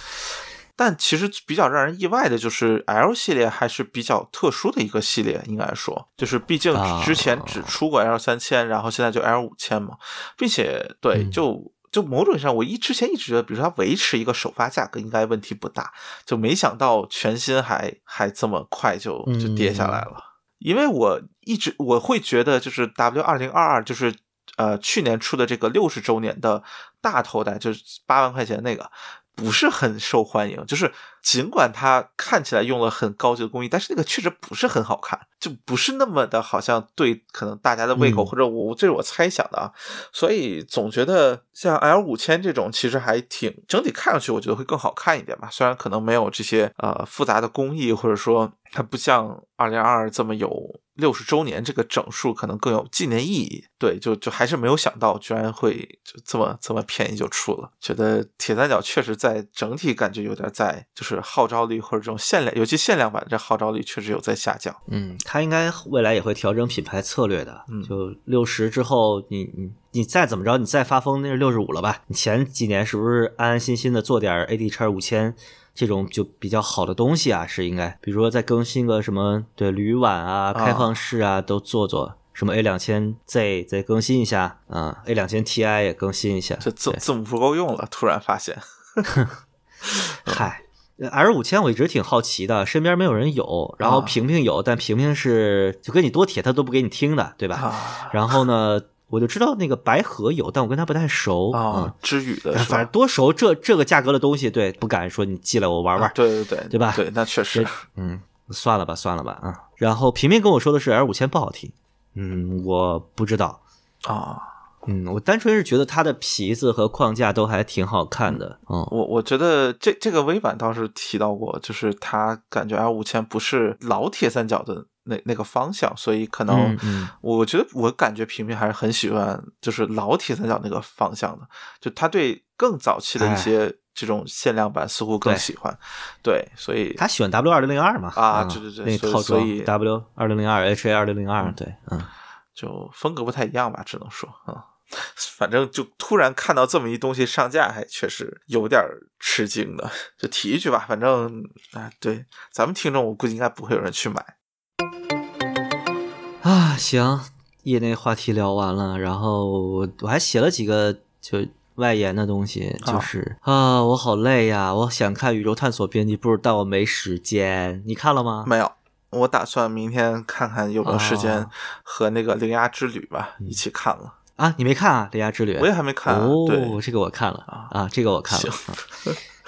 但其实比较让人意外的就是 L 系列还是比较特殊的一个系列，应该说，就是毕竟之前只出过 L 三千，然后现在就 L 五千嘛，并且对，就就某种意义上，我一之前一直觉得，比如说它维持一个首发价格应该问题不大，就没想到全新还还这么快就就跌下来了，因为我一直我会觉得就是 W 二零二二就是呃去年出的这个六十周年的大头戴，就是八万块钱那个。不是很受欢迎，就是尽管它看起来用了很高级的工艺，但是那个确实不是很好看，就不是那么的好像对可能大家的胃口，或者我这是我猜想的啊，所以总觉得像 L 五千这种其实还挺整体看上去我觉得会更好看一点吧，虽然可能没有这些呃复杂的工艺，或者说它不像二零二二这么有六十周年这个整数可能更有纪念意义。对，就就还是没有想到，居然会就这么这么便宜就出了。觉得铁三角确实在整体感觉有点在，就是号召力或者这种限量，尤其限量版这号召力确实有在下降。嗯，它应该未来也会调整品牌策略的。嗯就六十之后，你你你再怎么着，你再发疯，那是六十五了吧？你前几年是不是安安心心的做点 AD 叉五千这种就比较好的东西啊？是应该，比如说再更新个什么对铝碗啊、开放式啊都做做。什么 A 两千 Z 再更新一下啊，A 两千 Ti 也更新一下。这字对字母不够用了，突然发现。嗨，L 五千我一直挺好奇的，身边没有人有，然后啊平平有，但平平是就跟你多铁他都不给你听的，对吧？啊然后呢，我就知道那个白河有，但我跟他不太熟啊，知语的反正？多熟这这个价格的东西，对，不敢说你寄来我玩玩，啊对对对，对吧对，那确实嗯，算了吧，算了吧啊。然后平平跟我说的是 L 五千不好听，嗯，我不知道，啊。嗯，我单纯是觉得它的皮子和框架都还挺好看的，嗯我我觉得这这个微版倒是提到过，就是他感觉 L 五千不是老铁三角的那那个方向，所以可能我觉得我感觉平平还是很喜欢就是老铁三角那个方向的，就他对更早期的一些这种限量版似乎更喜欢，对，所以他喜欢 W 二零零二嘛？嗯啊对对对所以 W 二零零二 HA 二零零二，对，嗯，就风格不太一样吧，只能说啊。反正就突然看到这么一东西上架，还确实有点吃惊的。就提一句吧，反正啊，对咱们听众，我估计应该不会有人去买。啊，行，业内话题聊完了，然后我我还写了几个就外延的东西，就是啊我好累呀，我想看《宇宙探索编辑部》，但我没时间。你看了吗？没有，我打算明天看看有没有时间哦和那个《铃芽之旅》吧、一起看了。啊，你没看啊，《雷亚之旅》？我也还没看啊哦，对这个我看了啊啊，这个我看了。啊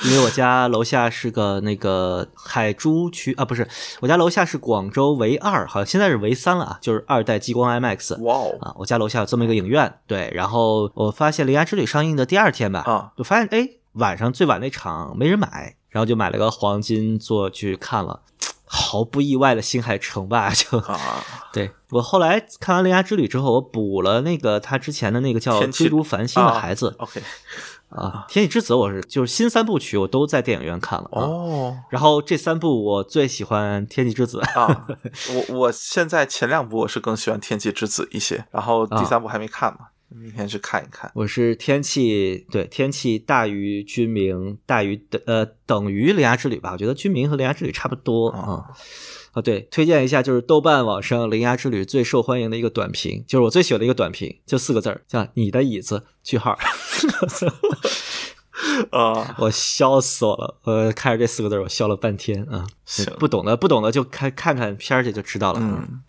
因为我家楼下是个那个海珠区啊，不是，我家楼下是广州唯二，好像现在是唯三了啊，就是二代激光 IMAX。哇哦啊，我家楼下有这么一个影院，对，然后我发现《铃芽之旅》上映的第二天吧，啊就发现哎，晚上最晚那场没人买，然后就买了个黄金座去看了，毫不意外的星海城吧，就啊！对我后来看完《铃芽之旅》之后，我补了那个他之前的那个叫《追逐繁星的孩子》OK，啊，《天气之子》我是就是新三部曲我都在电影院看了啊。哦。然后这三部我最喜欢《天气之子》啊，我我现在前两部我是更喜欢《天气之子》一些，然后第三部还没看嘛，明天去看一看。我是天气对天气大于军民大于等呃等于铃芽之旅吧，我觉得军民和铃芽之旅差不多啊。哦啊，对，推荐一下，就是豆瓣网上《铃芽之旅》最受欢迎的一个短评，就是我最喜欢的一个短评，就四个字儿，叫“你的椅子”句号。啊 我笑死我了，呃，看着这四个字儿我笑了半天啊。不懂的不懂的就看看看片儿去就知道了。嗯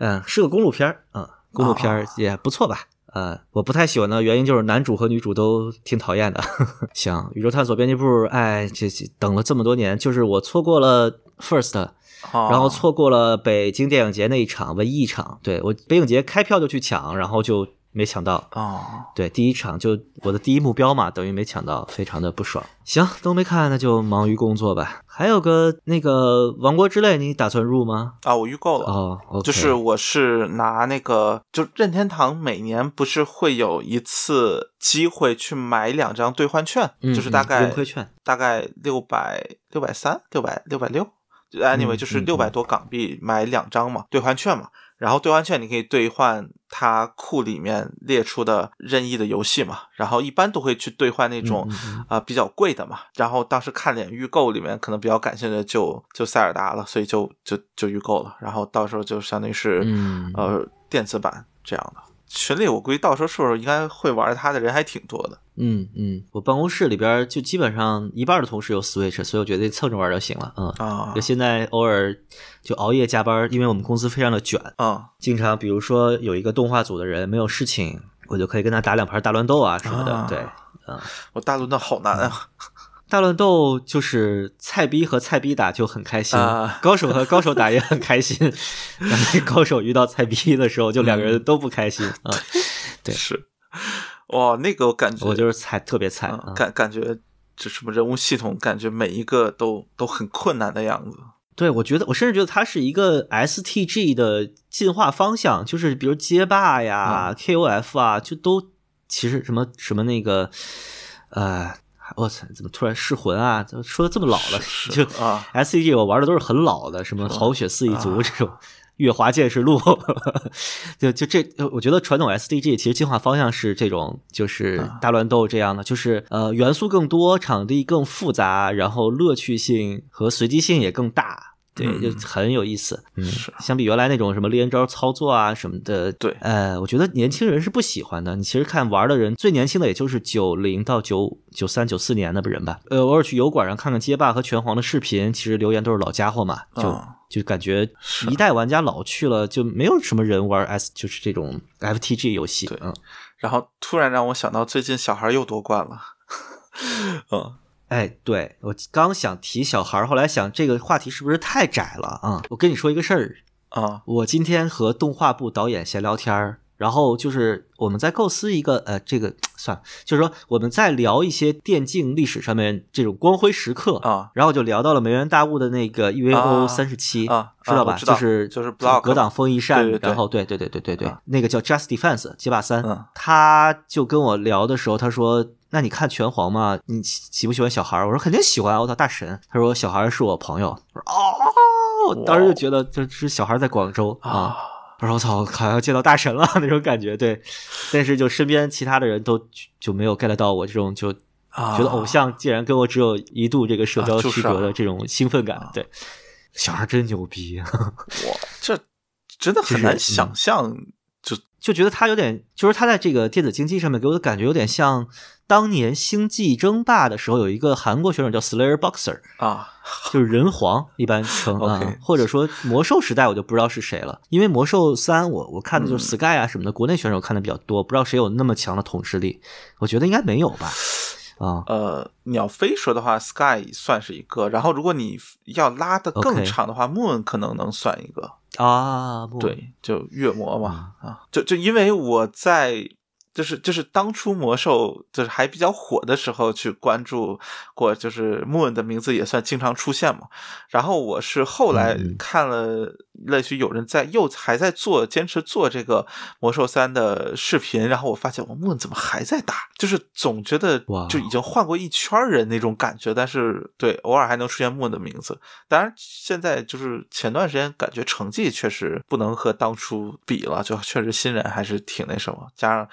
嗯，是个公路片儿啊，公路片儿也不错吧。呃，我不太喜欢的原因就是男主和女主都挺讨厌的。行，宇宙探索编辑部，哎，这这等了这么多年，就是我错过了 First，啊然后错过了北京电影节那一场文艺场。对我北影节开票就去抢，然后就没抢到。哦，对，第一场就我的第一目标嘛，等于没抢到，非常的不爽。行，都没看，那就忙于工作吧。还有个那个《王国之泪》，你打算入吗？啊，我预购了。哦，OK，就是我是拿那个，就任天堂每年不是会有一次机会去买两张兑换券，嗯就是大概嗯盈亏券大概六百六百三六百六百六，anyway 嗯就是嗯六百多港币买两张嘛，兑换券嘛。然后兑换券你可以兑换它库里面列出的任意的游戏嘛，然后一般都会去兑换那种啊、比较贵的嘛。然后当时看脸预购里面可能比较感兴趣的就就塞尔达了，所以就就就预购了。然后到时候就相当于是、嗯呃电子版这样的。群里我估计到时候是不是应该会玩它的人还挺多的嗯嗯，我办公室里边就基本上一半的同事有 Switch，所以我觉得蹭着玩就行了。嗯，啊就现在偶尔就熬夜加班，因为我们公司非常的卷，啊经常比如说有一个动画组的人没有事情，我就可以跟他打两盘大乱斗啊什么的。啊对，嗯，我大乱斗好难啊！大乱斗就是菜逼和菜逼打就很开心，啊高手和高手打也很开心。高手遇到菜逼的时候，就两个人都不开心啊、对是哇，那个我感觉我就是菜，特别菜。感感觉这什么人物系统，感觉每一个都都很困难的样子。对，我觉得我甚至觉得它是一个 STG 的进化方向，就是比如街霸呀、嗯 KOF 啊，就都其实什么什么那个，呃，我操，怎么突然噬魂啊？怎么说的这么老了？是 就啊 SDG 我玩的都是很老的，什么吧好血四一族啊这种。月华剑士录，就就这，我觉得传统 SDG 其实进化方向是这种，就是啊大乱斗这样的，就是呃元素更多，场地更复杂，然后乐趣性和随机性也更大，对，嗯就很有意思。嗯是，相比原来那种什么连招操作啊什么的，对呃，我觉得年轻人是不喜欢的。你其实看玩的人，最年轻的也就是九零到九九三九四年的人吧。呃，偶尔去油管上看看街霸和拳皇的视频，其实留言都是老家伙嘛，就、嗯就感觉一代玩家老去了，就没有什么人玩 S 就是这种 FTG 游戏。对嗯，然后突然让我想到，最近小孩又夺冠了。嗯，哎，对我刚想提小孩儿，后来想这个话题是不是太窄了啊、我跟你说一个事儿，啊我今天和动画部导演闲聊天儿，然后就是我们在构思一个呃，这个算了，就是说我们在聊一些电竞历史上面这种光辉时刻啊，然后就聊到了梅园大悟的那个 EVO 啊三十七啊知道吧？就是就是格挡风一扇，然后对对对对对对，啊那个叫 Just Defense 街霸三，嗯他就跟我聊的时候，他说。那你看拳皇吗？你喜喜不喜欢小孩儿？我说肯定喜欢啊！我操，大神！他说小孩是我朋友。我说哦，我当时就觉得这是小孩在广州啊。啊我说我操，好像见到大神了 那种感觉，对。但是就身边其他的人都就没有 get 到我这种，就啊，觉得偶像竟然跟我只有一度这个社交区隔的这种兴奋感，对。小孩真牛逼，哇，这真的很难想象，就就觉得他有点，就是他在这个电子竞技上面给我的感觉有点像当年星际争霸的时候有一个韩国选手叫 Slayer Boxer，啊。就是人皇一般称 啊 OK，或者说魔兽时代我就不知道是谁了，因为魔兽三我我看的就是 Sky 啊什么的，国内选手看的比较多，不知道谁有那么强的统治力，我觉得应该没有吧，啊，呃，你要非说的话，Sky 算是一个，然后如果你要拉的更长的话，Moon 可能能算一个，啊，不，对，就月魔嘛，啊，就就因为我在。就是就是当初魔兽就是还比较火的时候去关注过，就是 Moon 的名字也算经常出现嘛。然后我是后来看了，类似于有人在又还在做坚持做这个魔兽三的视频，然后我发现我 Moon 怎么还在打？就是总觉得哇就已经换过一圈人那种感觉，但是对偶尔还能出现 Moon 的名字。当然现在就是前段时间感觉成绩确实不能和当初比了，就确实新人还是挺那什么，加上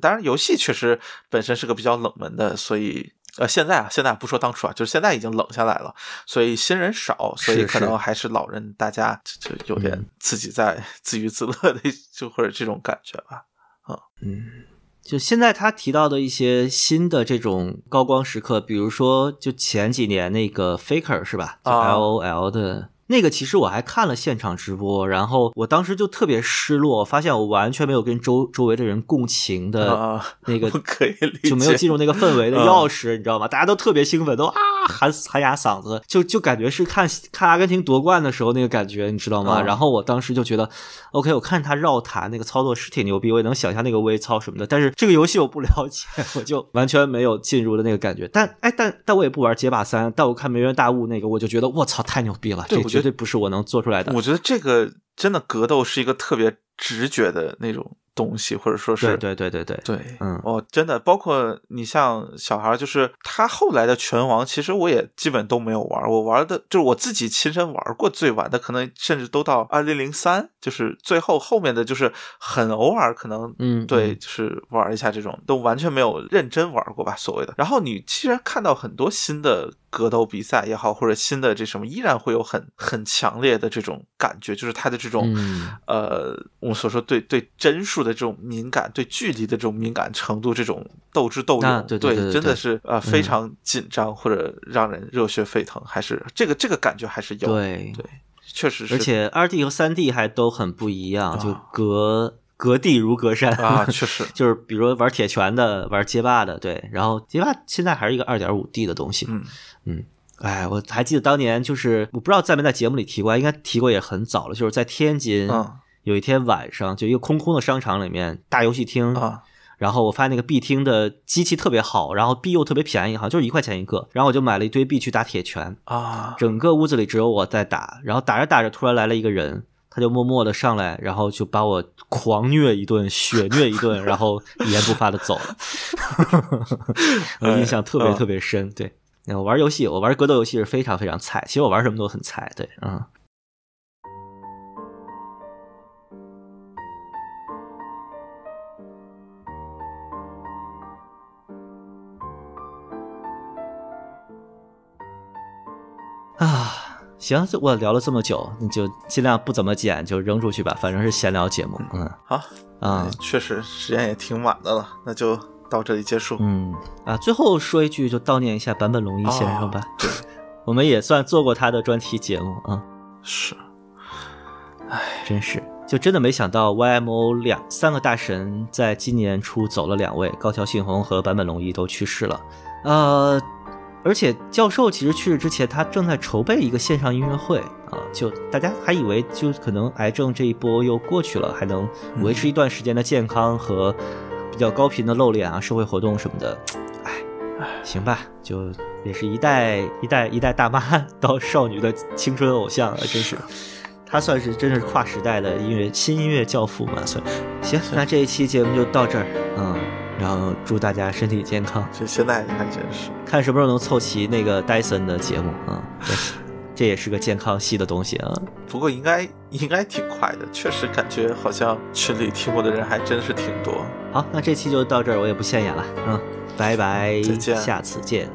当然游戏确实本身是个比较冷门的，所以。呃，现在啊，现在不说当初啊，就是现在已经冷下来了，所以新人少，所以可能还是老人，大家就就有点嗯自己在自娱自乐的，就或者这种感觉吧。啊嗯，就现在他提到的一些新的这种高光时刻，比如说就前几年那个 Faker 是吧？就啊 L O L 的。那个其实我还看了现场直播，然后我当时就特别失落，发现我完全没有跟周周围的人共情的啊，那个 啊可以理解，就没有进入那个氛围的嗯钥匙，你知道吗？大家都特别兴奋，都啊喊喊哑嗓子，就就感觉是看看阿根廷夺冠的时候那个感觉，你知道吗？嗯然后我当时就觉得，OK，我看他绕塔那个操作是挺牛逼，我也能想象那个微操什么的，但是这个游戏我不了解，我就完全没有进入的那个感觉。但哎，但但我也不玩街霸三，但我看梅园大悟那个，我就觉得我操，太牛逼了，这绝对不是我能做出来的。我觉得这个真的格斗是一个特别直觉的那种东西，或者说是对对对对对，对，嗯哦，真的，包括你像小孩儿，就是他后来的拳王，其实我也基本都没有玩儿。我玩的就是我自己亲身玩过最晚的，可能甚至都到二零零三，就是最后后面的就是很偶尔可能，嗯对，嗯就是玩一下这种，都完全没有认真玩过吧，所谓的。然后你既然看到很多新的格斗比赛也好，或者新的这什么，依然会有很很强烈的这种感觉，就是他的这种。嗯呃，我们所说对对帧数的这种敏感，对距离的这种敏感程度，这种斗智斗勇，啊对对对对真的是呃非常紧张、或者让人热血沸腾，还是这个这个感觉还是有，对对，确实是，而且二 D 和三 D 还都很不一样，就啊隔隔地如隔山啊，确实，就是比如说玩铁拳的，玩街霸的，对，然后街霸现在还是一个二点五 D 的东西，嗯。嗯，哎，我还记得当年就是我不知道在没在节目里提过，应该提过也很早了，就是在天津嗯。有一天晚上，就一个空空的商场里面大游戏厅，啊然后我发现那个币厅的机器特别好，然后币又特别便宜，好像就是一块钱一个。然后我就买了一堆币去打铁拳，啊，整个屋子里只有我在打。然后打着打着，突然来了一个人，他就默默的上来，然后就把我狂虐一顿，血虐一顿，然后一言不发的走了。我印象特别特别深。对，我玩游戏，我玩格斗游戏是非常非常菜。其实我玩什么都很菜。对，嗯。啊，行，我聊了这么久，你就尽量不怎么剪，就扔出去吧，反正是闲聊节目。嗯，好，啊，确实时间也挺晚的了，那就到这里结束。嗯，啊，最后说一句，就悼念一下坂本龙一先生吧。对，我们也算做过他的专题节目啊。是，唉，真是，就真的没想到 YMO 两三个大神在今年初走了两位，高桥幸宏和坂本龙一都去世了。呃。而且教授其实去世之前，他正在筹备一个线上音乐会啊，就大家还以为就可能癌症这一波又过去了，还能维持一段时间的健康和比较高频的露脸啊，社会活动什么的。哎，行吧，就也是一代一代一代大妈到少女的青春偶像啊，真是，他算是真是跨时代的音乐新音乐教父嘛，算。行，那这一期节目就到这儿，嗯。然后祝大家身体健康。这现在还真是看什么时候能凑齐那个戴森的节目啊？这也是个健康系的东西啊。不过应该应该挺快的，确实感觉好像群里听过的人还真是挺多。好，那这期就到这儿，我也不现眼了，嗯，拜拜，再见，下次见。